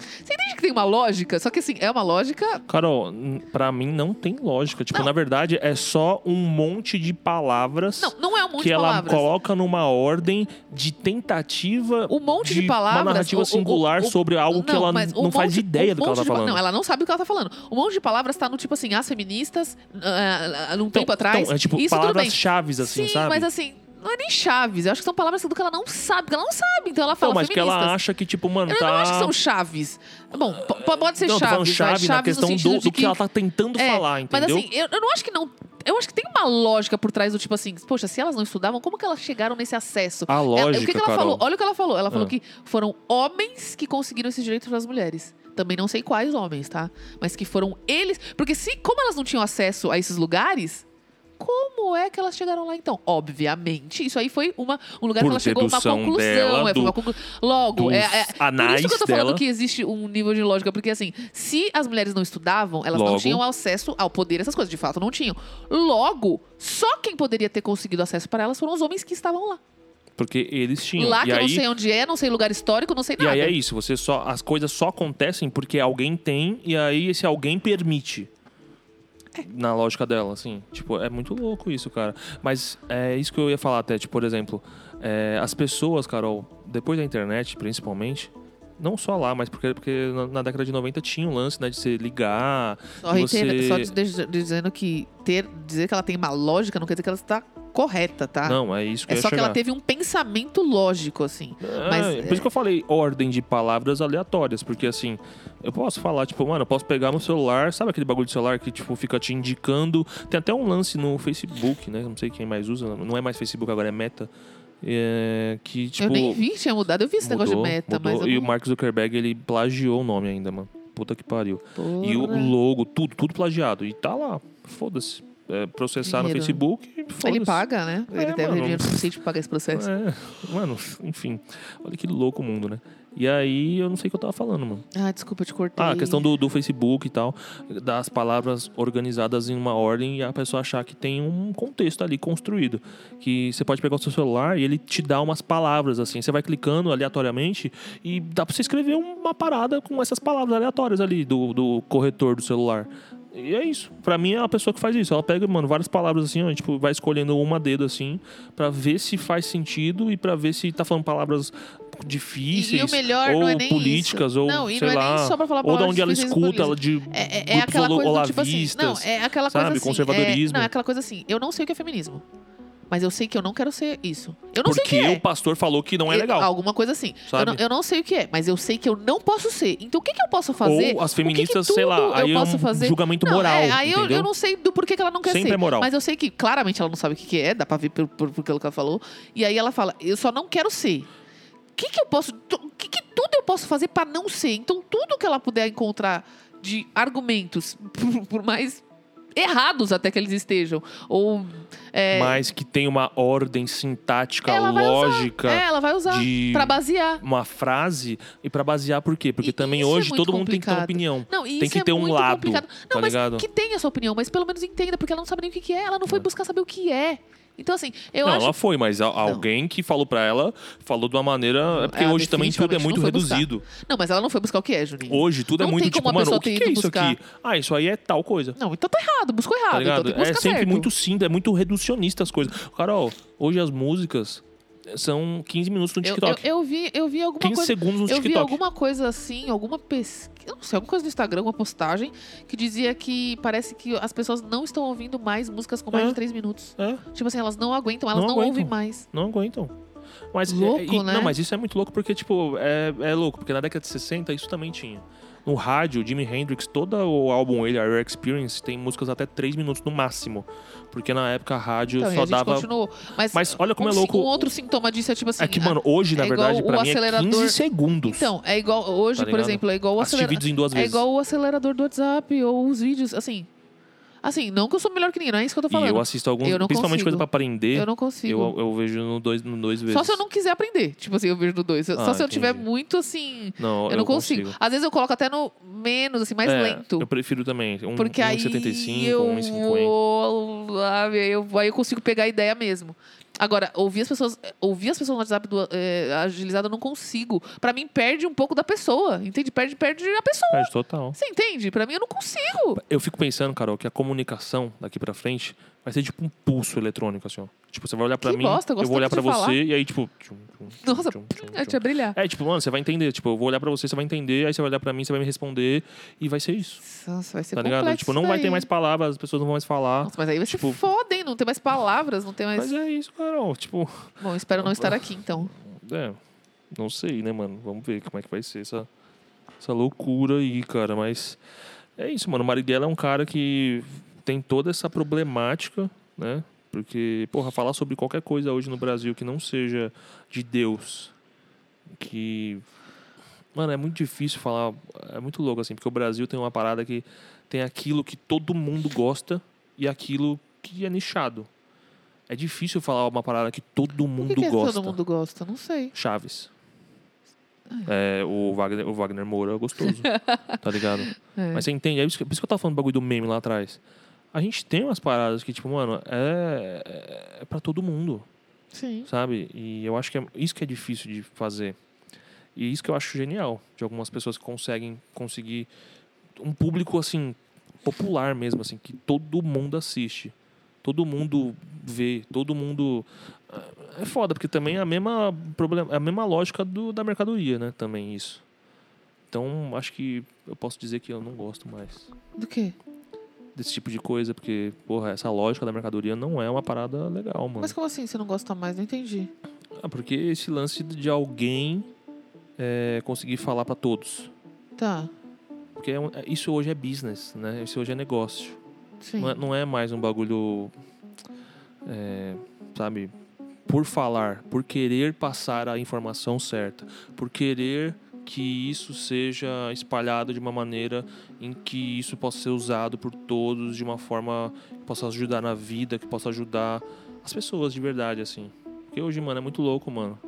Você entende que tem uma lógica? Só que, assim, é uma lógica... Carol, pra mim não tem lógica. Tipo, Não. na verdade, é só um monte de palavras Não, não é um monte que de ela palavras. coloca numa ordem de tentativa Um monte de, palavras. uma narrativa o- o- singular o- sobre algo que não, ela mas não um faz monte- ideia um do que ela monte tá de falando. Não, ela não sabe o que ela tá falando. Um monte de palavras tá no tipo assim, as feministas, ah, ah, num tempo atrás. Então, é tipo isso tudo bem. palavras chaves, assim, Sim, sabe? mas assim, Não é nem chaves. Eu acho que são palavras do que ela não sabe. Que ela não sabe. Então ela fala Não, mas que ela acha que, tipo, mano, Eu tá. não acho que são chaves. Bom, po- po- pode ser não, chaves. chave vai, na chaves questão do, do que ela tá tentando É, falar, Mas entendeu? assim, eu, eu não acho que não. Eu acho que tem uma lógica por trás do tipo assim, poxa, se elas não estudavam, como que elas chegaram nesse acesso? A Ela- lógica, o que, que ela Carol. falou? Olha o que ela falou. Ela falou Ah. que foram homens que conseguiram esses direitos para as mulheres. Também não sei quais homens, tá? Mas que foram eles. Porque se, como elas não tinham acesso a esses lugares, como é que elas chegaram lá então? Obviamente, isso aí foi uma, um lugar Por que ela chegou a uma conclusão. dela, é, foi uma do- conclu... Logo, é, é, por isso que eu tô falando dela. que existe um nível de lógica, porque assim, se as mulheres não estudavam, elas não Logo. tinham acesso ao poder, essas coisas, de fato não tinham. Logo, só quem poderia ter conseguido acesso para elas foram os homens que estavam lá. Porque eles tinham. Lá e que eu aí, não sei onde é, não sei lugar histórico, não sei E nada. aí é isso, você só as coisas só acontecem porque alguém tem e aí esse alguém permite. É. Na lógica dela, assim. Tipo, é muito louco isso, cara. Mas é isso que eu ia falar até, tipo, por exemplo, é, as pessoas, Carol, depois da internet, principalmente, não só lá, mas porque, porque na, década de 90 tinha um lance, né, de você ligar. Só, de reitero- você... só diz- diz- dizendo que ter, dizer que ela tem uma lógica não quer dizer que ela está correta, tá? Não, é isso que é só que chegar. ela teve um pensamento lógico, assim. É, Mas, por isso que eu falei ordem de palavras aleatórias, porque assim, eu posso falar, tipo, mano, eu posso pegar meu celular, sabe aquele bagulho de celular que, tipo, fica te indicando. Tem até um lance no Facebook, né? Não sei quem mais usa, não é mais Facebook, agora é Meta. É, que, tipo. eu nem vi tinha mudado. Eu vi esse negócio de mudou, meta, mudou, mas eu E não... o Mark Zuckerberg, ele plagiou o nome ainda, mano. Puta que pariu. E o, Porra. logo, tudo, tudo plagiado. E tá lá, foda-se. É, processar no Dinheiro. Facebook, foda-se. Ele paga, né? Ele É, deve ter mano. dinheiro suficiente pra pagar esse processo. É, mano, enfim. Olha que louco o mundo, né? E aí, eu não sei o que eu tava falando, mano. Ah, desculpa, eu te cortei. Ah, a questão do, do Facebook e tal, das palavras organizadas em uma ordem e a pessoa achar que tem um contexto ali construído. Que você pode pegar o seu celular e ele te dá umas palavras, assim. Você vai clicando aleatoriamente e dá pra você escrever uma parada com essas palavras aleatórias ali do, do corretor do celular. E é isso. Pra mim é a pessoa que faz isso. Ela pega, mano, várias palavras assim, ó, tipo, vai escolhendo uma dedo assim, pra ver se faz sentido e pra ver se tá falando palavras difíceis E, o melhor ou não é nem políticas isso. ou não, e sei não é lá, nem só pra falar ou da onde ela escuta, ela de É, é- é aquela coisa tipo assim. Não, é aquela sabe? coisa assim. Conservadorismo. é- não, é aquela coisa assim. Eu não sei o que é feminismo. Mas eu sei que eu não quero ser isso. Eu não sei o porque que é. o pastor falou que não é Eu- legal. Alguma coisa assim. Eu não, eu não sei o que é, mas eu sei que eu não posso ser. Então o que, que eu posso fazer? Ou as O que que feministas, sei lá, eu aí é posso um fazer? julgamento Não, moral, é, aí eu, eu não sei do porquê que ela não quer Sempre ser. é moral. Mas eu sei que claramente ela não sabe o que, que é, dá pra ver por, por, por aquilo que ela falou. E aí ela fala, eu só não quero ser. O que, que eu posso. O que, que tudo eu posso fazer pra não ser? Então, tudo que ela puder encontrar de argumentos, por, por mais errados até que eles estejam, ou. é, Mas que tem uma ordem sintática, ela vai lógica, usar. É, ela vai usar de pra basear. uma frase. E pra basear por quê? Porque E também é hoje muito todo mundo tem que ter uma complicado. opinião. Não, Tem que é ter um lado, complicado. Não, tá mas ligado? que tenha a sua opinião, mas pelo menos entenda, porque ela não sabe nem o que, que é. Ela não foi buscar saber o que é. Então, assim, eu não, acho. ela foi, mas a- alguém que falou pra ela falou de uma maneira. É porque ela hoje também tudo é muito não foi buscar. reduzido. Não, mas ela não foi buscar o que é, Juninho. Hoje tudo é Não muito tem tipo, como mano, o que, que é isso buscar. aqui? Ah, isso aí é tal coisa. Não, então tá errado, buscou errado. Tá então é sempre certo. muito simples, é muito reducionista as coisas. Carol, hoje as músicas são 15 minutos no Eu, TikTok. eu, eu vi, eu vi alguma 15 coisa. segundos no Eu vi TikTok. alguma coisa assim, alguma pesquisa. Eu não sei, alguma coisa no Instagram, uma postagem, que dizia que parece que as pessoas não estão ouvindo mais músicas com mais É. de 3 minutos. É, Tipo assim, elas não aguentam, elas Não não, aguentam. ouvem mais. não aguentam. Mas, Louco, é, e- né? Não, mas isso é muito louco porque, tipo, é, é louco. Porque na década de 60 isso também tinha. No rádio, Jimi Hendrix, todo o álbum ele, Rare Experience, tem músicas até 3 minutos no máximo. Porque na época a rádio Então, só a gente dava. continuou. Mas, Mas olha como um, é louco. Um outro sintoma disso é tipo assim. É que, mano, hoje, na é verdade, o pra mim é acelerador- 15 segundos. Então, é igual. Hoje, Tá por exemplo, é igual o acelerador. vídeos em duas É igual o acelerador do WhatsApp ou os vídeos, assim. Assim, não que eu sou melhor que ninguém, não é isso que eu tô E falando. eu assisto alguns, Eu principalmente consigo. coisa pra aprender. Eu não consigo. Eu, eu vejo no dois, no dois vezes. Só se eu não quiser aprender. Tipo assim, eu vejo no dois. Só Ah, se eu tiver entendi. muito assim. Não, Eu não consigo. Às vezes eu coloco até no menos, assim, mais É, lento. Eu prefiro também. Um, Porque aí 1,75, eu 1,50. vou aí eu consigo pegar a ideia mesmo. Agora, ouvir as pessoas, ouvir as pessoas no WhatsApp do, é, agilizado eu não consigo. Pra mim, perde um pouco da pessoa, entende? Perde, perde a pessoa. Perde total. Você entende? Pra mim, eu não consigo. Eu fico pensando, Carol, que a comunicação daqui pra frente vai ser tipo um pulso eletrônico, assim, ó. Tipo, você vai olhar pra Que mim, bosta, eu vou olhar pra de você falar. e aí, tipo. tchum, tchum, tchum, Nossa, tchum, tchum, É, tchum. tinha brilhar. É, tipo, mano, você vai entender. Tipo, eu vou olhar pra você, você vai entender, aí você vai olhar pra mim, você vai me responder e vai ser isso. Nossa, vai ser Tá ligado? Tipo, não vai ter mais palavras, as pessoas não vão mais falar. Nossa, mas aí vai tipo, ser foda, hein? Não tem mais palavras, não tem mais. Mas é isso, Carol. Tipo, Bom, espero não estar aqui, então. é. Não sei, né, mano? Vamos ver como é que vai ser essa, essa loucura aí, cara. Mas é isso, mano. O Marighella é um cara que tem toda essa problemática, né? Porque, porra, falar sobre qualquer coisa hoje no Brasil que não seja de Deus, que. Mano, é muito difícil falar. É muito louco, assim, porque o Brasil tem uma parada que tem aquilo que todo mundo gosta e aquilo que é nichado. É difícil falar uma parada que todo mundo que, que é gosta. todo mundo gosta? Não sei. Chaves. É, o, Wagner, o Wagner Moura é gostoso, tá ligado? É. Mas você entende? É isso que, por isso que eu tava falando do bagulho do meme lá atrás. A gente tem umas paradas que, tipo, mano, é, é, é pra todo mundo, Sim. sabe? E eu acho que é isso que é difícil de fazer. E isso que eu acho genial, de algumas pessoas que conseguem conseguir um público, assim, popular mesmo, assim, que todo mundo assiste. Todo mundo vê, todo mundo... É foda, porque também é a mesma, problema, é a mesma lógica do, da mercadoria, né? Também isso. Então, acho que eu posso dizer que eu não gosto mais Do quê? desse tipo de coisa, porque, porra, essa lógica da mercadoria não é uma parada legal, mano. Mas como assim você não gosta mais? Não entendi. Ah, porque esse lance de alguém é, conseguir falar pra todos. Tá. Porque é é- isso hoje é business, né? Isso hoje é negócio. Não é, não é mais um bagulho, é, sabe, por falar, por querer passar a informação certa, por querer que isso seja espalhado de uma maneira em que isso possa ser usado por todos de uma forma que possa ajudar na vida, que possa ajudar as pessoas de verdade, assim. Porque hoje, mano, é muito louco, mano.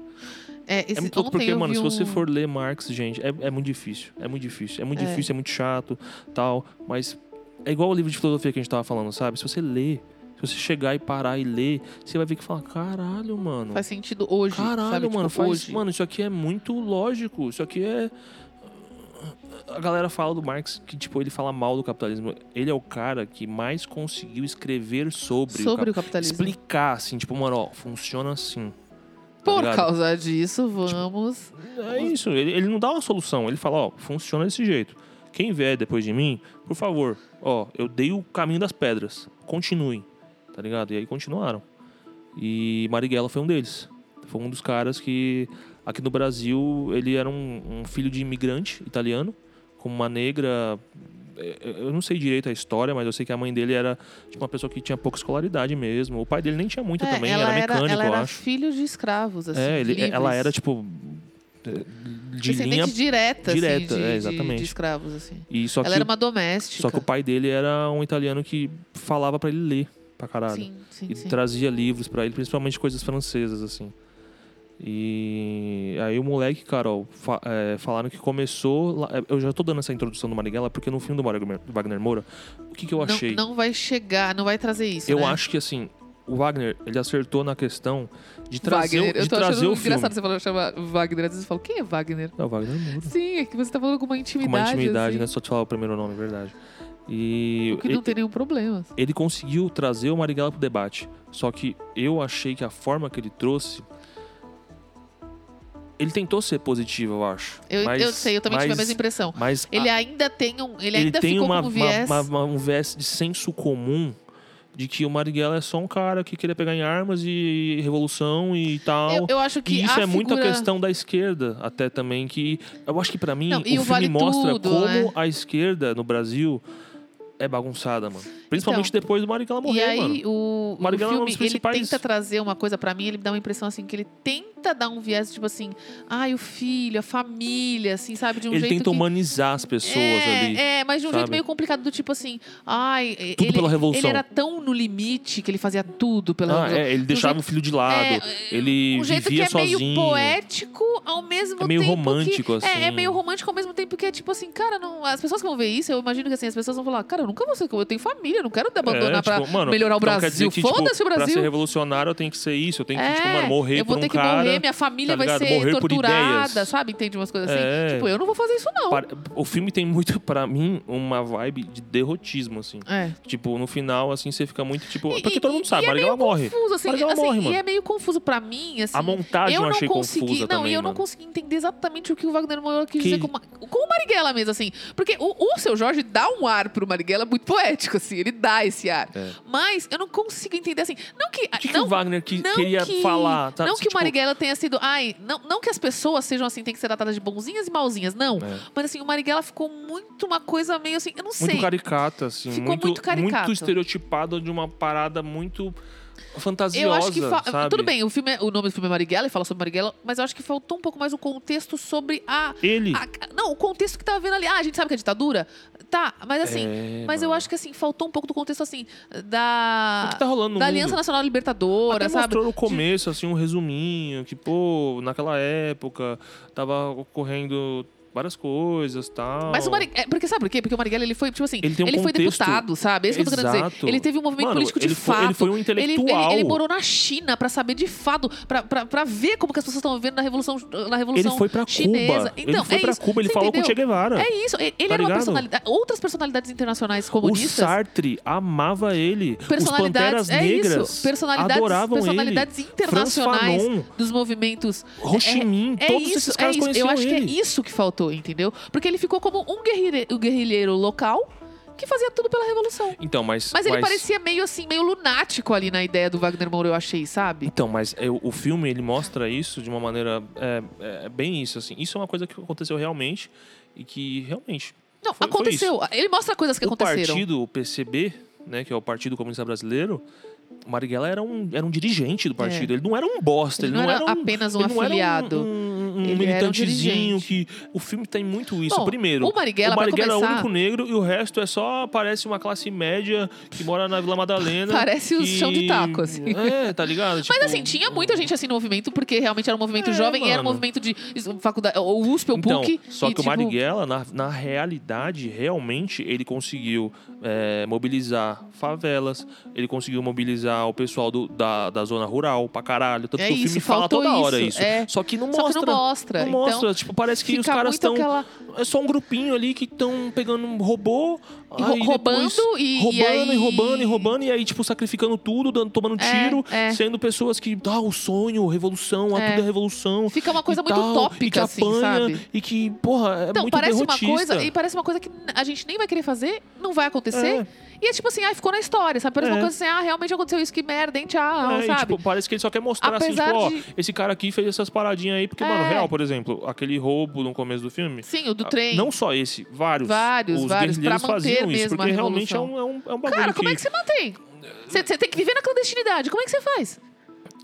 É, esse, É muito louco porque, mano, vi se você um- for ler Marx, gente, é, é muito difícil. É muito difícil. É muito É. difícil, é muito chato, tal. Mas é igual o livro de filosofia que a gente tava falando, sabe? Se você lê, se você chegar e parar e ler, você vai ver que fala, caralho, mano. Faz sentido hoje. Caralho, sabe? Tipo, mano, faz, hoje. mano, isso aqui é muito lógico. Isso aqui é. A galera fala do Marx que, tipo, ele fala mal do capitalismo. Ele é o cara que mais conseguiu escrever sobre, o Sobre cap- o capitalismo. Explicar, assim, tipo, mano, ó, funciona assim. tá Por causa disso, vamos. É isso, ele, ele não dá uma solução, ele fala, ó, funciona desse jeito. Quem vier depois de mim, por favor, ó, eu dei o caminho das pedras, continuem, tá ligado? E aí continuaram. E Marighella foi um deles. Foi um dos caras que, aqui no Brasil, ele era um, um filho de imigrante italiano, com uma negra. é, Eu não sei direito a história, mas eu sei que a mãe dele era tipo, uma pessoa que tinha pouca escolaridade mesmo. O pai dele nem tinha muita É, também, ela era mecânico, ela eu era acho. filho de escravos, assim. É, ele- livres. ela era, tipo, de Descendente linha direta, direta, assim, de, é, de- exatamente. de escravos, assim. E só ela que, era uma doméstica. só que o pai dele era um italiano que falava pra ele ler pra caralho. Sim, sim, e sim. trazia livros pra ele, principalmente coisas francesas, assim. E aí o moleque, Carol, fa- é, falaram que começou. é, Eu já tô dando essa introdução do Marighella, porque no filme do Wagner, Moura, o que, que eu Não, achei? não vai chegar, não vai trazer isso, eu né? acho que assim, o Wagner, ele acertou na questão de trazer, Wagner. de Eu tô trazer achando o filme. engraçado você falar chamar Wagner. Às vezes eu falo, quem é Wagner? É o Wagner Moura. Sim, é que você tá falando com uma Com intimidade. uma intimidade, assim, né? Só te falar o primeiro nome, é verdade. E o Que não tem nenhum problema. ele conseguiu trazer o Marighella pro debate. Só que eu achei que a forma que ele trouxe. Ele tentou ser positivo, eu acho. Eu, mas, eu sei, eu também tive a mas- mesma impressão. Mas Ele a- ainda tem um. Ele, ele ainda tem ficou uma, com um viés. uma- uma- um viés de senso comum de que o Marighella é só um cara que queria pegar em armas e revolução e tal. eu, eu acho que E isso é muito a figura- questão da esquerda, até também, que eu acho que pra mim Não, o o filme Vale mostra Tudo, como né? a esquerda no Brasil é bagunçada, mano. Principalmente depois do Marighella morrer, e aí, mano. o, o Marighella é um filme, dos ele principais- tenta trazer uma coisa pra mim, ele me dá uma impressão assim, que ele tenta dar um viés, tipo assim, ai, o filho, a família, assim, sabe? De um Ele jeito tenta que... humanizar as pessoas é, ali. É, mas de um jeito sabe? meio complicado, do tipo assim, ai, Tudo ele, pela revolução. ele era tão no limite que ele fazia tudo pela Ah, revolução. é, ele deixava jeito- o filho de lado. É, ele um jeito vivia que é sozinho. meio poético ao mesmo É meio tempo romântico, que, É, é assim. meio romântico ao mesmo tempo que é tipo assim, cara, não, as pessoas que vão ver isso, eu imagino que assim, as pessoas vão falar, cara, eu nunca vou ser, eu tenho família, eu não quero abandonar É, pra tipo, mano, melhorar o então Brasil. tipo, Foda-se o Pra Brasil. ser revolucionário eu tenho que ser isso. Eu tenho que, É, tipo, mano, morrer eu vou ter um que cara. morrer, minha família tá vai ser Morrer torturada, sabe? Entende umas coisas assim? É. Tipo, eu não vou fazer isso não. Para- O filme tem muito, pra mim, uma vibe de derrotismo, assim. É. Tipo, no final, assim, você fica muito, tipo... E- porque e- todo mundo sabe, e é Marighella morre. confuso, assim, Marighella assim, morre, e mano. é meio confuso pra mim, assim. A montagem eu, eu não achei consegui, confusa não, e eu não consegui entender exatamente o que o Wagner Moura quis dizer com, com o Marighella mesmo, assim. Porque o, o seu Jorge dá um ar pro Marighella Marighella é muito poético, assim, ele dá esse ar. É. Mas eu não consigo entender assim. Não que. O que, que não, o Wagner que- não queria que- falar? Tá? não que Tipo, o Marighella tenha sido. Ai, não, não que as pessoas sejam assim, tem que ser tratadas de bonzinhas e malzinhas, não. É. Mas assim, o Marighella ficou muito uma coisa meio assim, eu não Muito sei. caricata, assim. Ficou muito, muito caricato. estereotipada de uma parada muito fantasiosa, Eu acho que sabe? tudo bem, o filme, é- o nome do filme é Marighella e fala sobre Marighella, mas eu acho que faltou um pouco mais o contexto sobre a, Ele... a- não, o contexto que tava vendo ali. Ah, a gente sabe que é ditadura, tá? Mas assim, É, mas eu acho que assim faltou um pouco do contexto assim da O que tá rolando no da mundo? Aliança Nacional Libertadora, Até sabe? mostrou no começo, assim, um resuminho, que, pô, naquela época tava ocorrendo várias coisas e tal. Mas o Marighella, é, porque sabe por quê? Porque o Marighella, ele foi, tipo assim, Ele um foi contexto- deputado, sabe? É isso que eu tô querendo dizer. Ele teve um movimento Mano, político de ele foi- fato. ele foi um Ele, ele, intelectual. ele morou na China pra saber de fato, pra, pra, pra ver como que as pessoas estão vivendo na Revolução, na Revolução Ele foi pra Chinesa. Cuba. Então, ele foi é pra isso. Cuba, ele Você falou com o entendeu? Che Guevara. É isso. Ele Tá era uma ligado? personalidade. Outras personalidades internacionais O comunistas. Sartre amava ele. Os Personalidades, Panteras é Negras isso. Personalidades, adoravam personalidades ele. internacionais dos movimentos. Ho Chi Minh, É todos isso, esses caras é conheciam Eu acho ele. que é isso que faltou, entendeu? Porque ele ficou como um guerrilhe- um guerrilheiro local que fazia tudo pela revolução. Então, mas... Mas ele parecia meio assim, meio lunático ali na ideia do Wagner Moura, eu achei, sabe? Então, mas é, o filme ele mostra isso de uma maneira é, é bem isso assim. Isso é uma coisa que aconteceu realmente e que realmente Não, foi- foi aconteceu. Ele mostra coisas que o aconteceram. partido o PCB, né, que é o Partido Comunista Brasileiro, o Marighella era um, era um dirigente do partido. Ele não era um bosta. É. Ele Ele, não era era um, apenas um afiliado. um, um, um um militantezinho dirigente. que o filme tem muito isso. Bom, Primeiro, o Marighella, o Marighella é o começar- único negro e o resto é só parece uma classe média que mora na Vila Madalena. Parece o chão de taco, assim. É, tá ligado? Mas Tipo, assim, tinha muita gente assim no movimento, porque realmente era um movimento É, jovem e era um mano. movimento de faculdade, o USP, o Então, PUC. só e, que o tipo, Marighella, na, na realidade, realmente, ele conseguiu é, mobilizar favelas, ele conseguiu mobilizar o pessoal do- da, da zona rural pra caralho. Tanto É que o isso, filme fala toda hora isso, isso. é. Só que não mostra. que não mostra. Não Então, mostra. Tipo, parece que os caras estão. aquela- É só um grupinho ali que estão pegando um robô. E ro- roubando depois e- e roubando aí- e roubando e roubando. E aí, tipo, sacrificando tudo, dando, tomando É, tiro, é. sendo pessoas que. Ah, o sonho, revolução, É. tudo é revolução. Fica uma coisa e muito tal, e que assim, apanha, sabe? E que, porra, é Então, muito parece uma derrotista. coisa, e parece uma coisa que a gente nem vai querer fazer, não vai acontecer. É. E é tipo assim, ah, ficou na história, sabe? Parece É. uma coisa assim, ah, realmente aconteceu isso, que merda, hein, tchau, É, e, sabe? tipo, parece que ele só quer mostrar Apesar assim, tipo, de- ó, esse cara aqui fez essas paradinhas aí, porque, É. mano, real, por exemplo, aquele roubo no começo do filme. Sim, o do ah, trem. Não só esse, vários. Vários, Os vários, pra manter faziam isso, mesmo a porque realmente é um, é um, é um bagulho Cara, como é que você mantém? Você tem que viver na clandestinidade, como é que você faz?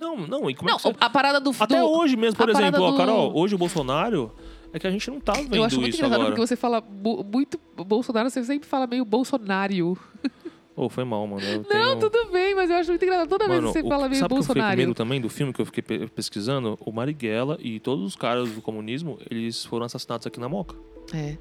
Não, não, e como é Não, que você... a parada do... Até do- hoje mesmo, por exemplo, ó, do- Carol, hoje o Bolsonaro é que a gente não tá vendo Eu acho muito isso engraçado agora. porque você fala muito Bolsonaro, você sempre fala meio Bolsonário. Ô, foi mal, mano. Eu Não, tenho... tudo bem, mas eu acho muito engraçado. Toda vez Mano, que você o- fala meio sabe o que eu Bolsonaro. medo também do filme que eu fiquei pe- pesquisando? O Marighella e todos os caras do comunismo, eles foram assassinados aqui na Moca. É.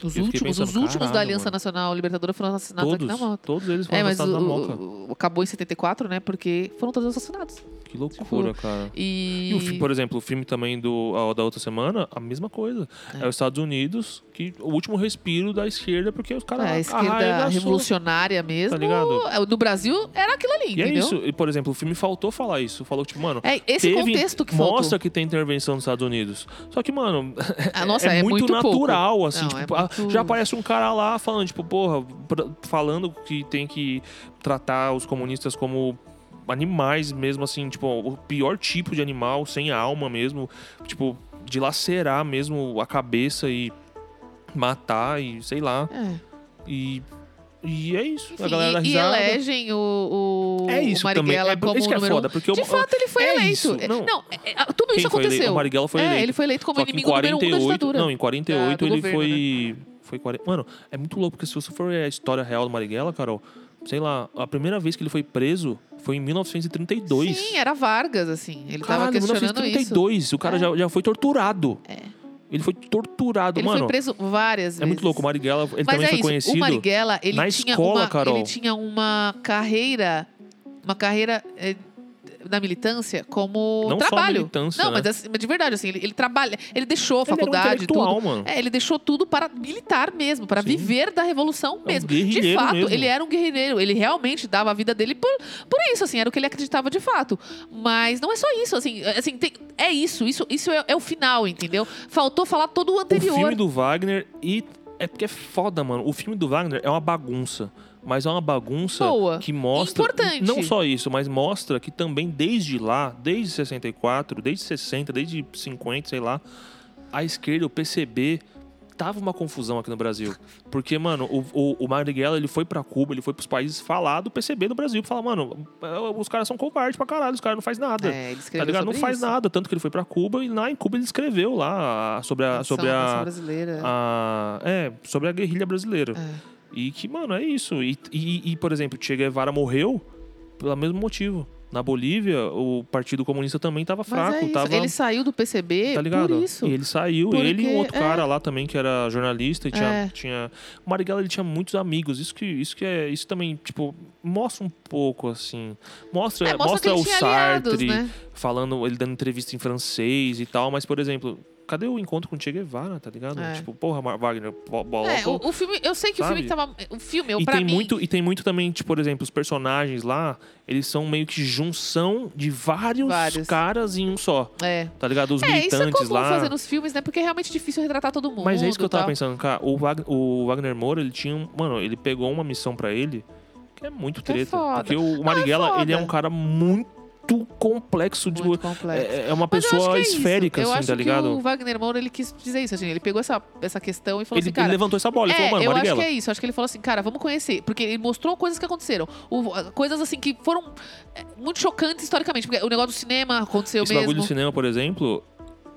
Os Eu últimos, os pensando, últimos da Aliança mano. Nacional Libertadora foram assassinados Todos, aqui na moto. todos eles foram É, assassinados na o, Moca. o- acabou em 74, né? Porque foram todos assassinados. Que loucura, tipo, cara. E. E o por exemplo, o filme também do, a- da outra semana, a mesma coisa. É. os Estados Unidos, que o último respiro da esquerda, porque os caras. É, a esquerda arregaçou. revolucionária mesmo. Tá ligado? é, No Brasil era aquilo ali, E é entendeu? isso. E, por exemplo, o filme faltou falar isso. Falou, tipo, mano. É esse teve- contexto que Mostra faltou. que tem intervenção nos Estados Unidos. Só que, mano, Ah, nossa, é, é, muito, pouco. natural, assim. Não, tipo, é muito- Já aparece um cara lá falando, tipo, porra, falando que tem que tratar os comunistas como animais mesmo, assim, tipo, o pior tipo de animal, sem alma mesmo. Tipo, dilacerar mesmo a cabeça e matar e sei lá. É. E. E é isso. Enfim, a galera dá e, e risada. elegem o, o, É isso o também. Marighella É, como isso que é número foda, porque De eu- fato, ele foi é eleito. isso, É, não. Não, é, é, tudo Quem isso foi eleito? aconteceu. O Marighella foi É, eleito. ele foi eleito como Só inimigo número um da 48, ditadura. não, em 48 Da- do ele governo, foi foi 40. Mano, é muito louco porque se você for a história real do Marighella, Carol, sei lá, a primeira vez que ele foi preso foi em 1932. Sim, era Vargas, assim. Ele tava Caralho, questionando isso. 1932. O cara É. já, já foi torturado. É. Ele foi torturado, Ele mano. foi preso várias vezes. É muito louco. O Marighella, ele Mas também é foi isso, conhecido. o Marighella, ele na tinha escola, uma, Carol. ele tinha uma carreira, uma carreira eh, na militância como Não trabalho. militância, Não, né? mas, assim, mas de verdade, assim, ele, ele trabalha, ele deixou a Ele era um faculdade, intelectual, tudo. mano. É, ele deixou tudo para militar mesmo, para Sim. viver da revolução um mesmo. de guerrilheiro fato, mesmo. ele era um guerrilheiro. Ele realmente dava a vida dele por, por isso, assim, era o que ele acreditava de fato. Mas não é só isso, assim, é- assim tem- é isso, isso, isso é, é o final, entendeu? Faltou falar todo o O anterior. filme do Wagner e É porque é foda, mano. O filme do Wagner é uma bagunça. Mas é uma bagunça Boa. que mostra. Importante. Não só isso, mas mostra que também desde lá, desde 64, desde 60, desde 50, sei lá, a esquerda, o PCB, tava uma confusão aqui no Brasil. Porque, mano, o, o, o Marighella, ele foi pra Cuba, ele foi pros países falar do PCB no Brasil. Falar, mano, os caras são covardes pra caralho, os caras não fazem nada. É, ele Tá escreveu ligado? Não sobre faz isso. nada. Tanto que ele foi pra Cuba e lá em Cuba ele escreveu lá sobre a. Sobre a, brasileira. a- é, sobre a guerrilha brasileira. É. E que, mano, é isso. E, e, e, por exemplo, Che Guevara morreu pelo mesmo motivo. Na Bolívia, o Partido Comunista também tava Mas fraco, é tava. Ele saiu do PCB Tá ligado? por isso. Ele saiu, Porque- ele e um outro é. cara lá também que era jornalista e tinha, É. tinha o Marighella ele tinha muitos amigos. Isso que isso que é, isso também, tipo, mostra um pouco assim. Mostra, É, mostra mostra o Sartre aliados, né? falando, ele dando entrevista em francês e tal, mas por exemplo, cadê o encontro com o Che Guevara, tá ligado? É. Tipo, porra, Mar- Wagner, bo- bola. É, o, o filme, eu sei que o Sabe? filme tava. O filme, eu, E pra tem, mim. muito, e tem muito também, tipo, por exemplo, os personagens lá, eles são meio que junção de vários, Vários. caras em um só. É. Tá ligado? Os É, isso é militantes comum lá. fazer nos filmes, né? Porque é realmente difícil retratar todo mundo. Mas é isso que eu tava tal. pensando, cara. O Wagner, o Wagner Moura, ele tinha. um- Mano, ele pegou uma missão pra ele que é muito Que é treta. foda. porque o Não, é Marighella, ele é um cara muito complexo. Tipo, Muito complexo. é, é uma acho pessoa é esférica, assim, acho tá ligado? que o Wagner Moura, ele quis dizer isso, assim. Ele pegou essa, essa questão e falou Ele, assim, cara... ele levantou essa bola, ele é, falou, mano, eu acho Marighella. que é isso. Acho que ele falou assim, cara, vamos conhecer. Porque ele mostrou coisas que aconteceram. O- coisas, assim, que foram é, muito chocantes historicamente. Porque o negócio do cinema aconteceu Esse mesmo. bagulho do cinema, por exemplo,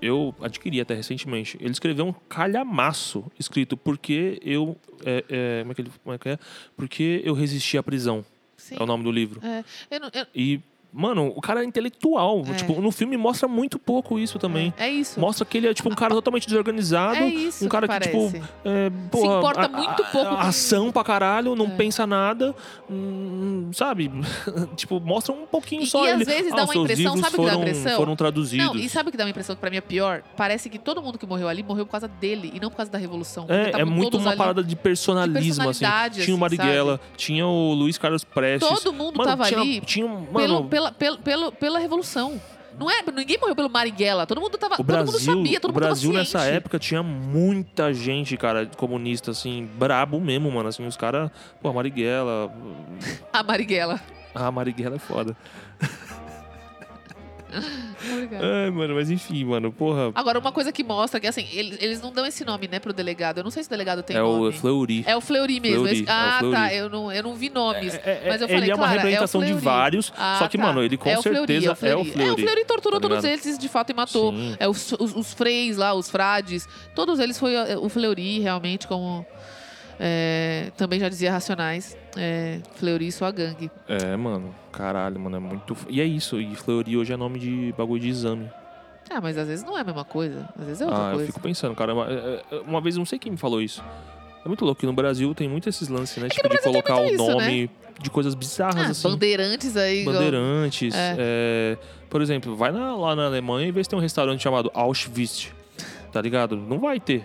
eu adquiri até recentemente. Ele escreveu um calhamaço escrito porque eu. é, é, como, é que ele, como é que é? Porque eu resisti à prisão. Sim. É o nome do livro. É, eu não- eu- E, mano, o cara é intelectual. É. Tipo, no filme mostra muito pouco isso também. é isso. Mostra que ele é tipo um cara totalmente desorganizado. É isso um cara que que, tipo, é, porra, importa a- muito a- pouco a- com- ação pra caralho, não É. pensa nada. hum, sabe? tipo, mostra um pouquinho E- só. e às ele, vezes ah, dá uma impressão, sabe o que dá foram, impressão? foram traduzidos. Não, e sabe o que dá uma impressão que pra mim é pior? Parece que todo mundo que morreu ali morreu por causa dele e não por causa da revolução. É, é estavam muito uma ali. parada de personalismo, assim. personalidade, Tinha o assim, Marighella, tinha o Luiz Carlos Prestes. Todo mundo Mano, tava tinha, ali Tinha, um- pelo, mano, pela, pela, pela, pela revolução. Não é, ninguém morreu pelo Marighella. Todo mundo tava, o todo Brasil, mundo sabia, todo o mundo Brasil nessa época tinha muita gente, cara, comunista, assim, brabo mesmo, mano. Assim, os caras, pô, Marighella. A Marighella. Ah, Marighella é foda. Ai, mano, mas enfim, mano, porra. Agora, uma coisa que mostra que, assim, eles, eles não dão esse nome, né, pro delegado. Eu não sei se o delegado tem é nome. o Fleury. É o Fleury mesmo. Fleury, Esse- é Ah, Fleury. tá. Eu não, eu não vi nomes. É, é, Mas eu ele falei, é uma Clara, é representação de vários, Ah, só que, tá. mano, ele com é certeza é o Fleury. é o Fleury. É, o Fleury torturou tá todos eles de fato e matou. Sim. É, os, os, os freis lá, os frades, todos eles foi é, o Fleury, realmente, como é, também já dizia Racionais. É, Fleury e sua gangue. É, mano, caralho, mano, é muito. E é isso, e Fleury hoje é nome de bagulho de exame. Ah, mas às vezes não é a mesma coisa. Às vezes é outra ah, eu coisa. fico pensando, cara. Uma, é, é, uma vez, não sei quem me falou isso. É muito louco que no Brasil tem muito esses lances, né? tipo, de colocar o muito isso, nome de coisas bizarras, Ah, assim. bandeirantes aí. igual- Bandeirantes. É. é, por exemplo, vai na- lá na Alemanha e vê se tem um restaurante chamado Auschwitz. Tá ligado? Não vai ter.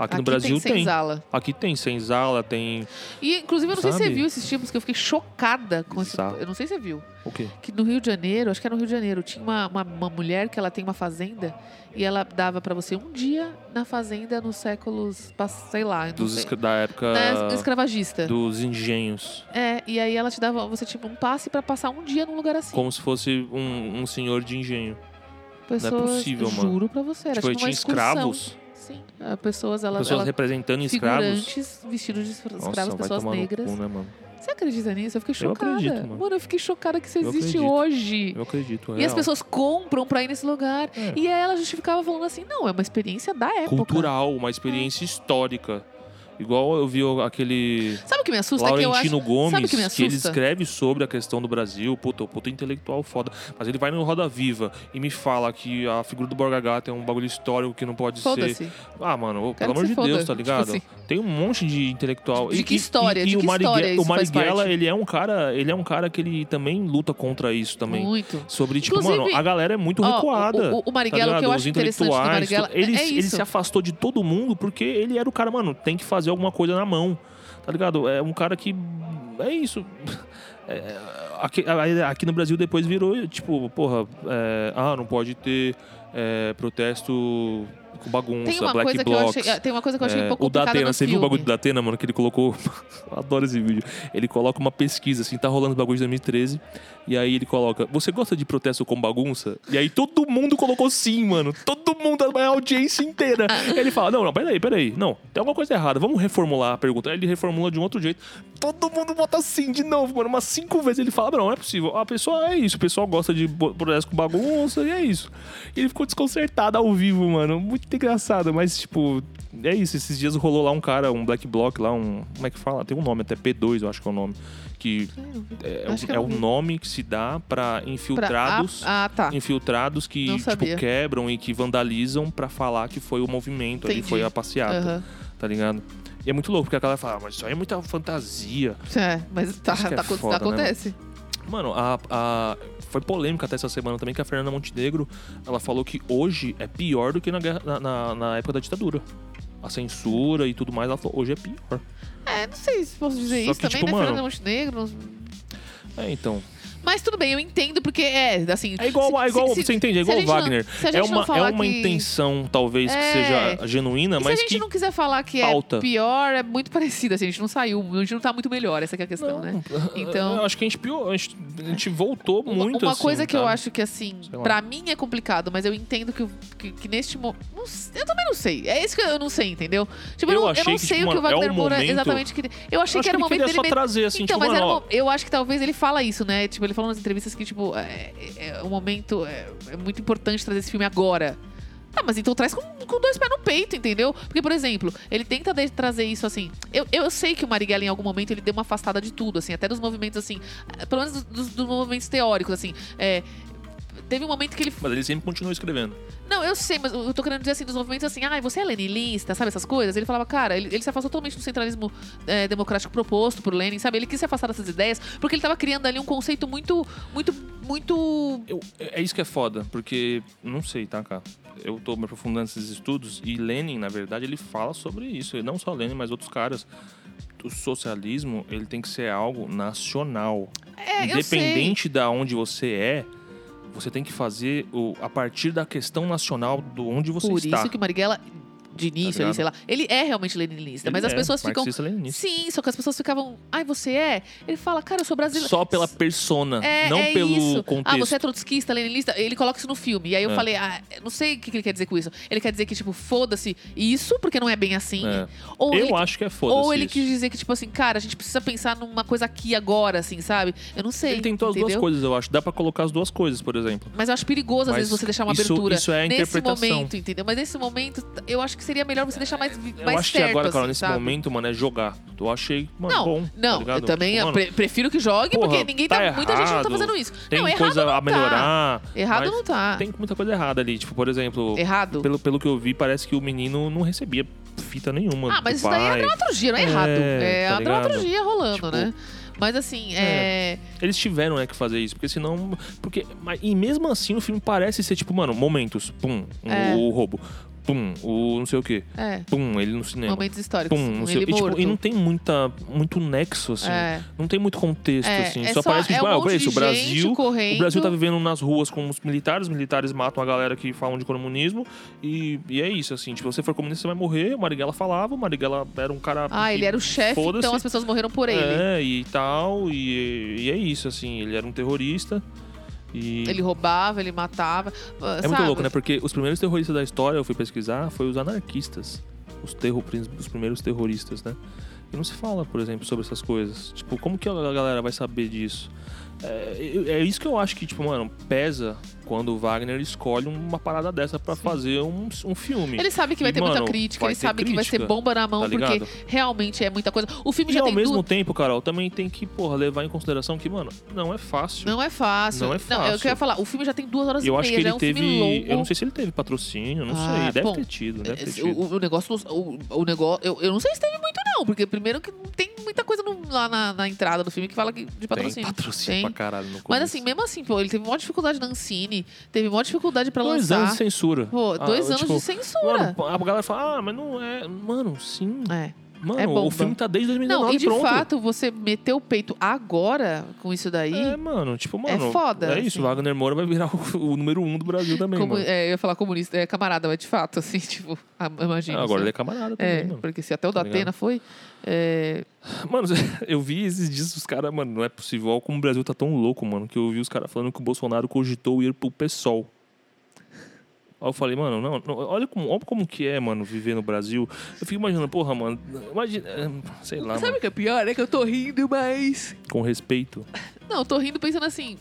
Aqui, no Aqui Brasil tem senzala. Aqui tem senzala, tem. E, inclusive, eu não sei se Sabe? você viu esses tipos, que eu fiquei chocada com esse. Eu não sei se você viu. O quê? Que no Rio de Janeiro, acho que era no Rio de Janeiro, tinha uma, uma, uma mulher que ela tem uma fazenda e ela dava pra você um dia na fazenda nos séculos, sei lá, não Dos sei, escra- da época na escravagista. dos engenhos. É, e aí ela te dava, você tinha um passe pra passar um dia num lugar assim. Como se fosse um, um senhor de engenho. Pessoas, possível, mano. Juro pra você, era tipo, tipo uma tinha excursão. escravos. Ah, pessoas, pessoas ela representando escravos. vestidos de escra- Nossa, escravos, vai pessoas negras. cu, né, mano? Você acredita nisso? Eu fiquei Eu chocada. acredito, mano. eu fiquei chocada que isso Eu existe acredito. hoje. Eu acredito. E as real. pessoas compram pra ir nesse lugar. É. E aí ela justificava falando assim: não, é uma experiência da época. Cultural, uma experiência histórica. Igual eu vi aquele Sabe o que me assusta? É que. Laurentino Gomes, sabe o que me ele assusta? escreve sobre a questão do Brasil, puta, puta intelectual foda. Mas ele vai no Roda Viva e me fala que a figura do Borga Gata é um bagulho histórico que não pode ser. Ah, mano, pelo que amor de foda. Deus, tá Tipo ligado? assim. Tem um monte de intelectual. De E- que e- história? E, De o que Marighella, história o isso faz Marighella, ele é um cara, ele é um cara que ele também luta contra isso também. Muito. Sobre, tipo, Inclusive, mano, a galera é muito ó, recuada. o- o- o Marighella, tá o que eu acho interessante do Marighella ele, é ele se afastou de todo mundo porque ele era o cara, mano, tem que fazer alguma coisa na mão. Tá ligado? É um cara que. É isso. É, aqui, aqui no Brasil depois virou, tipo, porra, é, ah, não pode ter é, protesto bagunça, Tem uma, Black coisa que eu Blocks. achei, tem uma coisa que eu achei É, um pouco o Datena, no você viu o filme. bagulho do Datena, mano, que ele colocou. eu adoro esse vídeo. Ele coloca uma pesquisa, assim, tá rolando os bagulho de 2013. E aí ele coloca: Você gosta de protesto com bagunça? E aí todo mundo colocou sim, mano. Todo mundo, a audiência inteira. E ele fala: Não, não, peraí, peraí. Não, tem alguma coisa errada. Vamos reformular a pergunta. Aí ele reformula de um outro jeito. Todo mundo bota sim de novo, mano. Umas cinco vezes ele fala: Não, não é possível. A pessoa é isso. O pessoal gosta de protesto com bagunça e é isso. E ele ficou desconcertado ao vivo, mano. Muito engraçado, mas tipo. É isso, esses dias rolou lá um cara, um black block lá, um. Como é que fala? Tem um nome, até P2, eu acho que é o nome. Que é, que é o nome que se dá pra Pra- infiltrados. Ah, ah, tá. Infiltrados que tipo, quebram e que vandalizam pra falar que foi o movimento, ali Entendi. foi a passeata, Aham. tá ligado? E é muito louco, porque a galera fala, ah, mas isso aí é muita fantasia. É, mas tá, é tá, aconte- foda, né, acontece. Mano, a, a- foi polêmica até essa semana também que a Fernanda Montenegro ela falou que hoje é pior do que na, guerra- na, na- na época da ditadura. A censura e tudo mais, ela falou, hoje é pior. É, não sei se posso dizer Só isso que, também, tipo, né? mano- Fernanda Montenegro. É, então. Mas tudo bem, eu entendo, porque é, assim... É igual, se- é igual se- você entende, é igual não- Wagner. é não uma, é uma que- intenção, talvez, que É. seja genuína, E se a mas gente que. não quiser falar que falta. é pior, é muito parecido. Assim, a gente não saiu, a gente não tá muito melhor, essa que é a questão, né? Então- Eu acho que a gente pior, a gente, a gente voltou Uma, muito uma assim, coisa que eu sabe? acho que, assim, pra mim é complicado, mas eu entendo que, que, que neste momento. Eu também não sei. É isso que eu não sei, entendeu? Tipo, eu, Eu não- eu não que, sei tipo, o que o é Wagner um Moura momento- exatamente queria. Eu achei Eu que era o momento dele. só trazer, assim, então, tipo, mas eu acho que talvez ele fala isso, né? Tipo, ele falou nas entrevistas que, tipo, é, é, é um momento. É, é muito importante trazer esse filme agora. Ah, mas então traz com, com dois pés no peito, entendeu? Porque, por exemplo, ele tenta trazer isso assim. Eu, eu sei que o Marighella, em algum momento, ele deu uma afastada de tudo, assim, até dos movimentos, assim, pelo menos dos, dos movimentos teóricos, assim. É, teve um momento que ele. Mas ele sempre continuou escrevendo. Não, eu sei, mas eu tô querendo dizer assim, dos movimentos assim, ah, você é leninista, sabe essas coisas? Ele falava, cara, ele, ele se afastou totalmente do centralismo eh, democrático proposto por Lenin, sabe? Ele quis se afastar dessas ideias, porque ele tava criando ali um conceito muito, muito, muito. Eu- é isso que é foda, porque. Não sei, tá, cara? Eu tô me aprofundando nesses estudos e Lenin, na verdade, ele fala sobre isso. E não só Lenin, mas outros caras. O socialismo, ele tem que ser algo nacional. É. Independente da onde você é, você tem que fazer o, a partir da questão nacional do onde você Por está. isso que Marighella, de início, Tá ali, sei lá, ele é realmente leninista, Ele mas as é pessoas ficam. Sim, só que as pessoas ficavam. Ai, você é? Ele fala, cara, eu sou brasileiro. Só pela persona, É, não é pelo isso. contexto. Ah, você é trotskista, leninista? Ele coloca isso no filme. E aí eu É. falei, ah, não sei o que ele quer dizer com isso. Ele quer dizer que, tipo, foda-se isso, porque não é bem assim. É. Ou Eu ele, acho que é foda ou ele isso. quis dizer que, tipo assim, cara, a gente precisa pensar numa coisa aqui agora, assim, sabe? Eu não sei. Ele tentou as duas entendeu? coisas, eu acho. Dá pra colocar as duas coisas, por exemplo. Mas eu acho perigoso, às Mas vezes, você deixar uma isso- abertura. isso é a nesse interpretação. momento, entendeu? Mas nesse momento, eu acho que seria melhor você deixar mais, vi- Eu mais acho que certo, agora, cara, assim, nesse sabe? momento, mano, é jogar. Eu achei, mano, Não, bom. tá não, ligado? eu também Tipo, mano, pre- prefiro que jogue, porra, porque ninguém tá tá. muita gente não tá errado, fazendo isso. Tem não, errado coisa não a tá. melhorar. Errado mas não tá. Tem muita coisa errada ali. Tipo, por exemplo, Errado? pelo, pelo que eu vi, parece que o menino não recebia fita nenhuma. Ah, mas isso daí é pai. dramaturgia, não é, É, errado. É tá a dramaturgia rolando, Tipo, né? Mas assim, é. Eles tiveram, né, que fazer isso, porque senão. Porque, e mesmo assim o filme parece ser tipo, mano, momentos. Pum, É. o, roubo. Pum, o não sei o quê. É. Pum, ele no cinema. Momentos históricos. Pum, não sei, e, tipo, e não tem muita, muito nexo, assim. É. Não tem muito contexto, É, assim. é só, só- parece que, é tipo, um ah, é isso, o Brasil. correndo. O Brasil tá vivendo nas ruas com os militares, os militares matam a galera que falam de comunismo. E, e é isso, assim. Tipo, você for comunista, você vai morrer. O Marighella falava, o Marighella era um cara. Ah, que ele era o chefe, então as pessoas morreram por ele. É, e tal. E, e é isso, assim. Ele era um terrorista. E... Ele roubava, ele matava. É muito louco, né? Porque os primeiros terroristas da história, eu fui pesquisar, foi os anarquistas. Os, terro, os primeiros terroristas, né? E não se fala, por exemplo, sobre essas coisas. Tipo, como que a galera vai saber disso? É, é isso que eu acho que, tipo, mano, pesa quando o Wagner escolhe uma parada dessa pra fazer um, um filme. Ele sabe que vai E, ter muita mano, crítica, vai ele sabe que vai ser crítica, bomba na mão, tá porque realmente é muita coisa. O filme E já ao tem mesmo duas. tempo, Carol, também tem que, porra, levar em consideração que, mano, não é fácil. Não é fácil. Não é Não, é o que eu fácil. ia falar. O filme já tem duas horas E eu e acho meia, que já ele é um teve. Eu não sei se ele teve patrocínio, não Ah, sei. Deve bom, ter tido, deve ter tido. O, o negócio. O, o negócio. Eu, eu não sei se teve muito, não. Porque primeiro que não tem muita coisa no- lá na, na entrada do filme que fala que, de Tem patrocínio. patrocínio Tem. pra caralho no Mas começo. assim, mesmo assim, pô, ele teve maior dificuldade na Ancine, teve maior dificuldade pra Dois lançar. anos de censura. Pô, Ah, dois anos tipo, de censura. Mano, a galera fala, ah, mas não é. Mano, sim. É. Mano, É o filme tá desde 2019 Não, e de pronto. fato, você meter o peito agora com isso daí. É, mano, tipo, mano. foda, É isso, assim. Wagner Moura vai virar o, o número um do Brasil também, como, mano. é, eu ia falar comunista, é camarada, mas de fato, assim, tipo, imagina. Ah, agora assim. ele é camarada também, É, mano. porque se até o Tá da Atena foi. é, Mano, eu vi esses dias os caras, mano, não é possível. Olha como o Brasil tá tão louco, mano, que eu vi os caras falando que o Bolsonaro cogitou ir pro PSOL. Aí eu falei, mano, não, não, olha, como, olha como que é, mano, viver no Brasil. Eu fico imaginando, porra, mano, imagina, é, sei lá, Sabe o que é pior? É que eu tô rindo, mas. com respeito. Não, eu tô rindo pensando assim.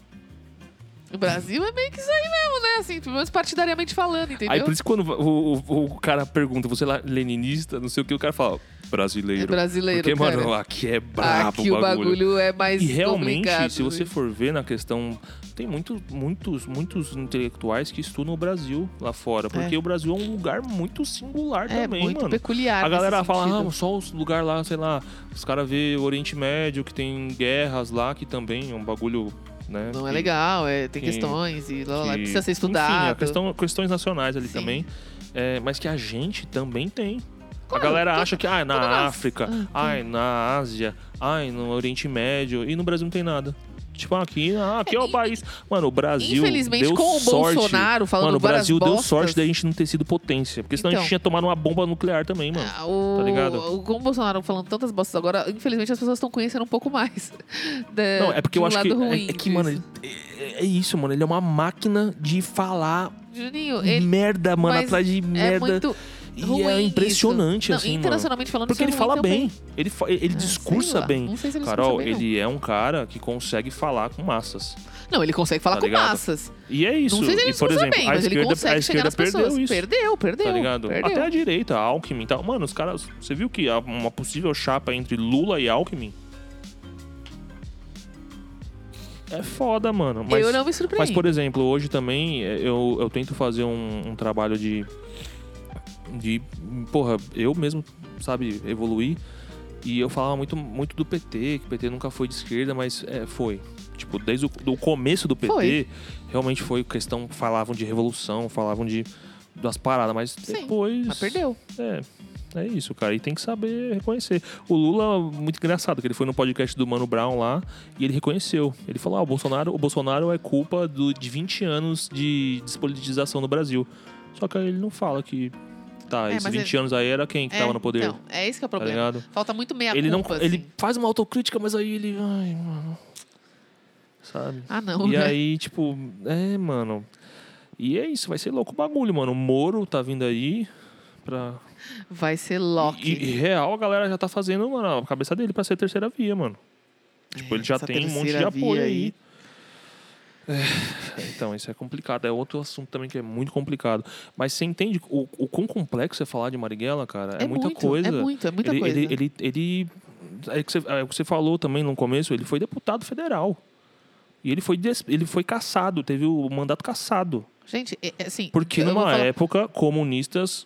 O Brasil é meio que isso aí mesmo, né? Assim, pelo menos partidariamente falando, entendeu? Aí por isso que quando o, o, o cara pergunta, você é leninista, não sei o que, o cara fala, brasileiro. É brasileiro, Porque, cara. mano, aqui é brabo Aqui o bagulho é mais E realmente, complicado. se você for ver na questão, tem muito, muitos, muitos intelectuais que estudam o Brasil lá fora, porque É. o Brasil é um lugar muito singular É também, muito mano. peculiar. A galera fala, sentido. ah, só os lugar lá, sei lá, os caras vê o Oriente Médio, que tem guerras lá, que também é um bagulho, né? Não é que- legal, é, tem que- questões e lá, lá, que- precisa ser Enfim, estudado. a questão, questões nacionais ali Sim. também. é, mas que a gente também tem. Claro, a galera acha que ah, na África, Ah, ai, na Ásia, ai, no Oriente Médio, e no Brasil não tem nada. Tipo, aqui, ah, aqui é, o país. Mano, o Brasil. Infelizmente, deu com o sorte. Bolsonaro falando Mano, o Brasil deu sorte da gente não ter sido potência. Porque senão a Então. gente tinha tomado uma bomba nuclear também, mano. Ah, o, Tá ligado? o- com o Bolsonaro falando tantas bostas agora, infelizmente as pessoas estão conhecendo um pouco mais. da- Não, é porque eu acho que. lado É, ruim é que, mano, é, é isso, mano. Ele é uma máquina de falar Juninho, ele merda, mano, mas atrás de é merda. muito E ruim é impressionante, isso. Não, assim, mano. internacionalmente falando, Porque isso ele é fala também. bem. Ele, ele É, discursa bem. Não sei se ele Carol, bem, não. ele é um cara que consegue falar com massas. Não, ele consegue falar Tá com ligado? massas. E é isso. Não sei se ele e, por exemplo, bem, a esquerda, consegue a esquerda perdeu pessoas. isso. Perdeu, perdeu. Tá ligado? perdeu. Até a direita, a Alckmin e tal. Mano, os caras. Você viu que há uma possível chapa entre Lula e Alckmin? É foda, mano. Mas, eu não me surpreendi. mas, por exemplo, hoje também é, eu, eu tento fazer um, um trabalho de. De. Porra, eu mesmo, sabe, evoluir. E eu falava muito, muito do PT, que o PT nunca foi de esquerda, mas é, foi. Tipo, desde o começo do PT, Foi. realmente foi questão. Falavam de revolução, falavam de. das paradas, mas Sim, depois. Mas perdeu. É. É isso, cara. E tem que saber reconhecer. O Lula, muito engraçado, que ele foi no podcast do Mano Brown lá e ele reconheceu. Ele falou: ah, o Bolsonaro, o Bolsonaro é culpa do, de 20 anos de despolitização no Brasil. Só que aí ele não fala que. Tá, É, esses mas 20 anos aí era quem que É, tava no poder. Então, é esse que é o tá problema. ligado? Falta muito meia Ele não. culpa, Ele assim. faz uma autocrítica, mas aí ele. Ai, mano. Sabe? Ah, não, E né? aí, tipo, é, mano. E é isso, vai ser louco o bagulho, mano. O Moro tá vindo aí pra. Vai ser E, Loki. e real, a galera já tá fazendo, mano, a cabeça dele pra ser terceira via, mano. Tipo, ele já tem um monte de apoio via aí. É, então, isso é complicado. É outro assunto também que é muito complicado. Mas você entende o, o quão complexo é falar de Marighella, cara? É, muita muito, coisa. É muito, é muita ele, coisa. Ele, ele, ele- é, que você, é o que você falou também no começo, ele foi deputado federal. E ele foi, ele foi caçado, teve o mandato caçado. Gente, é- é assim. Porque numa falar- época, comunistas,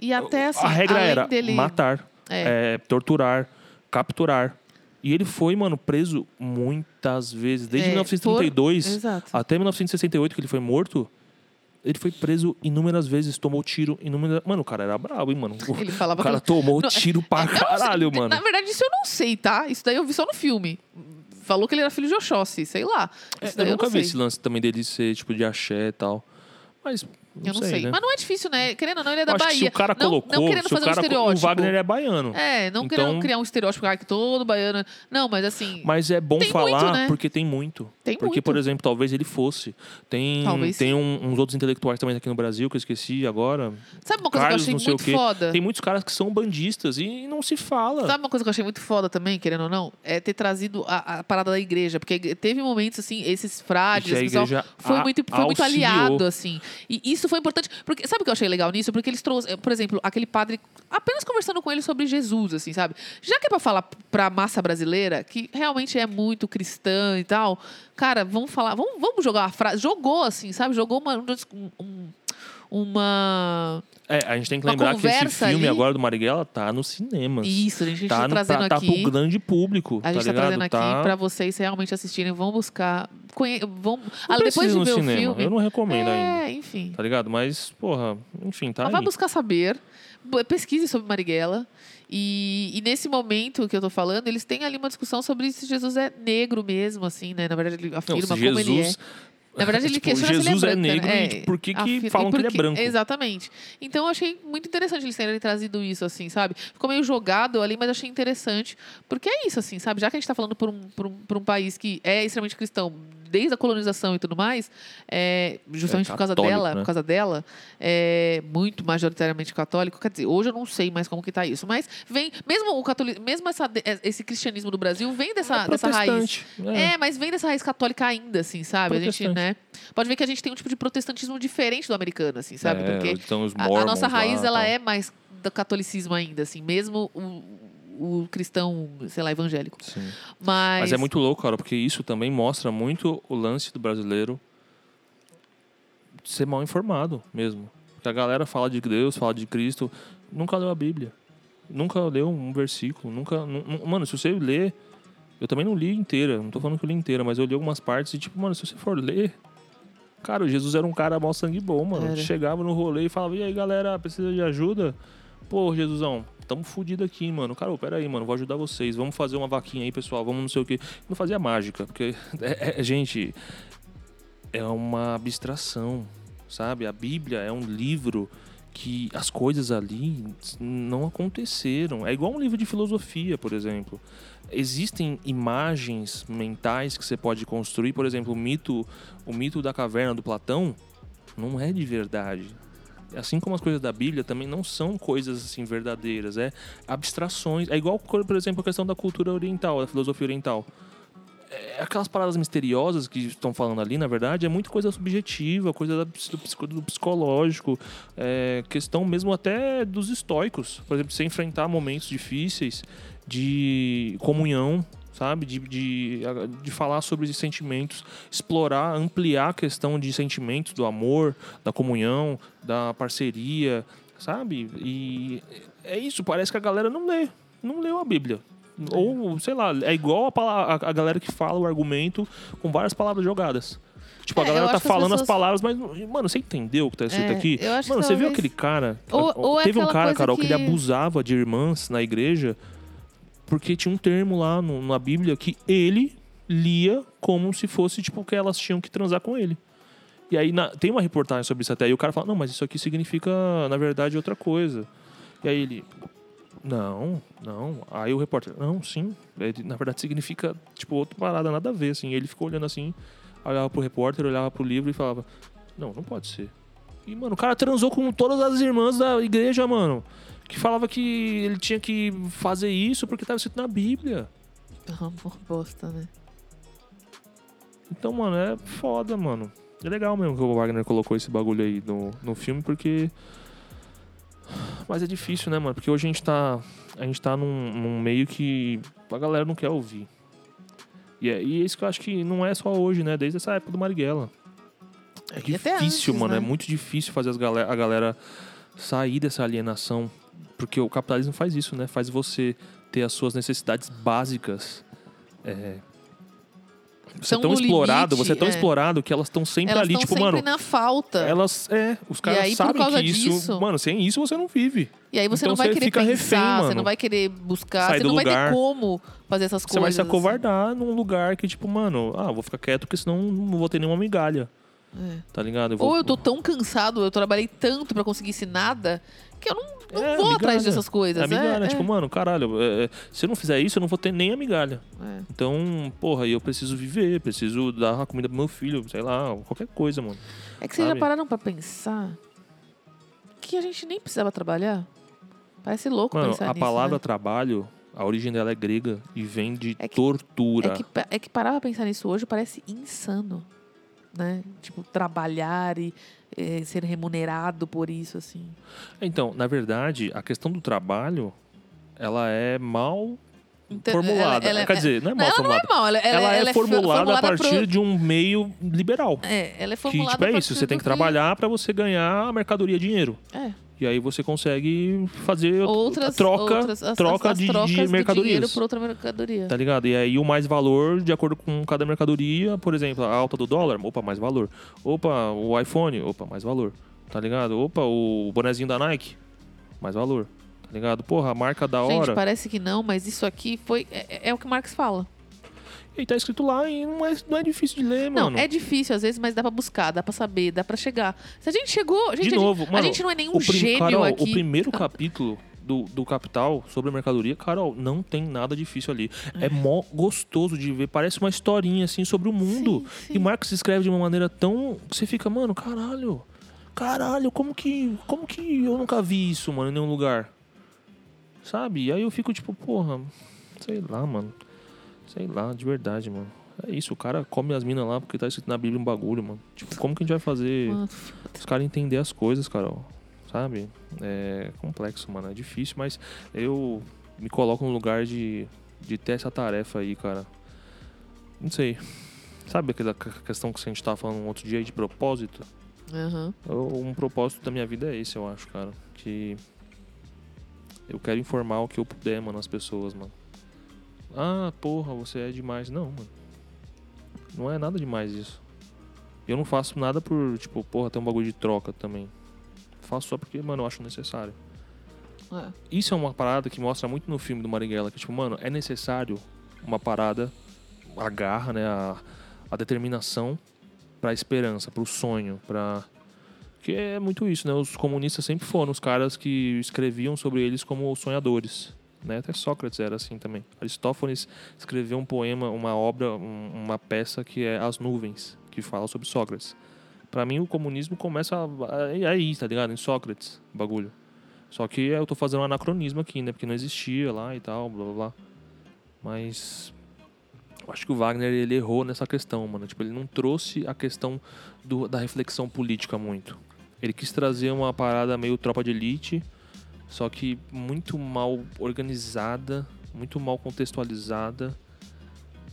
E até assim. a regra era dele... matar, É. é, torturar, capturar. E ele foi, mano, preso muitas vezes. Desde É, 1932 por- até 1968, que ele foi morto. Ele foi preso inúmeras vezes, tomou tiro inúmeras... Mano, o cara era brabo, hein, mano? O Ele falava cara com... tomou Não, tiro pra Eu sei, caralho, mano. Na verdade, isso eu não sei, tá? Isso daí eu vi só no filme. Falou que ele era filho de Oxóssi, sei lá. É, eu nunca não vi sei. esse lance também dele ser, tipo, de axé e tal. Mas, não Eu não sei. né? Mas não é difícil, né? Querendo ou não, ele é da Bahia. se o cara não, colocou, não querendo se o fazer cara, um estereótipo. o Wagner é baiano. É, não Então- querendo criar um estereótipo ah, que todo baiano. Não, mas assim. Mas é bom falar muito, né? porque tem muito. Tem porque, muito. por exemplo, talvez ele fosse. Tem, Talvez tem um- uns outros intelectuais também aqui no Brasil que eu esqueci agora. Sabe uma coisa Carlos, que eu achei sei muito foda? Tem muitos caras que são bandistas e não se fala. Sabe uma coisa que eu achei muito foda também, querendo ou não? É ter trazido a, a parada da igreja. Porque teve momentos, assim, esses frades, pessoal, foi, a- muito, foi muito aliado, assim. E isso foi importante. Porque, sabe o que eu achei legal nisso? Porque eles trouxeram, por exemplo, aquele padre apenas conversando com ele sobre Jesus, assim, sabe? Já que é pra falar pra massa brasileira, que realmente é muito cristã e tal, cara, vamos falar, vamos, vamos jogar uma frase. Jogou, assim, sabe? Jogou uma. um- uma. É, a gente tem que Uma lembrar que esse filme ali- agora do Marighella tá nos cinemas. Isso, a gente tá, tá no, trazendo tá, tá aqui. pro grande público. A gente tá tá, trazendo aqui tá... pra vocês realmente assistirem. Vão buscar. Conhe... Vão... Não Ah, depois de no ver cinema. o filme. Eu não recomendo ainda. É, enfim. Tá ligado? Mas, porra, enfim, tá Mas vai buscar saber. pesquise sobre Marighella. E, e nesse momento que eu tô falando, eles têm ali uma discussão sobre se Jesus é negro mesmo, assim, né? Na verdade, ele Não, afirma se como ele é. Na verdade, ele Tipo, questiona Jesus se ele é é branco, negro né? e por que que falam que ele é branco? Exatamente. Então, eu achei muito interessante eles terem trazido isso, assim, sabe? Ficou meio jogado ali, mas achei interessante. Porque é isso, assim, sabe? Já que a gente tá falando por um, por um, por um país que é extremamente cristão, desde a colonização e tudo mais, é, justamente É por causa católico, dela, né? por causa dela, é muito majoritariamente católico. Quer dizer, hoje eu não sei mais como que tá isso, mas vem, mesmo o catolicismo, mesmo essa, esse cristianismo do Brasil vem dessa, dessa raiz. É. É, mas vem dessa raiz católica ainda, assim, sabe? A gente, né? Pode ver que a gente tem um tipo de protestantismo diferente do americano, assim, sabe? É, Porque então a, a nossa raiz, lá, ela tal. é mais do catolicismo ainda, assim, mesmo o, o cristão, sei lá, evangélico. Sim. Mas, Mas é muito louco, cara, porque isso também mostra muito o lance do brasileiro ser mal informado mesmo. Porque a galera fala de Deus, fala de Cristo, nunca leu a Bíblia. Nunca leu um versículo, nunca... nu- nu- Mano, se você ler... Eu também não li inteira, não tô falando que eu li inteira, mas eu li algumas partes e, tipo, mano, se você for ler... Cara, o Jesus era um cara mal sangue bom, mano. Era. Chegava no rolê e falava, e aí, galera, precisa de ajuda? Pô, Jesusão, tamo fudido aqui, mano. Cara, ô, pera aí, mano, vou ajudar vocês. Vamos fazer uma vaquinha aí, pessoal. Vamos não sei o quê. Não fazia mágica, porque, é- é- gente, é uma abstração, sabe? A Bíblia é um livro que as coisas ali não aconteceram. É igual um livro de filosofia, por exemplo. Existem imagens mentais que você pode construir, por exemplo, o mito, o mito da caverna do Platão não é de verdade. Assim como as coisas da Bíblia também não são coisas assim verdadeiras, é abstrações. É igual, por exemplo, a questão da cultura oriental, da filosofia oriental. É, aquelas paradas misteriosas que estão falando ali, na verdade, é muito coisa subjetiva, coisa do, do psicológico, é, questão mesmo até dos estoicos. Por exemplo, você enfrentar momentos difíceis de comunhão, sabe? De, de, de falar sobre os sentimentos, explorar, ampliar a questão de sentimentos, do amor, da comunhão, da parceria, sabe? E é isso, parece que a galera não lê, não leu a Bíblia. Ou, sei lá, é igual a, pala- a, a galera que fala o argumento com várias palavras jogadas. Tipo, a É, galera eu tá as falando as pessoas- palavras, mas, mano, você entendeu o que tá escrito É, aqui? Mano, você viu talvez- aquele cara? Ou- ou é Teve um cara, Carol, que... ele que- abusava de irmãs na igreja porque tinha um termo lá no- na Bíblia que ele lia como se fosse, tipo, que elas tinham que transar com ele. E aí na- tem uma reportagem sobre isso até, e o cara fala, não, mas isso aqui significa, na verdade, outra coisa. E aí ele, não, não. Aí o repórter, não, sim. Ele, na verdade significa, tipo, outra parada, nada a ver, assim. Ele ficou olhando assim, olhava pro repórter, olhava pro livro e falava, não, não pode ser. E, mano, o cara transou com todas as irmãs da igreja, mano. Que falava que ele tinha que fazer isso porque tava escrito na Bíblia. Ah, pô, bosta, né? Então, mano, é foda, mano. É legal mesmo que o Wagner colocou esse bagulho aí no, no filme, porque. Mas é difícil, né, mano? Porque hoje a gente tá. A gente tá num, num meio que a galera não quer ouvir. E é, e é isso que eu acho que não é só hoje, né? Desde essa época do Marighella. É E difícil, antes, mano. É né? muito difícil fazer as galera, a galera sair dessa alienação. Porque o capitalismo faz isso, né? Faz você ter as suas necessidades básicas. É, você é Tão tão no explorado, limite, você é tão é. explorado que elas estão sempre Elas ali, tipo, sempre mano. na falta. Elas, é, os caras aí, sabem que isso, disso- mano, sem isso você não vive. E aí você Então não vai você querer pensar, refém, você não vai querer buscar, Sai você não vai lugar. ter como fazer essas Você vai coisas. se acovardar num lugar que, tipo, mano, ah, vou ficar quieto porque senão não vou ter nenhuma migalha. assim. É. Tá ligado? vou- Ou eu tô tão cansado, eu trabalhei tanto pra conseguir esse nada, que eu não, não É, vou atrás migalha. dessas coisas. É migalha, é, tipo, mano, caralho, é, é, se eu não fizer isso, eu não vou ter nem a migalha. é. Então, porra, eu preciso viver, preciso dar a comida pro meu filho, sei lá, qualquer coisa, mano. É que vocês já pararam pra pensar que a gente nem precisava trabalhar? Parece louco Mano, pensar a nisso, palavra né? trabalho, a origem dela é grega e vem de que- tortura. É que, é que parar pra pensar nisso hoje parece insano, né? Tipo, trabalhar e eh, ser remunerado por isso, assim. Então, na verdade, a questão do trabalho, ela é mal Então, formulada. ela- ela- Quer dizer, não é mal ela não formulada. é mal, ela, ela- ela é formulada, a pro- partir de um meio liberal. É, ela é Que, formulada tipo, é a isso, você tem que trabalhar pra você ganhar a mercadoria dinheiro. É, E aí você consegue fazer outras troca, outras, as- troca as, de, as trocas de mercadorias. por outra mercadoria. Tá ligado? E aí o mais valor, de acordo com cada mercadoria, por exemplo, a alta do dólar, opa, mais valor. Opa, o iPhone, opa, mais valor. Tá ligado? Opa, o bonezinho da Nike, mais valor. Tá ligado? Porra, a marca da Gente, hora. parece que não, mas isso aqui foi. É, é o que o Marx fala. E tá escrito lá e não é, não é difícil de ler, Não, mano. é difícil às vezes, mas dá pra buscar, dá pra saber, dá pra chegar. Se a gente chegou. Gente, De a gente- novo, a mano, gente não é nenhum prim- gênio Carol, aqui. o primeiro capítulo do, do Capital sobre a mercadoria, Carol, não tem nada difícil ali. É mó gostoso de ver, parece uma historinha assim sobre o mundo. Sim, sim. E Marx escreve de uma maneira tão. que Você fica, mano, caralho. Caralho, como que. Como que eu nunca vi isso, mano, em nenhum lugar? Sabe? E aí eu fico tipo, porra, sei lá, mano. Sei lá, de verdade, mano. É isso, o cara come as minas lá porque tá escrito na Bíblia um bagulho, mano. Tipo, como que a gente vai fazer Mano, os caras entender as coisas, Carol? Sabe? É complexo, mano. É difícil, mas eu me coloco no lugar de, de ter essa tarefa aí, cara. Não sei. Sabe aquela que- questão que a gente tava falando um outro dia aí de propósito? Eu- um propósito da minha vida é esse, eu acho, cara. Que eu quero informar o que eu puder, mano, as pessoas, mano. Ah, porra, você é demais. Não, mano. Não é nada demais isso. Eu não faço nada por, tipo, porra, ter um bagulho de troca também. Faço só porque, mano, eu acho necessário. É. Isso é uma parada que mostra muito no filme do Marighella, que, tipo, mano, é necessário uma parada, a garra, né, a, a determinação pra esperança, pro sonho, pra... Que é muito isso, né? Os comunistas sempre foram os caras que escreviam sobre eles como sonhadores, né? Até Sócrates era assim também. Aristófanes escreveu um poema, uma obra, um- uma peça que é As Nuvens, que fala sobre Sócrates. Pra mim, o comunismo começa aí, aí, tá ligado? Em Sócrates, bagulho. Só que eu tô fazendo um anacronismo aqui, né? Porque não existia lá e tal, blá blá blá. Mas eu acho que o Wagner ele errou nessa questão, mano. Tipo, ele não trouxe a questão do- da reflexão política muito. Ele quis trazer uma parada meio tropa de elite, só que muito mal organizada, muito mal contextualizada.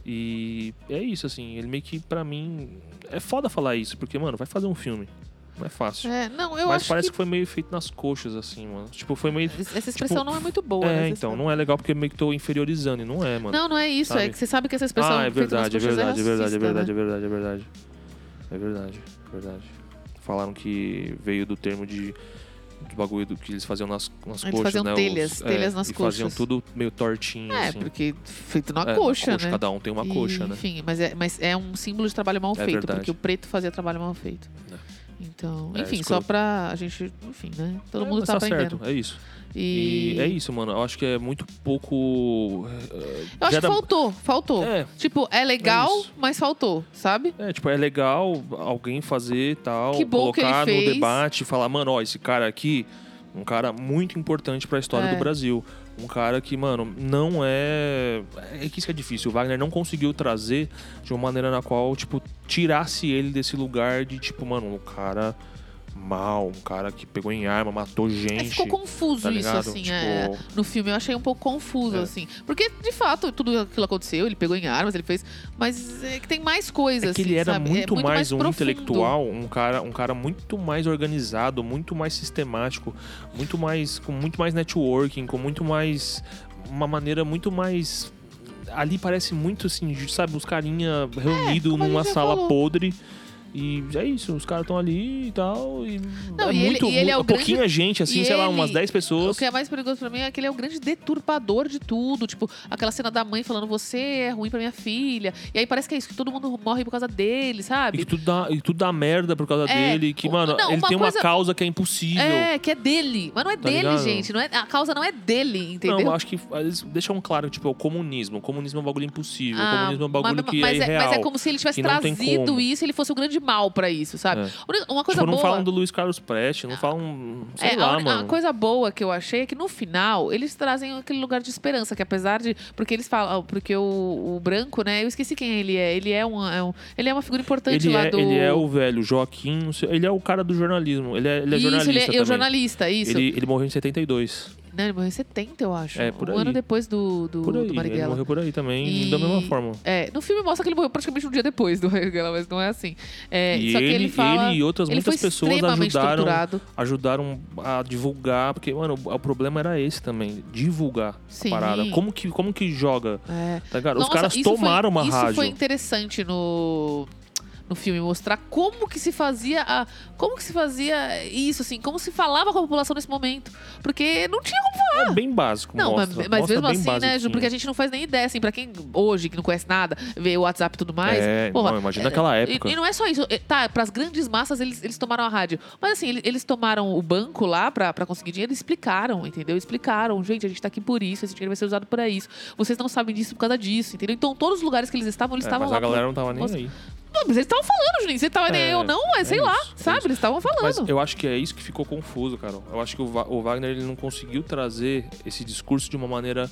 E é isso, assim. Ele meio que, pra mim. É foda falar isso, porque, mano, vai fazer um filme. Não é fácil. É, não, eu Mas parece que, que... foi meio feito nas coxas, assim, mano. Tipo, foi meio. essa expressão não é muito boa. né? é, Você então, não é legal porque meio que tô inferiorizando, e não é, mano. Não, não é isso. É Sabe? que você sabe que essa expressão ah, é verdade, é coxas verdade, é verdade, é verdade, né? é verdade, é verdade. É verdade, é verdade. Falaram que veio do termo de. Do bagulho do que eles faziam nas, nas Eles coxas, faziam né? telhas, telhas nas e faziam coxas. tudo meio tortinho, É, assim. porque feito na É, coxa, né? Cada um tem uma E, coxa, né? Enfim, mas é, mas é um símbolo de trabalho mal É feito, verdade. porque o preto fazia trabalho mal feito. É. Então, É, enfim, só escroto. pra a gente, enfim, né? Todo É, mundo mas tá, aprendendo. certo, é isso. E, E... é isso, mano. Eu acho que é muito pouco. eh, Eu acho que faltou, faltou. É, Tipo, é legal, É mas faltou, sabe? É, tipo, é legal alguém fazer tal, Que bom que ele colocar no fez. debate e falar, mano, ó, esse cara aqui, um cara muito importante pra história É. do Brasil. Um cara que, mano, não é. É que isso é difícil. O Wagner não conseguiu trazer de uma maneira na qual, tipo, tirasse ele desse lugar de, tipo, mano, um cara mal, um cara que pegou em arma, matou É, gente. ficou confuso tá isso, assim, Tipo, é, no filme. Eu achei um pouco confuso, É. assim. Porque, de fato, tudo aquilo aconteceu, ele pegou em armas, ele fez. Mas é que tem mais coisas, É que assim, ele era sabe? muito, é mais, um profundo. intelectual, um cara, um cara muito mais organizado, muito mais sistemático, muito mais com muito mais networking, com muito mais uma maneira muito mais ali parece muito assim, sabe, os carinha reunido É, numa sala falou. podre. E é isso, os caras estão ali e tal. E Não, é e ele- muito, e ele é o grande- pouquinha gente, assim, e sei lá, ele- umas 10 O pessoas. que é mais perigoso pra mim é que ele é o grande deturpador de tudo. Tipo, aquela cena da mãe falando, você é ruim pra minha filha. E aí parece que é isso, que todo mundo morre por causa dele, E sabe? que tudo dá, e tudo dá merda por causa É, dele. Que, o- mano, não, ele uma tem uma coisa- causa que é impossível. É, que é dele. Mas não é Tá dele, ligado? gente. Não é, a causa não é dele, entendeu? Não, eu acho que eles deixam claro, tipo, é o comunismo. O comunismo é um bagulho impossível. o Ah, comunismo é um bagulho mas, que mas é irreal. mas é como se ele tivesse trazido isso e ele fosse o grande mal pra isso, sabe? É. Uma coisa tipo, não boa. falam do Luiz Carlos Prestes, não falam. Sei É, a lá, uni- mano. A coisa boa que eu achei é que no final eles trazem aquele lugar de esperança, que apesar de. Porque eles falam. Porque o, o branco, né? Eu esqueci quem ele é. Ele é, um, é um- ele é uma figura importante Ele lá é, do. ele é o velho Joaquim, não sei- ele é o cara do jornalismo. Ele é, ele é isso, jornalista ele é, é jornalista, isso. Ele, ele morreu em 72. Não, ele morreu em 70, eu acho. É, por Um aí. ano depois do, do, Por aí. do Ele Marighella. morreu por aí também, E- da mesma forma. É, no filme mostra que ele morreu praticamente um dia depois do Marighella, mas não é assim. É, e só que ele, ele fala. ele e outras ele muitas pessoas ajudaram, torturado. ajudaram a divulgar, porque, mano, o, problema era esse também, divulgar Sim. a parada. Como que, como que joga? É. Tá? Os Nossa, caras isso foi- tomaram uma isso rádio. foi interessante no. No filme, mostrar como que se fazia a, como que se fazia isso, assim, como se falava com a população nesse momento. Porque não tinha como falar. É bem básico, Não, mostra, mas, mas mostra mesmo assim, né, Ju? Porque a gente não faz nem ideia, assim, pra quem hoje, que não conhece nada, vê o WhatsApp e tudo mais. É, porra, não, imagina aquela época. E, e não é só isso. É, Tá, pras grandes massas eles, eles tomaram a rádio. Mas assim, ele- eles tomaram o banco lá pra, pra conseguir dinheiro e explicaram, entendeu? Explicaram, gente, a gente tá aqui por isso, esse dinheiro vai ser usado pra isso. Vocês não sabem disso por causa disso, entendeu? Então, todos os lugares que eles estavam, eles É, estavam mas lá. a por- galera não tava nem Nossa, aí. Mas eles estavam falando, Juninho. Você tava nem É, aí ou não, mas é sei lá, isso, é sabe? isso. Eles estavam falando. Mas eu acho que é isso que ficou confuso, cara. Eu acho que o, o Wagner ele não conseguiu trazer esse discurso de uma maneira.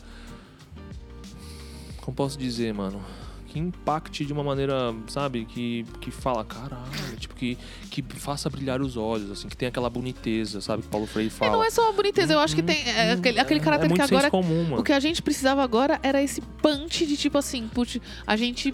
Como posso dizer, mano? Que impacte de uma maneira, sabe? Que, que fala, caralho, tipo, que, que faça brilhar os olhos, assim, que tem aquela boniteza, sabe? Que Paulo Freire É, fala. não é só a boniteza, eu acho que tem é, aquele, aquele caráter é que agora comum, mano. O que a gente precisava agora era esse punch de tipo assim, putz, a gente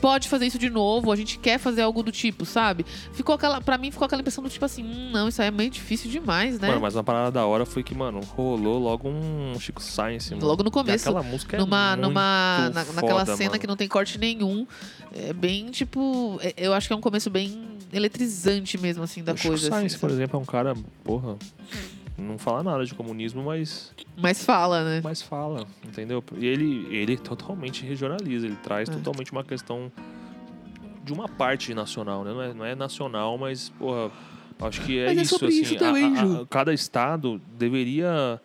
pode fazer isso de novo, a gente quer fazer algo do tipo, sabe? Ficou aquela, para mim ficou aquela impressão do tipo assim, hum, não, isso aí é meio difícil demais, né? Mano, mas uma parada da hora foi que, mano, rolou logo um Chico Science, mano. Logo no E começo, aquela música numa, é numa na- naquela foda, cena mano. que não tem corte nenhum, é bem tipo, é- eu acho que é um começo bem eletrizante mesmo assim da o Chico coisa. assim, Science, por sabe? exemplo, é um cara, porra, não fala nada de comunismo, mas, Mas fala, né? mas fala, entendeu? E ele, ele totalmente regionaliza, ele traz É. totalmente uma questão de uma parte nacional, né? Não é, não é nacional, mas, porra, acho que é Mas é isso, sobre assim. isso a- também, a- Ju. a- cada estado deveria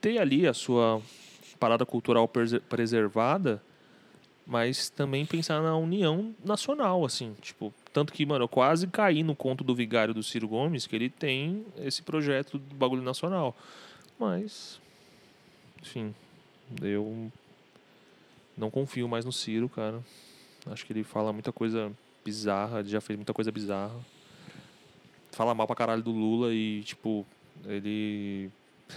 ter ali a sua parada cultural preservada, mas também pensar na união nacional, assim, tipo, tanto que, mano, eu quase caí no conto do vigário do Ciro Gomes, que ele tem esse projeto do bagulho nacional. Mas, enfim, eu não confio mais no Ciro, cara. Acho que ele fala muita coisa bizarra, ele já fez muita coisa bizarra. Fala mal pra caralho do Lula e, tipo, ele.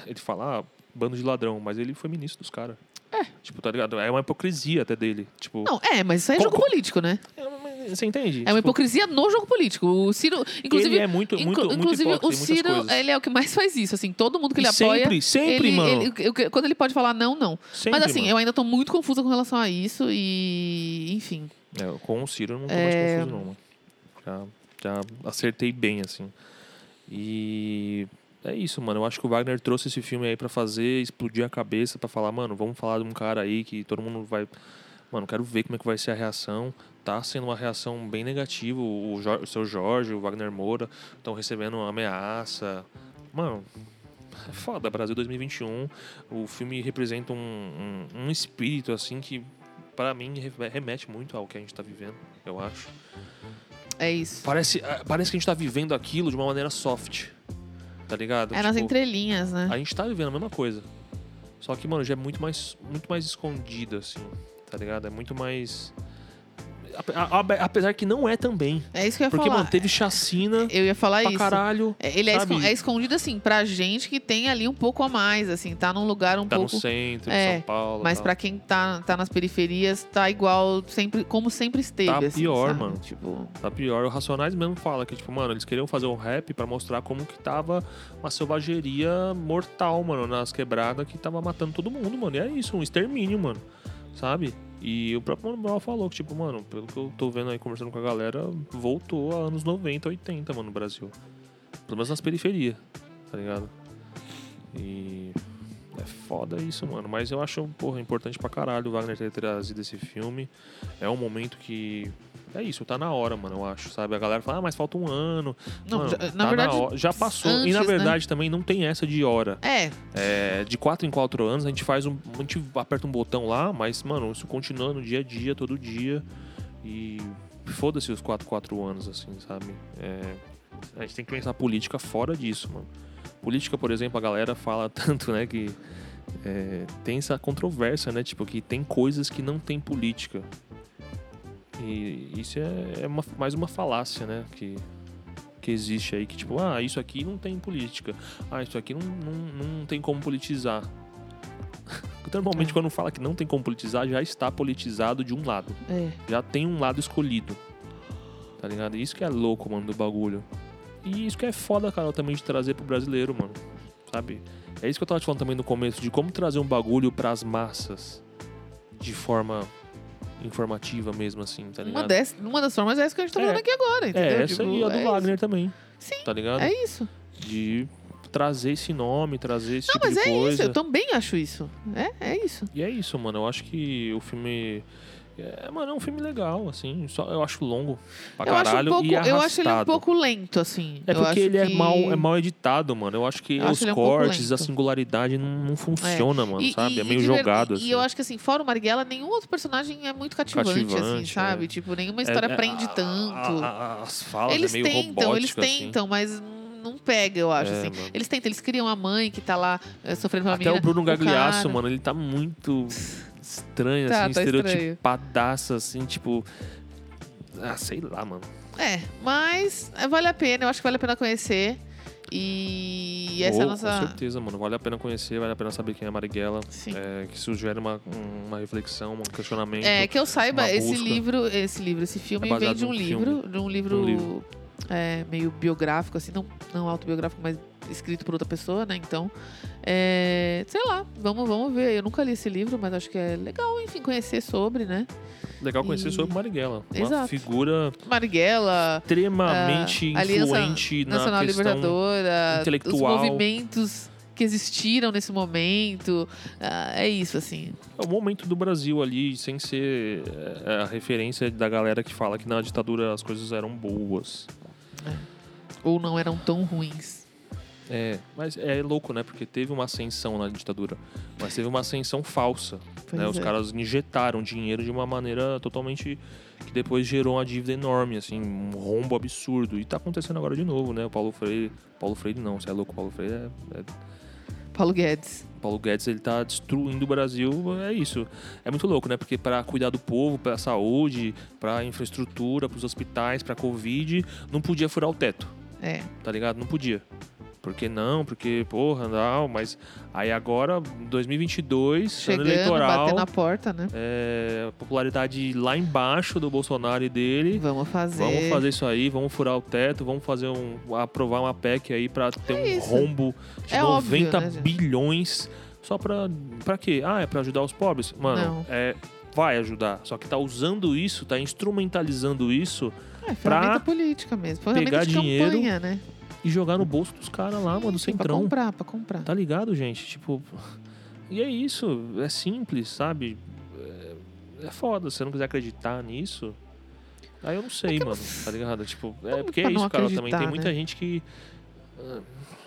Ele fala, ah, bando de ladrão, mas ele foi ministro dos caras. É. Tipo, tá ligado? É uma hipocrisia até dele. Tipo. Não, é, mas isso aí é jogo co- político, né? É, Você entende? É uma Tipo, hipocrisia no jogo político. O Ciro, inclusive, ele é muito, muito, muito Inclusive, o Ciro, ele é o que mais faz isso, assim, todo mundo que ele E apoia. sempre, sempre, mano. ele- quando ele pode falar não, não. Sempre, Mas assim, mano. eu ainda tô muito confusa com relação a isso e. Enfim. É, com o Ciro eu não tô É. mais confuso, não. Já, já acertei bem, assim. E é isso, mano. Eu acho que o Wagner trouxe esse filme aí pra fazer, explodir a cabeça, pra falar, mano, vamos falar de um cara aí que todo mundo vai. Mano, quero ver como é que vai ser a reação. Tá sendo uma reação bem negativa. O, Jor- o seu Jorge, o Wagner Moura estão recebendo uma ameaça. Mano, é foda. Brasil 2021. O filme representa um, um, um espírito, assim, que para mim re- remete muito ao que a gente tá vivendo, eu acho. É isso. Parece, ah, parece que a gente tá vivendo aquilo de uma maneira soft. Tá ligado? É nas Tipo, entrelinhas, né? a gente tá vivendo a mesma coisa. Só que, mano, já é muito mais, muito mais escondido, assim. Tá ligado? É muito mais. Apesar que não é também. É isso que eu ia Porque, falar. mano, teve chacina Eu ia falar pra isso. caralho. É, Ele é, escon- é escondido, assim, pra gente que tem ali um pouco a mais, assim, tá num lugar um Tá pouco. no centro, de É, São Paulo. Mas tal. pra quem tá, tá nas periferias, tá igual, sempre, como sempre esteve. Tá assim, pior, sabe? mano. Tipo, Tá pior. O Racionais mesmo fala que, tipo, mano, eles queriam fazer um rap pra mostrar como que tava uma selvageria mortal, mano, nas quebradas que tava matando todo mundo, mano. E é isso, um extermínio, mano. Sabe? E o próprio Mano Brown falou que, tipo, mano, pelo que eu tô vendo aí, conversando com a galera, voltou a anos 90, 80, mano, no Brasil. Pelo menos nas periferias, tá ligado? E. É foda isso, mano. Mas eu acho, porra, importante pra caralho o Wagner ter trazido esse filme. É um momento que. É isso, tá na hora, mano, eu acho, sabe? A galera fala, ah, mas falta um ano. Não, Mano, já- tá na verdade, hora. já passou. e antes, na né? verdade também não tem essa de hora. é, É, de quatro em quatro anos a gente faz um. A gente aperta um botão lá, mas, mano, isso continua no dia a dia, todo dia. E foda-se os quatro, quatro anos, assim, sabe? É, a gente tem que pensar política fora disso, mano. Política, por exemplo, a galera fala tanto, né, que é, tem essa controvérsia, né? Tipo, que tem coisas que não tem política. E isso é, é uma- mais uma falácia, né? Que, que existe aí, que tipo, ah, isso aqui não tem política. Ah, isso aqui não, não, não tem como politizar. Porque Normalmente, É. quando fala que não tem como politizar, já está politizado de um lado. é. Já tem um lado escolhido. Tá ligado? Isso que é louco, mano, do bagulho. E isso que é foda, cara, também de trazer pro brasileiro, mano. Sabe? É isso que eu tava te falando também no começo, de como trazer um bagulho pras massas de forma informativa mesmo, assim, tá Uma, ligado? dessas, uma das formas é essa que a gente tá É. falando aqui agora, entendeu? é, essa Tipo, e a do é Wagner também, Sim, tá ligado? isso. É isso. De trazer esse nome, trazer esse Não, tipo mas de é coisa. isso. Eu também acho isso. É, é isso. E é isso, mano. Eu acho que o filme. É, mano, é um filme legal, assim. Só, eu acho longo pra Eu acho, um caralho pouco, e eu acho ele um arrastado. pouco lento, assim. É Eu porque acho ele é que- mal, é mal editado, mano. Eu acho que Eu acho os um pouco cortes, a lento. singularidade não, não funciona, mano, E- sabe? e- é meio jogado, e, assim. E eu acho que, assim, fora o Marighella, nenhum outro personagem é muito cativante, assim, Cativante, sabe? é. Tipo, nenhuma história É, é, prende a- tanto. a- a- as falas eles é meio tentam, eles assim. tentam, mas não pega, eu acho, É, assim. mano. Eles tentam, eles criam a mãe que tá lá eh, sofrendo pela Até menina. o Bruno Gagliasso, mano, ele tá muito estranho, Tá, assim, tá estranho. estereotipadaço, assim, tipo. Ah, sei lá, mano. É, mas vale a pena, eu acho que vale a pena conhecer. E essa é a Oh, nossa. Com certeza, mano. Vale a pena conhecer, vale a pena saber quem é Marighella. Sim. É, que sugere uma, uma reflexão, um questionamento. É, que eu saiba, esse livro, esse livro, esse filme É vem de um livro, de um livro, Um livro. é, meio biográfico, assim, não, não autobiográfico, mas escrito por outra pessoa, né? Então, é, sei lá, vamos, vamos ver. Eu nunca li esse livro, mas acho que é legal, enfim, conhecer sobre, né? Legal conhecer E- sobre Marighella. Uma Exato. figura Marighella, extremamente influente na Nacional questão... Libertadora, intelectual. os movimentos que existiram nesse momento. ah, é isso, assim. É o momento do Brasil ali, sem ser é, a referência da galera que fala que na ditadura as coisas eram boas. Ou não eram tão ruins. É, mas é louco, né? Porque teve uma ascensão na ditadura, mas teve uma ascensão falsa. Pois né? Os é. caras injetaram dinheiro de uma maneira totalmente que depois gerou uma dívida enorme, assim, um rombo absurdo. E tá acontecendo agora de novo, né? O Paulo Freire, Paulo Freire não, você é louco, Paulo Freire é, é Paulo Guedes. Paulo Guedes ele tá destruindo o Brasil, é isso. É muito louco, né? Porque para cuidar do povo, para saúde, para infraestrutura, para os hospitais, para covid, não podia furar o teto, É. tá ligado? Não podia. Por que não? Porque, porra, não, mas aí agora, 2022, ano Chegando, eleitoral, batendo na porta, né? é, popularidade lá embaixo do Bolsonaro e dele. Vamos fazer. Vamos fazer isso aí, vamos furar o teto, vamos fazer um. aprovar uma PEC aí pra ter É um isso. rombo de É óbvio, 90 né, gente? bilhões só pra. pra quê? Ah, é pra ajudar os pobres? Mano, Não. é. Vai ajudar. Só que tá usando isso, tá instrumentalizando isso É, ferramenta pra política mesmo. Ferramenta pegar dinheiro campanha, né? E jogar no bolso dos caras lá, mano, do Sim, pra centrão. comprar, pra comprar. Tá ligado, gente? Tipo. E é isso. É simples, sabe? É, é foda. Se você não quiser acreditar nisso. Aí eu não sei, mano. Tá ligado? Tipo, é porque é não isso, cara. Também tem muita né? gente que. ah,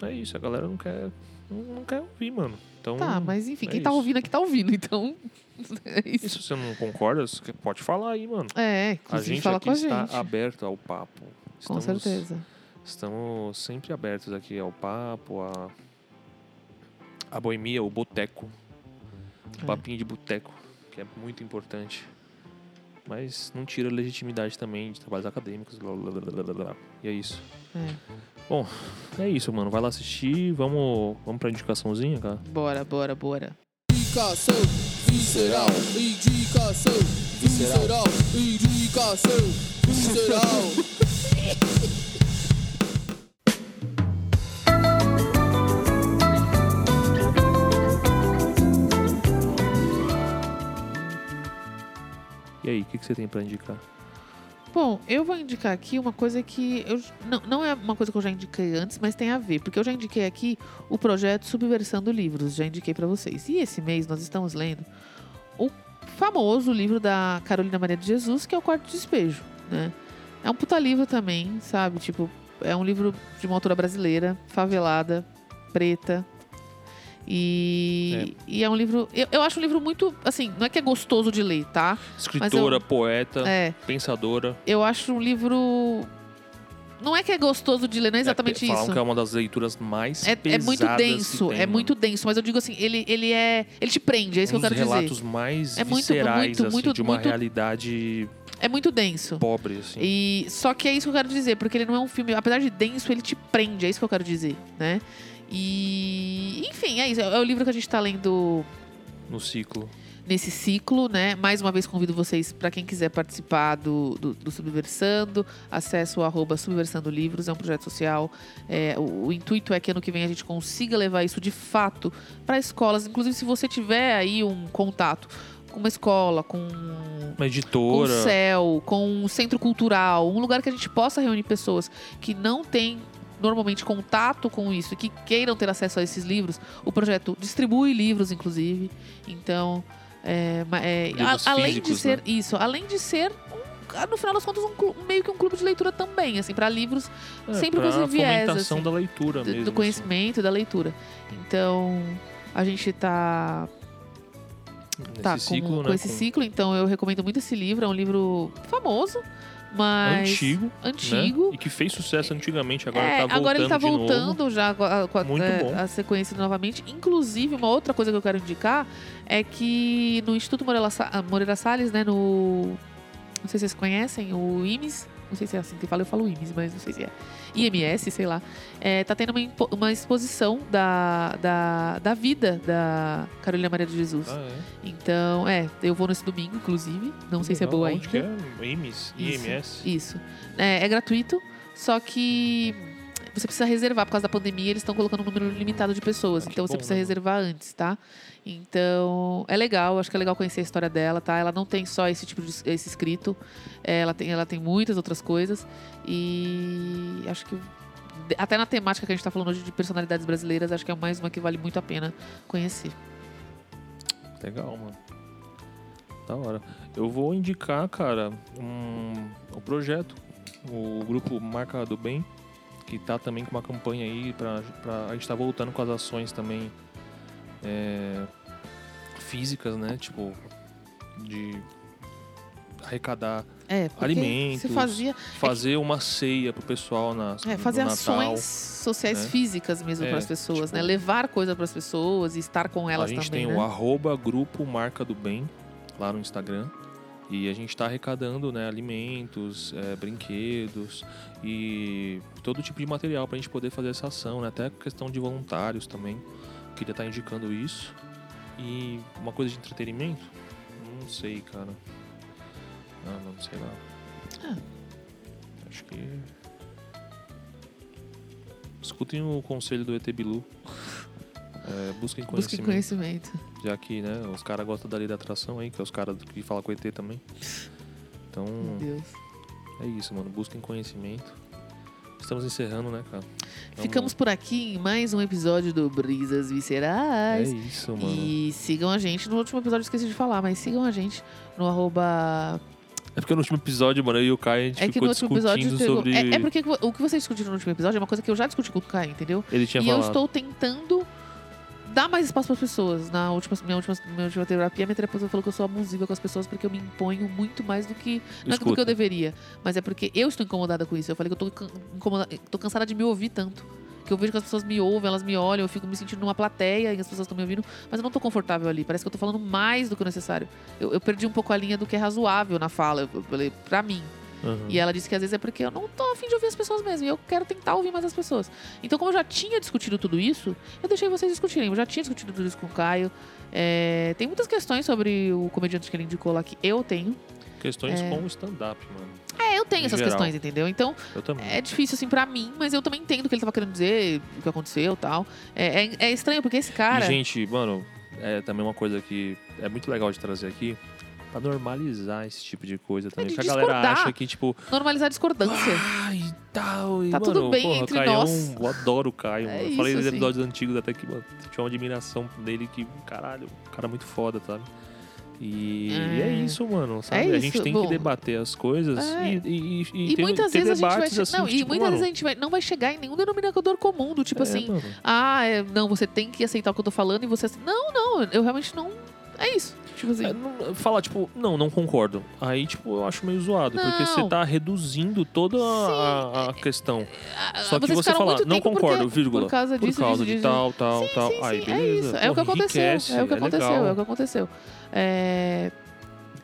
É isso, a galera não quer. Não, não quer ouvir, mano. Então. Tá, mas enfim, é quem tá isso. ouvindo aqui tá ouvindo, então. É E isso. se você não concorda, você pode falar aí, mano. É, A gente fala aqui com a está gente. aberto ao papo. Com Estamos- certeza. Estamos sempre abertos aqui ao papo, a, a boemia, o boteco. O É. papinho de boteco, que é muito importante. Mas não tira a legitimidade também de trabalhos acadêmicos. Blá, blá, blá, blá, blá, blá. E é isso. É. É isso, mano. Vai lá assistir. Vamos, vamos pra indicaçãozinha, cara? Bora, bora, bora. Indicação visceral, indicação visceral, indicação visceral. E aí, o que, que você tem pra indicar? Bom, eu vou indicar aqui uma coisa que eu não, não é uma coisa que eu já indiquei antes, mas tem a ver, porque eu já indiquei aqui o projeto Subversando Livros, já indiquei pra vocês. E esse mês nós estamos lendo o famoso livro da Carolina Maria de Jesus, que é o Quarto Despejo, né? É um puta livro também, sabe? Tipo, é um livro de uma autora brasileira, favelada, preta. E é, e é um livro. Eu, eu acho um livro muito. Assim, não é que é gostoso de ler, tá? Escritora, poeta, É. pensadora. Eu acho um livro. Não é que é gostoso de ler, não é exatamente é, isso. Falam que é uma das leituras mais É, é pesadas muito que denso, tem, é mano. muito denso, mas eu digo assim, ele, ele é. Ele te prende, é isso um que eu quero relatos dizer. mais É muito, viscerais, muito, assim, muito, de uma muito- realidade É muito denso. pobre, assim. E só que é isso que eu quero dizer, porque ele não é um filme, apesar de denso, ele te prende, é isso que eu quero dizer, né? E enfim, é isso, é o livro que a gente tá lendo No ciclo. nesse ciclo, né? Mais uma vez convido vocês, para quem quiser participar do, do, do Subversando, acesse o arroba Subversando Livros, é um projeto social. É, o, o intuito é que ano que vem a gente consiga levar isso de fato para escolas. Inclusive, se você tiver aí um contato com uma escola, com Uma com o editora. céu, com um centro cultural, um lugar que a gente possa reunir pessoas que não têm normalmente contato com isso que queiram ter acesso a esses livros, o projeto distribui livros, inclusive. Então, é, é, a- além de ser né? isso, além de ser um- ah, no final das contas um meio que um clube de leitura também, assim, para livros É, sempre com esse viés, fomentação assim, da leitura do, mesmo. do assim. conhecimento e da leitura. Então, a gente tá Nesse tá, ciclo, com, né? com esse ciclo, então eu recomendo muito esse livro. É um livro famoso, mas. Antigo, Antigo. Né? E que fez sucesso antigamente, agora É, tá voltando agora ele tá voltando já com a, com a- é, a conhecido novamente. Inclusive, uma outra coisa que eu quero indicar é que no Instituto Moreira, ah, Moreira Salles, né, no. Não sei se vocês conhecem, o IMES. Não sei se é assim que fala, eu falo IMES, mas não sei se é. IMS, sei lá. É, tá tendo uma, uma exposição da, da, da vida da Carolina Maria de Jesus. Ah, é? Então, é, eu vou nesse domingo, inclusive. Não sei se é boa Onde ainda. que é? IMS? Isso. IMS? Isso. É, é gratuito, só que você precisa reservar. Por causa da pandemia, eles estão colocando um número limitado de pessoas. Ah, então você bom, precisa né, reservar antes, tá? Então, é legal. Acho que é legal conhecer a história dela, tá? Ela não tem só esse tipo de esse escrito. É, Ela tem, ela tem muitas outras coisas. E acho que até na temática que a gente tá falando hoje de personalidades brasileiras, acho que é mais uma que vale muito a pena conhecer. Legal, mano. Da hora. Eu vou indicar, cara, um, um projeto. O grupo Marca do Bem, que tá também com uma campanha aí pra, pra a gente tá voltando com as ações também é, físicas, né? Tipo, de arrecadar, É, Alimentos. fazia, fazer uma ceia pro pessoal na, É, fazer Natal. ações sociais né? físicas mesmo É, para as pessoas, tipo- né? Levar coisa para as pessoas e estar com elas a gente também, tem né? o arroba grupo Marca do Bem lá no Instagram. E a gente está arrecadando né, alimentos, é, brinquedos e todo tipo de material para a gente poder fazer essa ação, né? até questão de voluntários também. Queria estar indicando isso. E uma coisa de entretenimento? Não sei, cara. Ah, não sei lá. Ah. Acho que. Escutem o conselho do ET Bilu. É, busquem Busque conhecimento. conhecimento. Já que, né, os caras gostam da lei da atração aí, que é os caras que falam com o ET também. Então, Meu Deus. é isso, mano. Busquem conhecimento. Estamos encerrando, né, cara? Vamos- Ficamos por aqui em mais um episódio do Brisas É Viscerais. isso, mano. E sigam a gente. No último episódio eu esqueci de falar, mas sigam a gente no arroba. É porque no último episódio, mano, eu e o Caio, a gente É que ficou no último episódio. discutindo pegou- sobre... É, é porque o que vocês discutiram no último episódio é uma coisa que eu já discuti com o Caio, entendeu? Ele tinha e falado. eu estou tentando dar mais espaço para as pessoas. Na última, minha, última, minha última terapia, minha terapeuta falou que eu sou abusiva com as pessoas porque eu me imponho muito mais do que. Não é do que eu deveria, mas é porque eu estou incomodada com isso. Eu falei que eu incomoda- tô cansada de me ouvir tanto. Que eu vejo que as pessoas me ouvem, elas me olham, eu fico me sentindo numa plateia e as pessoas estão me ouvindo, mas eu não tô confortável ali. Parece que eu tô falando mais do que o necessário. Eu, eu perdi um pouco a linha do que é razoável na fala, eu falei, pra mim. Aham. E ela disse que às vezes é porque eu não tô afim de ouvir as pessoas mesmo. E eu quero tentar ouvir mais as pessoas. Então, como eu já tinha discutido tudo isso, eu deixei vocês discutirem. Eu já tinha discutido tudo isso com o Caio. É, tem muitas questões sobre o comediante que ele indicou lá que eu tenho. Questões É. com o stand-up, mano. É, eu tenho Em essas geral. questões, entendeu? Então, é difícil assim pra mim, mas eu também entendo o que ele tava querendo dizer, o que aconteceu e tal. É, é, é estranho, porque esse cara. E, gente, mano, é também uma coisa que é muito legal de trazer aqui. Pra normalizar esse tipo de coisa também. de que a galera acha que, tipo, normalizar a discordância. Ai, tal. E, Tá mano, tudo bem porra, entre Caião, nós. Eu adoro o Caio, É. Eu falei isso, nos assim. episódios antigos até que, mano, tinha uma admiração dele que, caralho, o cara é muito foda, sabe? E é, É. isso, mano, sabe? É a gente isso, tem bom. que debater as coisas É. e, e, e, E, ter, muitas ter vezes a gente vai. assim, não, e tipo, muitas mano, vezes a gente vai, não vai chegar em nenhum denominador comum, do tipo é, assim. mano. Ah, é, não, você tem que aceitar o que eu tô falando e você. Não, não, eu realmente não. É isso. Tipo assim. É, não- falar, tipo, não, não concordo. Aí, tipo, eu acho meio zoado, porque você Não. tá reduzindo toda a, a questão. ah, Só que você falar, não concordo, porque- vírgula. Por causa disso, por causa disso, de disso. tal, tal, tal. Sim, Aí, sim, beleza. É isso. É o que aconteceu. É o que aconteceu. legal. É o que aconteceu. É,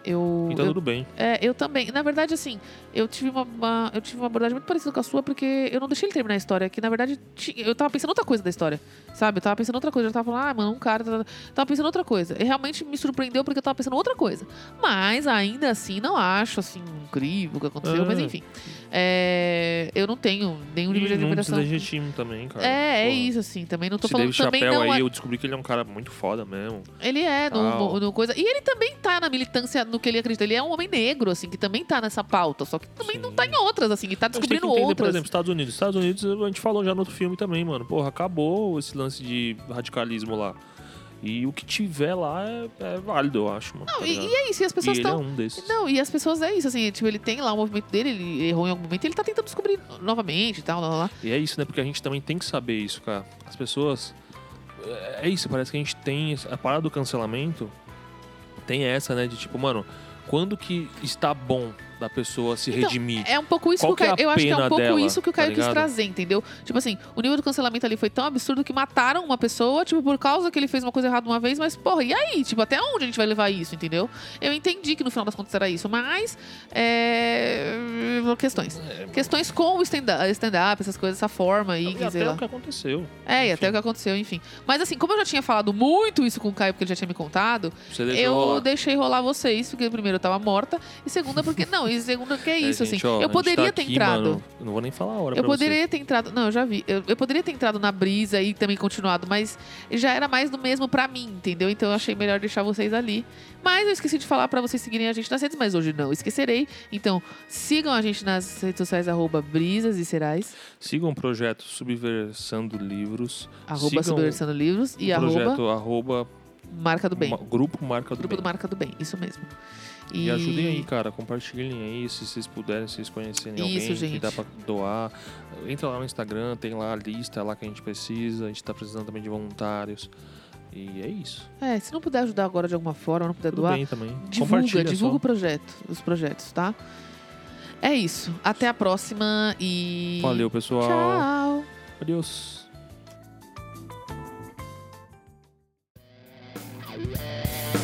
Eu, E tá eu- tudo bem. é, eu também. Na verdade, assim, eu tive uma, uma- eu tive uma abordagem muito parecida com a sua, porque eu não deixei ele terminar a história. Que na verdade, eu tava pensando outra coisa da história. Sabe? Eu tava pensando outra coisa. Eu tava falando, ah, mano, um cara. tá- tá- Tava pensando outra coisa. E realmente me surpreendeu porque eu tava pensando outra coisa. Mas ainda assim, não acho assim incrível o que aconteceu. É. Mas enfim. É, eu não tenho nenhum nível de E não deslegitimo também, cara. É, é Porra. isso, assim. Também não tô Esse falando Dave também Chappelle não. aí, é- eu descobri que ele é um cara muito foda mesmo. Ele é, no, no coisa. E ele também tá na militância no que ele acredita. Ele é um homem negro, assim, que também tá nessa pauta. Só que também não Sim. tá em outras, assim, e tá descobrindo que entender, outras. por exemplo, Estados Unidos. Estados Unidos, a gente falou já no outro filme também, mano. Porra, acabou esse lance de radicalismo lá. E o que tiver lá é, é válido, eu acho, mano. Não, tá e, e é isso, e as pessoas ele é estão. um desses. Não, e as pessoas é isso, assim, tipo, ele tem lá o movimento dele, ele errou em algum momento, e ele tá tentando descobrir novamente e tal, lá, lá. E é isso, né? Porque a gente também tem que saber isso, cara. As pessoas. É é isso, parece que a gente tem. A parada do cancelamento tem essa, né? De tipo, mano, quando que está bom da pessoa se Então, redimir? É um pouco isso Qual que o que é Caio. a eu acho que é um pouco dela, isso que o tá Caio quis ligado? trazer, entendeu? Tipo assim, o nível do cancelamento ali foi tão absurdo que mataram uma pessoa, tipo, por causa que ele fez uma coisa errada uma vez, mas, porra, e aí? Tipo, até onde a gente vai levar isso, entendeu? Eu entendi que no final das contas era isso, mas. É. Questões. Questões com o stand-up, stand-up, essas coisas, essa forma aí, E até lá. o que aconteceu. É, e até enfim. o que aconteceu, enfim. Mas assim, como eu já tinha falado muito isso com o Caio, porque ele já tinha me contado, eu rolar. deixei rolar vocês, porque primeiro eu tava morta, e segunda porque. Não, e segunda que é isso, É, gente, assim. ó, eu gente poderia tá ter aqui, entrado. mano, não vou nem falar a hora Eu pra você. poderia ter entrado. Não, eu já vi. Eu, eu poderia ter entrado na brisa e também continuado, mas já era mais do mesmo pra mim, entendeu? Então eu achei melhor deixar vocês ali. Mas eu esqueci de falar pra vocês seguirem a gente nas redes, mas hoje não esquecerei. Então, sigam a gente nas redes sociais, arroba brisas e serais, Sigam o projeto Subversando Livros. arroba Subversando Livros e o arroba projeto arroba Marca do Bem. Grupo Marca do Grupo Bem. do Marca do Bem, isso mesmo. E ajudem aí, cara. Compartilhem aí, se vocês puderem, se vocês conhecerem Isso, alguém gente. que dá pra doar. Entra lá no Instagram, tem lá a lista lá que a gente precisa. A gente tá precisando também de voluntários. E é isso. É, se não puder ajudar agora de alguma forma, não puder Tudo doar, bem também. divulga, Compartilha divulga só. o projeto, os projetos, tá? É isso. Até a próxima e. Valeu, pessoal. Tchau. Adeus. Brisas